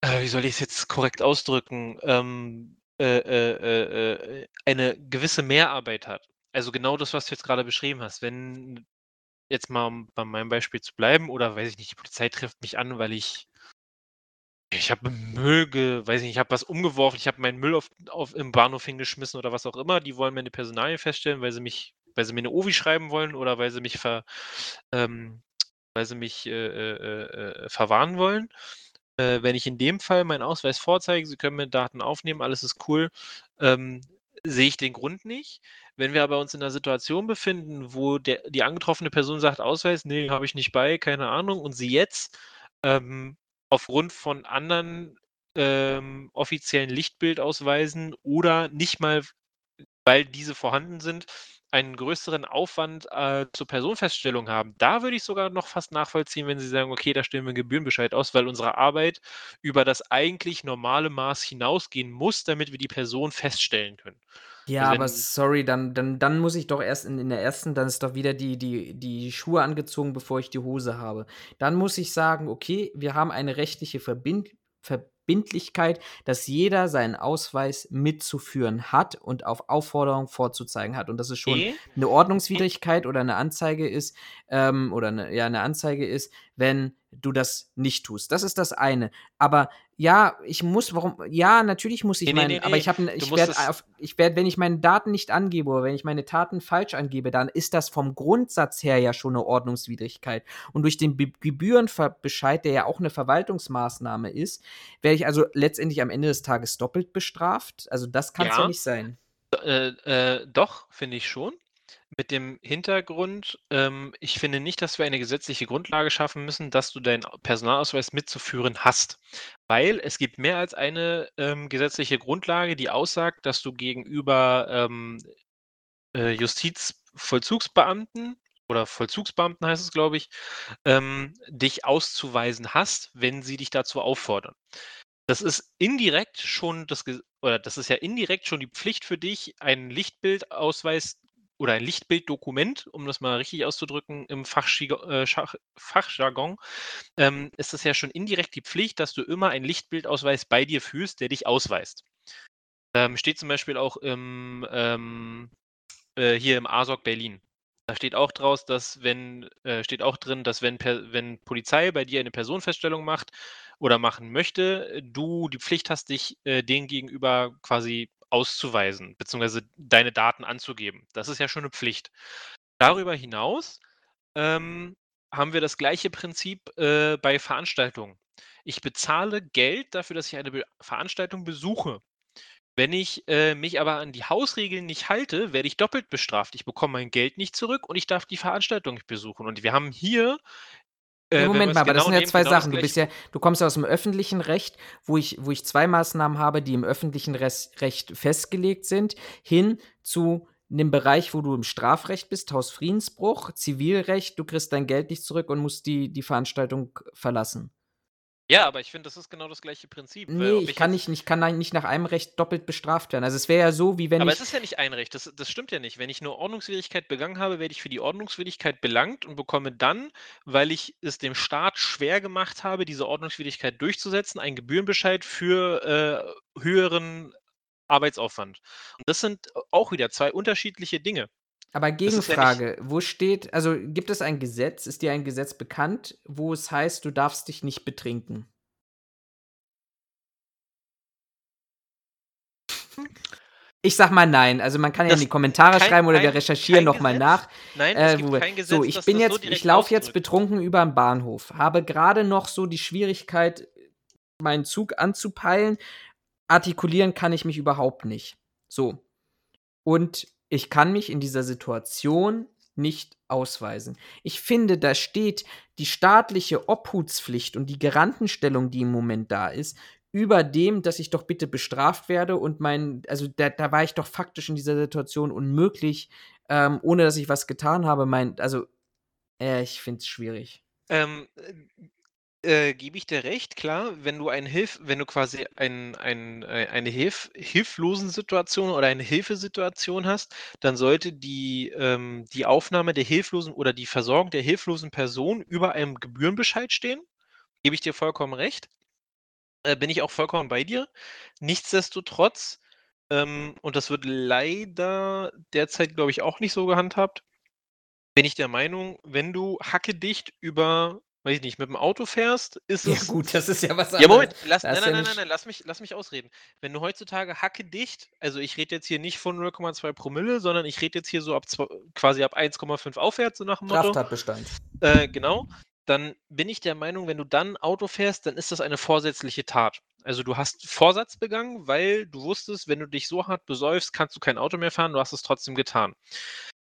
äh, wie soll ich es jetzt korrekt ausdrücken, ähm, äh, äh, äh, äh, eine gewisse Mehrarbeit hat. Also genau das, was du jetzt gerade beschrieben hast. Wenn jetzt mal um bei meinem Beispiel zu bleiben oder weiß ich nicht, die Polizei trifft mich an, weil ich ich habe Müll ge weiß ich nicht, ich habe was umgeworfen, ich habe meinen Müll auf auf im Bahnhof hingeschmissen oder was auch immer. Die wollen meine Personalien feststellen, weil sie mich weil sie mir 'ne Ovi schreiben wollen oder weil sie mich ver ähm, weil sie mich, äh, äh, äh, verwarnen wollen. Äh, wenn ich in dem Fall meinen Ausweis vorzeige, sie können mir Daten aufnehmen, alles ist cool, ähm, sehe ich den Grund nicht. Wenn wir aber uns in 'ner Situation befinden, wo der die angetroffene Person sagt: „Ausweis, ne, habe ich nicht bei, keine Ahnung“, und sie jetzt, ähm aufgrund von anderen ähm, offiziellen Lichtbildausweisen oder nicht mal, weil diese vorhanden sind, einen größeren Aufwand äh, zur Personenfeststellung haben. Da würde ich sogar noch fast nachvollziehen, wenn Sie sagen, okay, da stellen wir einen Gebührenbescheid aus, weil unsere Arbeit über das eigentlich normale Maß hinausgehen muss, damit wir die Person feststellen können. Ja, also aber sorry, dann, dann, dann muss ich doch erst in, in der ersten, dann ist doch wieder die, die, die Schuhe angezogen, bevor ich die Hose habe. Dann muss ich sagen, okay, wir haben eine rechtliche Verbind Verbindlichkeit, dass jeder seinen Ausweis mitzuführen hat und auf Aufforderung vorzuzeigen hat. Und dass es schon okay. eine Ordnungswidrigkeit oder eine Anzeige ist, ähm, oder eine, ja, eine Anzeige ist, wenn du das nicht tust. Das ist das eine. Aber ja, ich muss, warum, ja, natürlich muss ich nee, meinen, nee, nee, aber ich habe, ich werde, ich werde, wenn ich meine Daten nicht angebe oder wenn ich meine Taten falsch angebe, dann ist das vom Grundsatz her ja schon eine Ordnungswidrigkeit. Und durch den Be Gebührenbescheid, der ja auch eine Verwaltungsmaßnahme ist, werde ich also letztendlich am Ende des Tages doppelt bestraft. Also das kann es ja. ja. nicht sein. Äh, äh, doch, finde ich schon. Mit dem Hintergrund, ähm, ich finde nicht, dass wir eine gesetzliche Grundlage schaffen müssen, dass du deinen Personalausweis mitzuführen hast. Weil es gibt mehr als eine ähm, gesetzliche Grundlage, die aussagt, dass du gegenüber ähm, äh, Justizvollzugsbeamten oder Vollzugsbeamten heißt es, glaube ich, ähm, dich auszuweisen hast, wenn sie dich dazu auffordern. Das ist indirekt schon das, oder das ist ja indirekt schon die Pflicht für dich, einen Lichtbildausweis oder ein Lichtbilddokument, um das mal richtig auszudrücken im äh, Fachjargon, ähm, ist es ja schon indirekt die Pflicht, dass du immer einen Lichtbildausweis bei dir führst, der dich ausweist. Ähm, steht zum Beispiel auch im, ähm, äh, hier im ASOC Berlin. Da steht auch draus, dass wenn, äh, steht auch drin, dass wenn, per, wenn Polizei bei dir eine Personenfeststellung macht oder machen möchte, du die Pflicht hast, dich äh, denen gegenüber quasi auszuweisen, beziehungsweise deine Daten anzugeben. Das ist ja schon eine Pflicht. Darüber hinaus ähm, haben wir das gleiche Prinzip äh, bei Veranstaltungen. Ich bezahle Geld dafür, dass ich eine Be Veranstaltung besuche. Wenn ich äh, mich aber an die Hausregeln nicht halte, werde ich doppelt bestraft. Ich bekomme mein Geld nicht zurück und ich darf die Veranstaltung nicht besuchen. Und wir haben hier äh, Moment mal, aber das genau sind ja zwei genau Sachen. Du bist ja, du kommst ja aus dem öffentlichen Recht, wo ich, wo ich zwei Maßnahmen habe, die im öffentlichen Recht festgelegt sind, hin zu einem Bereich, wo du im Strafrecht bist, Hausfriedensbruch, Zivilrecht, du kriegst dein Geld nicht zurück und musst die, die Veranstaltung verlassen. Ja, aber ich finde, das ist genau das gleiche Prinzip. Nee, ich, kann nicht, ich kann nicht nach einem Recht doppelt bestraft werden. Also es wäre ja so, wie wenn aber ich. Aber es ist ja nicht ein Recht, das, das stimmt ja nicht. Wenn ich nur Ordnungswidrigkeit begangen habe, werde ich für die Ordnungswidrigkeit belangt und bekomme dann, weil ich es dem Staat schwer gemacht habe, diese Ordnungswidrigkeit durchzusetzen, einen Gebührenbescheid für äh, höheren Arbeitsaufwand. Und das sind auch wieder zwei unterschiedliche Dinge. Aber Gegenfrage, ja wo steht, also gibt es ein Gesetz, ist dir ein Gesetz bekannt, wo es heißt, du darfst dich nicht betrinken? Ich sag mal nein. Also man kann ja in die Kommentare kein, schreiben oder kein, wir recherchieren nochmal nach. Nein, es äh, gibt kein Gesetz, so, ich bin jetzt, so ich laufe jetzt betrunken über den Bahnhof, habe gerade noch so die Schwierigkeit, meinen Zug anzupeilen. Artikulieren kann ich mich überhaupt nicht. So. Und ich kann mich in dieser Situation nicht ausweisen. Ich finde, da steht die staatliche Obhutspflicht und die Garantenstellung, die im Moment da ist, über dem, dass ich doch bitte bestraft werde und mein, also da, da war ich doch faktisch in dieser Situation unmöglich, ähm, ohne dass ich was getan habe. Mein, also, äh, ich finde es schwierig. Ähm, äh, gebe ich dir recht, klar, wenn du ein Hilf wenn du quasi ein ein äh, eine Hilf Hilflosensituation oder eine Hilfesituation hast, dann sollte die ähm, die Aufnahme der hilflosen oder die Versorgung der hilflosen Person über einem Gebührenbescheid stehen. Gebe ich dir vollkommen recht. Äh, bin ich auch vollkommen bei dir. Nichtsdestotrotz, ähm, und das wird leider derzeit, glaube ich, auch nicht so gehandhabt, bin ich der Meinung, wenn du hackedicht über weiß ich nicht, mit dem Auto fährst, ist ja, es. Ja, gut, das ist ja was anderes. Ja, Moment, lass, nein, nein, ja nein, nein, nein, lass mich, lass mich ausreden. Wenn du heutzutage hacke dicht, also ich rede jetzt hier nicht von 0,2 Promille, sondern ich rede jetzt hier so ab quasi ab 1,5 aufwärts, so nach dem Motto. Straftatbestand. Äh, genau. Dann bin ich der Meinung, wenn du dann Auto fährst, dann ist das eine vorsätzliche Tat. Also du hast Vorsatz begangen, weil du wusstest, wenn du dich so hart besäufst, kannst du kein Auto mehr fahren, du hast es trotzdem getan.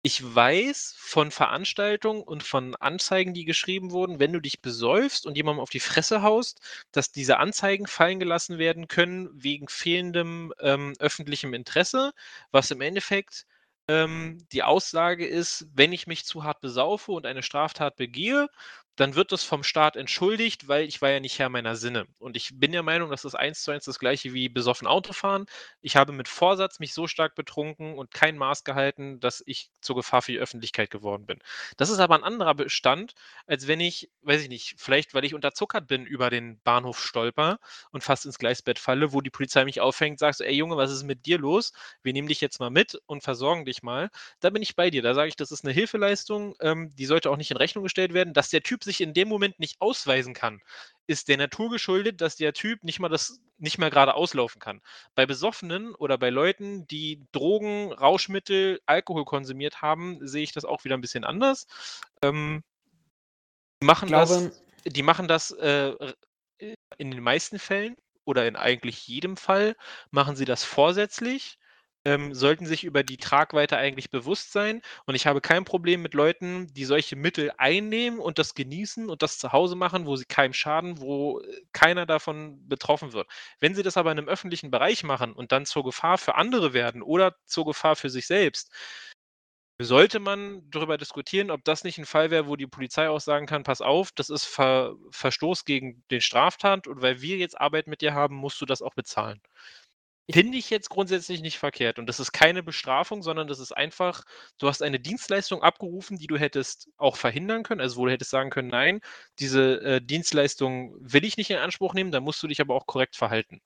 Ich weiß von Veranstaltungen und von Anzeigen, die geschrieben wurden, wenn du dich besäufst und jemandem auf die Fresse haust, dass diese Anzeigen fallen gelassen werden können wegen fehlendem ähm, öffentlichem Interesse, was im Endeffekt ähm, die Aussage ist, wenn ich mich zu hart besaufe und eine Straftat begehe dann wird das vom Staat entschuldigt, weil ich war ja nicht Herr meiner Sinne. Und ich bin der Meinung, das ist eins zu eins das gleiche wie besoffen Autofahren. Ich habe mit Vorsatz mich so stark betrunken und kein Maß gehalten, dass ich zur Gefahr für die Öffentlichkeit geworden bin. Das ist aber ein anderer Bestand, als wenn ich, weiß ich nicht, vielleicht weil ich unterzuckert bin, über den Bahnhof stolper und fast ins Gleisbett falle, wo die Polizei mich auffängt, sagt so, ey Junge, was ist mit dir los? Wir nehmen dich jetzt mal mit und versorgen dich mal. Da bin ich bei dir. Da sage ich, das ist eine Hilfeleistung, ähm, die sollte auch nicht in Rechnung gestellt werden, dass der Typ sich in dem Moment nicht ausweisen kann, ist der Natur geschuldet, dass der Typ nicht mal das nicht mehr gerade auslaufen kann. Bei Besoffenen oder bei Leuten, die Drogen, Rauschmittel, Alkohol konsumiert haben, sehe ich das auch wieder ein bisschen anders. Ähm, die machen glaube, das, die machen das äh, in den meisten Fällen oder in eigentlich jedem Fall machen sie das vorsätzlich ähm, sollten sich über die Tragweite eigentlich bewusst sein. Und ich habe kein Problem mit Leuten, die solche Mittel einnehmen und das genießen und das zu Hause machen, wo sie keinem schaden, wo äh, keiner davon betroffen wird. Wenn sie das aber in einem öffentlichen Bereich machen und dann zur Gefahr für andere werden oder zur Gefahr für sich selbst, sollte man darüber diskutieren, ob das nicht ein Fall wäre, wo die Polizei auch sagen kann: „Pass auf, das ist Ver Verstoß gegen den Straftat und weil wir jetzt Arbeit mit dir haben, musst du das auch bezahlen.“ Finde ich jetzt grundsätzlich nicht verkehrt und das ist keine Bestrafung, sondern das ist einfach du hast eine Dienstleistung abgerufen, die du hättest auch verhindern können, also wo du hättest sagen können: „Nein, diese, äh, Dienstleistung will ich nicht in Anspruch nehmen“, dann musst du dich aber auch korrekt verhalten.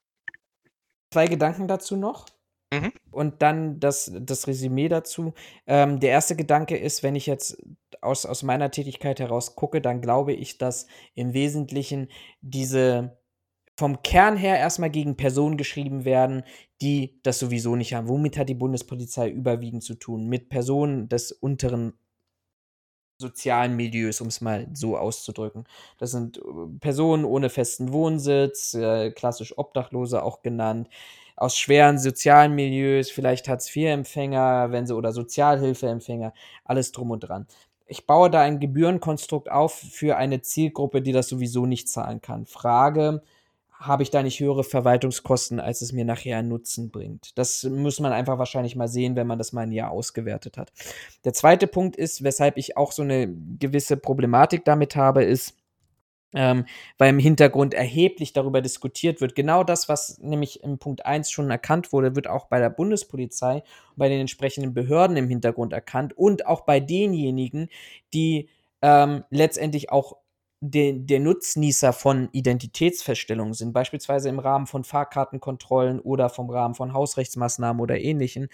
2 Gedanken dazu noch. Mhm. Und dann das das Resümee dazu. Ähm, der erste Gedanke ist, wenn ich jetzt aus aus meiner Tätigkeit heraus gucke, dann glaube ich, dass im Wesentlichen diese vom Kern her erstmal gegen Personen geschrieben werden, die das sowieso nicht haben. Womit hat die Bundespolizei überwiegend zu tun? Mit Personen des unteren sozialen Milieus, um es mal so auszudrücken. Das sind äh, Personen ohne festen Wohnsitz, äh, klassisch Obdachlose auch genannt, aus schweren sozialen Milieus, vielleicht Hartz-IV-Empfänger, wenn sie oder Sozialhilfeempfänger, alles drum und dran. Ich baue da ein Gebührenkonstrukt auf für eine Zielgruppe, die das sowieso nicht zahlen kann. Frage, habe ich da nicht höhere Verwaltungskosten, als es mir nachher einen Nutzen bringt. Das muss man einfach wahrscheinlich mal sehen, wenn man das mal ein Jahr ausgewertet hat. Der zweite Punkt ist, weshalb ich auch so eine gewisse Problematik damit habe, ist, ähm, weil im Hintergrund erheblich darüber diskutiert wird. Genau das, was nämlich im Punkt 1 schon erkannt wurde, wird auch bei der Bundespolizei und bei den entsprechenden Behörden im Hintergrund erkannt und auch bei denjenigen, die ähm, letztendlich auch der, der Nutznießer von Identitätsfeststellungen sind, beispielsweise im Rahmen von Fahrkartenkontrollen oder vom Rahmen von Hausrechtsmaßnahmen oder ähnlichen,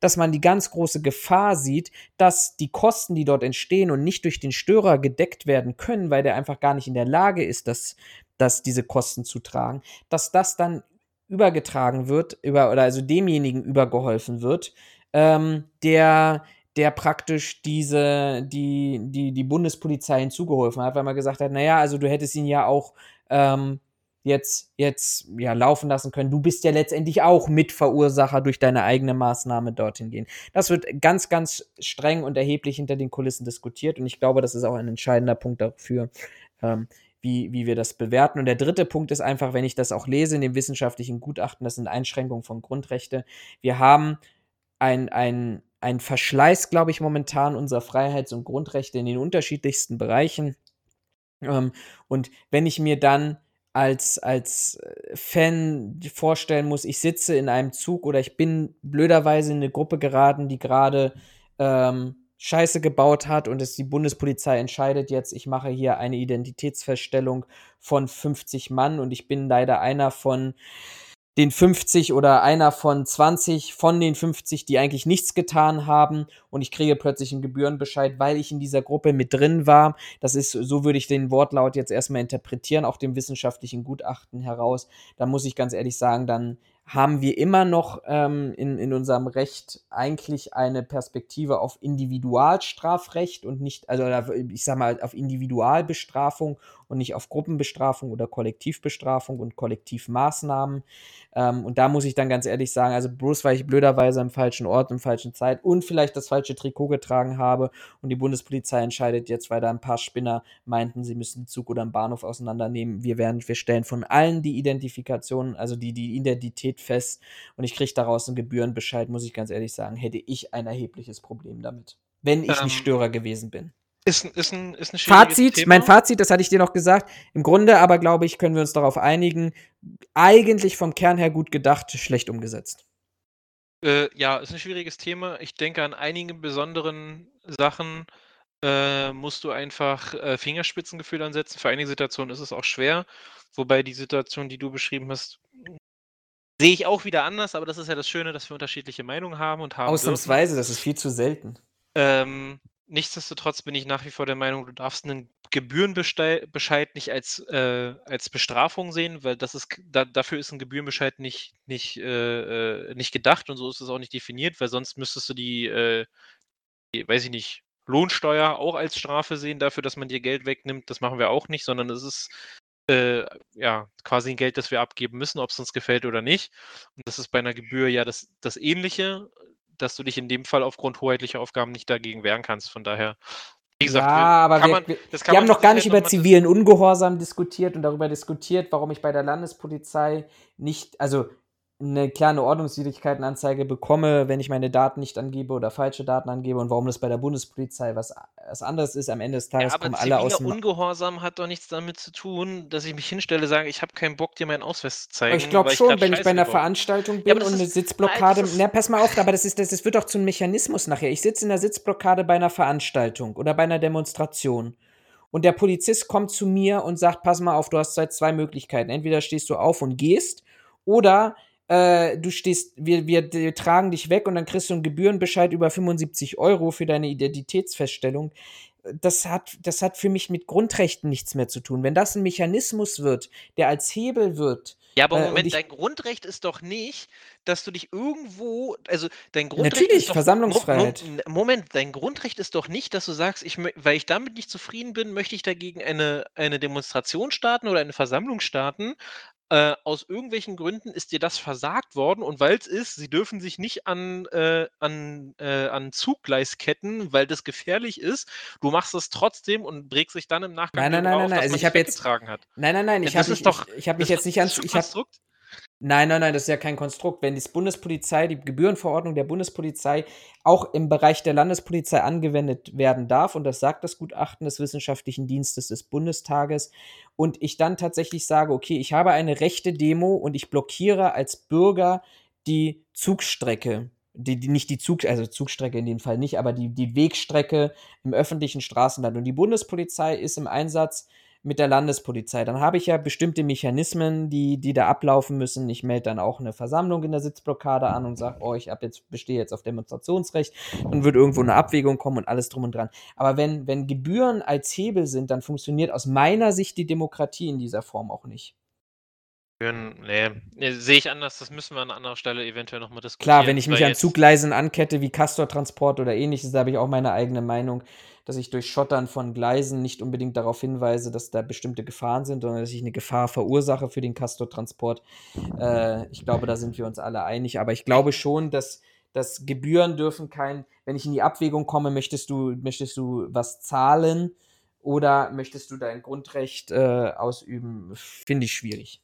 dass man die ganz große Gefahr sieht, dass die Kosten, die dort entstehen und nicht durch den Störer gedeckt werden können, weil der einfach gar nicht in der Lage ist, das, das diese Kosten zu tragen, dass das dann übergetragen wird, über, oder also demjenigen übergeholfen wird, ähm, der der praktisch diese, die, die, die Bundespolizei hinzugeholfen hat, weil man gesagt hat, naja, also du hättest ihn ja auch ähm, jetzt, jetzt ja, laufen lassen können. Du bist ja letztendlich auch Mitverursacher durch deine eigene Maßnahme dorthin gehen. Das wird ganz, ganz streng und erheblich hinter den Kulissen diskutiert und ich glaube, das ist auch ein entscheidender Punkt dafür, ähm, wie, wie wir das bewerten. Und der dritte Punkt ist einfach, wenn ich das auch lese in dem wissenschaftlichen Gutachten, das sind Einschränkungen von Grundrechte. Wir haben ein, ein, ein Verschleiß, glaube ich, momentan unserer Freiheits- und Grundrechte in den unterschiedlichsten Bereichen. Ähm, und wenn ich mir dann als, als äh, Fan vorstellen muss, ich sitze in einem Zug oder ich bin blöderweise in eine Gruppe geraten, die gerade ähm, Scheiße gebaut hat und es die Bundespolizei entscheidet jetzt, ich mache hier eine Identitätsfeststellung von 50 Mann und ich bin leider einer von den 50 oder einer von 20 von den 50, die eigentlich nichts getan haben und ich kriege plötzlich einen Gebührenbescheid, weil ich in dieser Gruppe mit drin war. Das ist, so würde ich den Wortlaut jetzt erstmal interpretieren, auch dem wissenschaftlichen Gutachten heraus. Da muss ich ganz ehrlich sagen, dann haben wir immer noch ähm, in, in unserem Recht eigentlich eine Perspektive auf Individualstrafrecht und nicht, also ich sag mal, auf Individualbestrafung und nicht auf Gruppenbestrafung oder Kollektivbestrafung und Kollektivmaßnahmen. Ähm, und da muss ich dann ganz ehrlich sagen, also bloß weil ich blöderweise am falschen Ort, im falschen Zeit und vielleicht das falsche Trikot getragen habe und die Bundespolizei entscheidet jetzt, weil da ein paar Spinner meinten, sie müssen den Zug oder einen Bahnhof auseinandernehmen. Wir werden, wir stellen von allen die Identifikation, also die, die Identität fest und ich kriege daraus einen Gebührenbescheid, muss ich ganz ehrlich sagen, hätte ich ein erhebliches Problem damit. Wenn ich Ähm, nicht Störer gewesen bin. Ist ist 'n ist 'n schwieriges Fazit, Thema. mein Fazit, das hatte ich dir noch gesagt. Im Grunde aber, glaube ich, können wir uns darauf einigen, eigentlich vom Kern her gut gedacht, schlecht umgesetzt. Äh, ja, ist 'n schwieriges Thema. Ich denke, an einigen besonderen Sachen, äh, musst du einfach, äh, Fingerspitzengefühl ansetzen. Für einige Situationen ist es auch schwer, wobei die Situation, die du beschrieben hast, sehe ich auch wieder anders, aber das ist ja das Schöne, dass wir unterschiedliche Meinungen haben und haben dürfen. Ausnahmsweise, das ist viel zu selten. Ähm, nichtsdestotrotz bin ich nach wie vor der Meinung, du darfst 'nen Gebührenbestei Bescheid nicht als, äh als Bestrafung sehen, weil das ist da dafür ist 'n Gebührenbescheid nicht nicht, äh, äh, nicht gedacht und so ist es auch nicht definiert, weil sonst müsstest du die, äh die, weiß ich nicht, Lohnsteuer auch als Strafe sehen dafür, dass man dir Geld wegnimmt. Das machen wir auch nicht, sondern es ist äh, ja, quasi ein Geld, das wir abgeben müssen, ob es uns gefällt oder nicht. Und das ist bei einer Gebühr ja das, das Ähnliche, dass du dich in dem Fall aufgrund hoheitlicher Aufgaben nicht dagegen wehren kannst. Von daher, wie gesagt, ja, wir- aber wir, man, wir, wir haben noch gar nicht über zivilen Ungehorsam diskutiert und darüber diskutiert, warum ich bei der Landespolizei nicht, also eine kleine Ordnungswidrigkeitenanzeige bekomme, wenn ich meine Daten nicht angebe oder falsche Daten angebe und warum das bei der Bundespolizei was, was anderes ist. Am Ende des Tages Ja, aber kommen alle aus dem. Ungehorsam hat doch nichts damit zu tun, dass ich mich hinstelle, sage, ich habe keinen Bock, dir meinen Ausweis zu zeigen. Aber ich glaube schon, grad wenn ich bei einer baue. Veranstaltung Ja, bin das und eine ist- Sitzblockade. ist- Na, pass mal auf, aber das, ist, das, das wird doch zum Mechanismus nachher. Ich sitze in der Sitzblockade bei einer Veranstaltung oder bei einer Demonstration. Und der Polizist kommt zu mir und sagt: Pass mal auf, du hast zwei Möglichkeiten. Entweder stehst du auf und gehst, oder äh, du stehst, wir, wir, wir tragen dich weg und dann kriegst du einen Gebührenbescheid über 75 Euro für deine Identitätsfeststellung. Das hat, das hat für mich mit Grundrechten nichts mehr zu tun. Wenn das ein Mechanismus wird, der als Hebel wird, Ja, aber Äh, Moment, dein Grundrecht ist doch nicht, dass du dich irgendwo, also dein Grundrecht Natürlich, ist doch, Versammlungsfreiheit. Mo- Mo- Moment, dein Grundrecht ist doch nicht, dass du sagst, ich, weil ich damit nicht zufrieden bin, möchte ich dagegen eine, eine Demonstration starten oder eine Versammlung starten. Äh, aus irgendwelchen Gründen ist dir das versagt worden und weil es ist, sie dürfen sich nicht an, äh, an, äh, an Zuggleis ketten, weil das gefährlich ist. Du machst es trotzdem und brägst dich dann im Nachgang Nein, nein, nein, auf, nein, dass also ich hab jetzt- hat. Nein, nein, nein, Ja, ich habe ist ich, doch- ich, ich habe mich jetzt nicht ans schon ich hab. Nein, nein, nein, das ist ja kein Konstrukt. Wenn die Bundespolizei, die Gebührenverordnung der Bundespolizei auch im Bereich der Landespolizei angewendet werden darf, und das sagt das Gutachten des Wissenschaftlichen Dienstes des Bundestages, und ich dann tatsächlich sage, okay, ich habe eine rechte Demo und ich blockiere als Bürger die Zugstrecke, die, die nicht die Zug, also Zugstrecke in dem Fall nicht, aber die, die Wegstrecke im öffentlichen Straßenland. Und die Bundespolizei ist im Einsatz mit der Landespolizei. Dann habe ich ja bestimmte Mechanismen, die, die da ablaufen müssen. Ich melde dann auch eine Versammlung in der Sitzblockade an und sage, oh, ich jetzt, bestehe jetzt auf Demonstrationsrecht. Dann wird irgendwo eine Abwägung kommen und alles drum und dran. Aber wenn, wenn Gebühren als Hebel sind, dann funktioniert aus meiner Sicht die Demokratie in dieser Form auch nicht. Nee, nee sehe ich anders. Das müssen wir an anderer Stelle eventuell nochmal diskutieren. Klar, wenn ich mich an Zugleisen ankette wie Castortransport oder ähnliches, da habe ich auch meine eigene Meinung, dass ich durch Schottern von Gleisen nicht unbedingt darauf hinweise, dass da bestimmte Gefahren sind, sondern dass ich eine Gefahr verursache für den Castortransport. Äh, ich glaube, da sind wir uns alle einig. Aber ich glaube schon, dass, dass Gebühren dürfen kein, wenn ich in die Abwägung komme, möchtest du, möchtest du was zahlen oder möchtest du dein Grundrecht äh, ausüben, finde ich schwierig.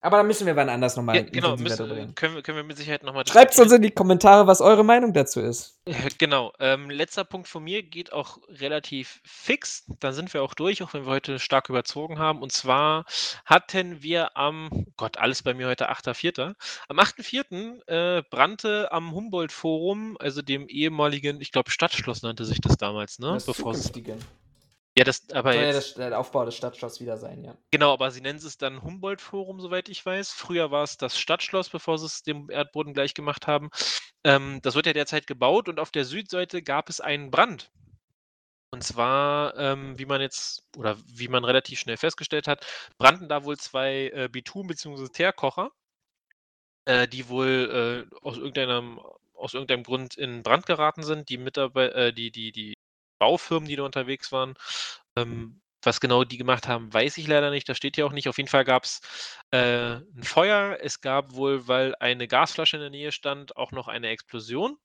Aber da müssen wir wann anders nochmal Ja, genau, intensiver drüber müssen, reden. können, wir- können wir mit Sicherheit nochmal Schreibt uns in die Kommentare, was eure Meinung dazu ist. Genau. Ähm, letzter Punkt von mir geht auch relativ fix. Dann sind wir auch durch, auch wenn wir heute stark überzogen haben. Und zwar hatten wir am, oh Gott, alles bei mir heute 8.4. Am 8.4. Äh, brannte am Humboldt-Forum, also dem ehemaligen, ich glaube, Stadtschloss nannte sich das damals, ne? Das Bevor es. Ja, das, aber Soll ja jetzt, das, der Aufbau des Stadtschlosses wieder sein, ja. Genau, aber sie nennen es dann Humboldt-Forum, soweit ich weiß. Früher war es das Stadtschloss, bevor sie es dem Erdboden gleich gemacht haben. Ähm, das wird ja derzeit gebaut und auf der Südseite gab es einen Brand. Und zwar, ähm, wie man jetzt oder wie man relativ schnell festgestellt hat, brannten da wohl zwei äh, Bitum- bzw. Teerkocher, äh, die wohl äh, aus, irgendeinem, aus irgendeinem Grund in Brand geraten sind. Die, Mitarbeit äh, die, die, die Baufirmen, die da unterwegs waren, ähm, was genau die gemacht haben, weiß ich leider nicht. Das steht hier auch nicht. Auf jeden Fall gab es äh, ein Feuer. Es gab wohl, weil eine Gasflasche in der Nähe stand, auch noch eine Explosion.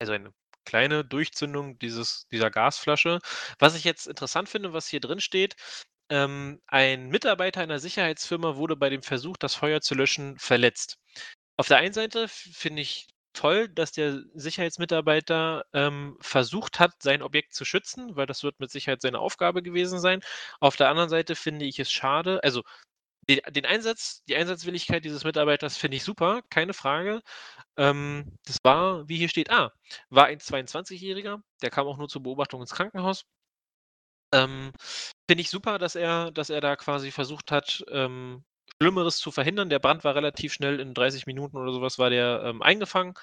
Also eine kleine Durchzündung dieses, dieser Gasflasche. Was ich jetzt interessant finde, was hier drin steht, ähm, ein Mitarbeiter einer Sicherheitsfirma wurde bei dem Versuch, das Feuer zu löschen, verletzt. Auf der einen Seite finde ich toll, dass der Sicherheitsmitarbeiter ähm, versucht hat, sein Objekt zu schützen, weil das wird mit Sicherheit seine Aufgabe gewesen sein. Auf der anderen Seite finde ich es schade, also den, den Einsatz, die Einsatzwilligkeit dieses Mitarbeiters finde ich super, keine Frage. Ähm, das war, wie hier steht, ah, war ein 22-Jähriger, der kam auch nur zur Beobachtung ins Krankenhaus. Ähm, finde ich super, dass er, dass er da quasi versucht hat, ähm, Schlimmeres zu verhindern. Der Brand war relativ schnell, in 30 Minuten oder sowas war der ähm, eingefangen.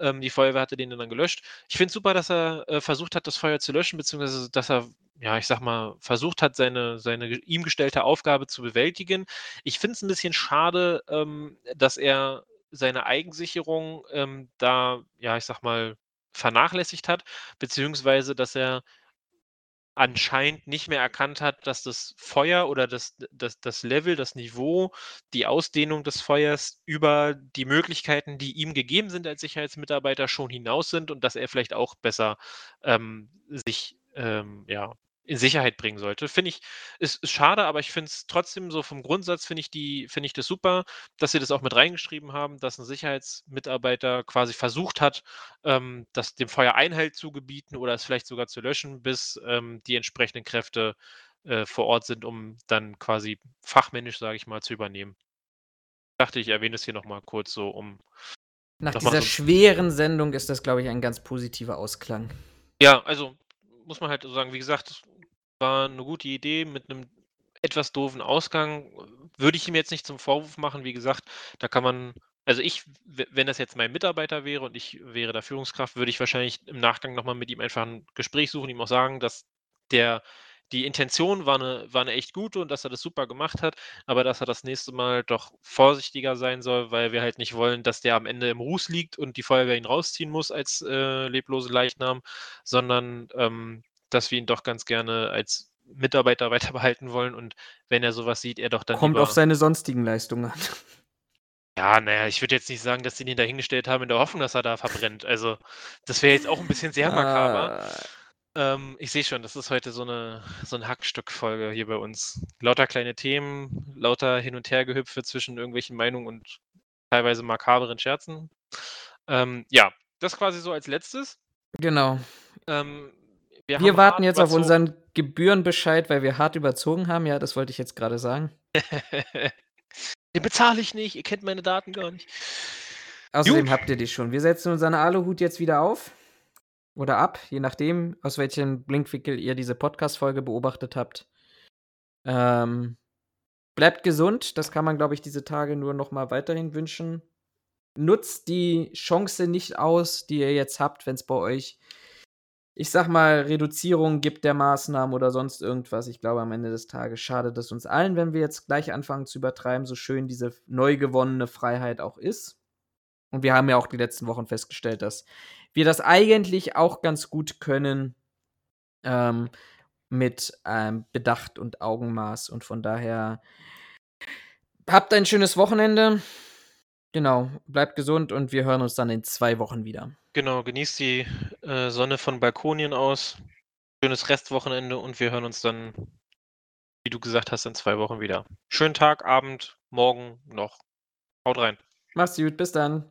Ähm, die Feuerwehr hatte den dann gelöscht. Ich finde es super, dass er äh, versucht hat, das Feuer zu löschen, beziehungsweise dass er, ja, ich sag mal, versucht hat, seine, seine ihm gestellte Aufgabe zu bewältigen. Ich finde es ein bisschen schade, ähm, dass er seine Eigensicherung ähm, da, ja, ich sag mal, vernachlässigt hat, beziehungsweise dass er anscheinend nicht mehr erkannt hat, dass das Feuer oder das, das, das Level, das Niveau, die Ausdehnung des Feuers über die Möglichkeiten, die ihm gegeben sind als Sicherheitsmitarbeiter, schon hinaus sind und dass er vielleicht auch besser ähm, sich ähm, ja, in Sicherheit bringen sollte. Finde ich, ist, ist schade, aber ich finde es trotzdem so vom Grundsatz finde ich die, finde ich das super, dass sie das auch mit reingeschrieben haben, dass ein Sicherheitsmitarbeiter quasi versucht hat, ähm, das dem Feuer Einhalt zu gebieten oder es vielleicht sogar zu löschen, bis ähm, die entsprechenden Kräfte äh, vor Ort sind, um dann quasi fachmännisch, sage ich mal, zu übernehmen. Ich dachte, ich erwähne es hier nochmal kurz so, um. Nach dieser so schweren Sendung ist das, glaube ich, ein ganz positiver Ausklang. Ja, also muss man halt so sagen, wie gesagt, war eine gute Idee mit einem etwas doofen Ausgang. Würde ich ihm jetzt nicht zum Vorwurf machen. Wie gesagt, da kann man also ich wenn das jetzt mein Mitarbeiter wäre und ich wäre da Führungskraft, würde ich wahrscheinlich im Nachgang noch mal mit ihm einfach ein Gespräch suchen, ihm auch sagen, dass der die Intention war eine war 'ne echt gute und dass er das super gemacht hat, aber dass er das nächste Mal doch vorsichtiger sein soll, weil wir halt nicht wollen, dass der am Ende im Ruß liegt und die Feuerwehr ihn rausziehen muss als, äh, leblose Leichnam, sondern, ähm, dass wir ihn doch ganz gerne als Mitarbeiter (laughs) weiter behalten wollen und wenn er sowas sieht, er doch dann Kommt auf seine sonstigen Leistungen an. Ja, naja, ich würde jetzt nicht sagen, dass sie ihn dahingestellt haben in der Hoffnung, dass er da verbrennt. Also, das wäre jetzt auch ein bisschen sehr makaber. Ah. Ähm, ich sehe schon, das ist heute so eine so 'ne Hackstück-Folge hier bei uns. Lauter kleine Themen, lauter Hin und Hergehüpfe zwischen irgendwelchen Meinungen und teilweise makaberen Scherzen. Ähm, ja, das quasi so als Letztes. Genau. Ähm wir, wir warten jetzt überzogen. auf unseren Gebührenbescheid, weil wir hart überzogen haben. Ja, das wollte ich jetzt gerade sagen. (laughs) Den bezahle ich nicht. Ihr kennt meine Daten gar nicht. Außerdem Gut. habt ihr die schon. Wir setzen unseren Aluhut jetzt wieder auf. Oder ab, je nachdem, aus welchem Blinkwinkel ihr diese Podcast-Folge beobachtet habt. Ähm, bleibt gesund. Das kann man, glaube ich, diese Tage nur noch mal weiterhin wünschen. Nutzt die Chance nicht aus, die ihr jetzt habt, wenn es bei euch ich sag mal, Reduzierung gibt der Maßnahmen oder sonst irgendwas. Ich glaube, am Ende des Tages schadet es uns allen, wenn wir jetzt gleich anfangen zu übertreiben, so schön diese neu gewonnene Freiheit auch ist. Und wir haben ja auch die letzten Wochen festgestellt, dass wir das eigentlich auch ganz gut können ähm, mit ähm, Bedacht und Augenmaß. Und von daher habt ein schönes Wochenende. Genau, bleibt gesund und wir hören uns dann in zwei Wochen wieder. Genau, genießt die äh, Sonne von Balkonien aus. Schönes Restwochenende und wir hören uns dann, wie du gesagt hast, in zwei Wochen wieder. Schönen Tag, Abend, morgen noch. Haut rein. Mach's gut, bis dann.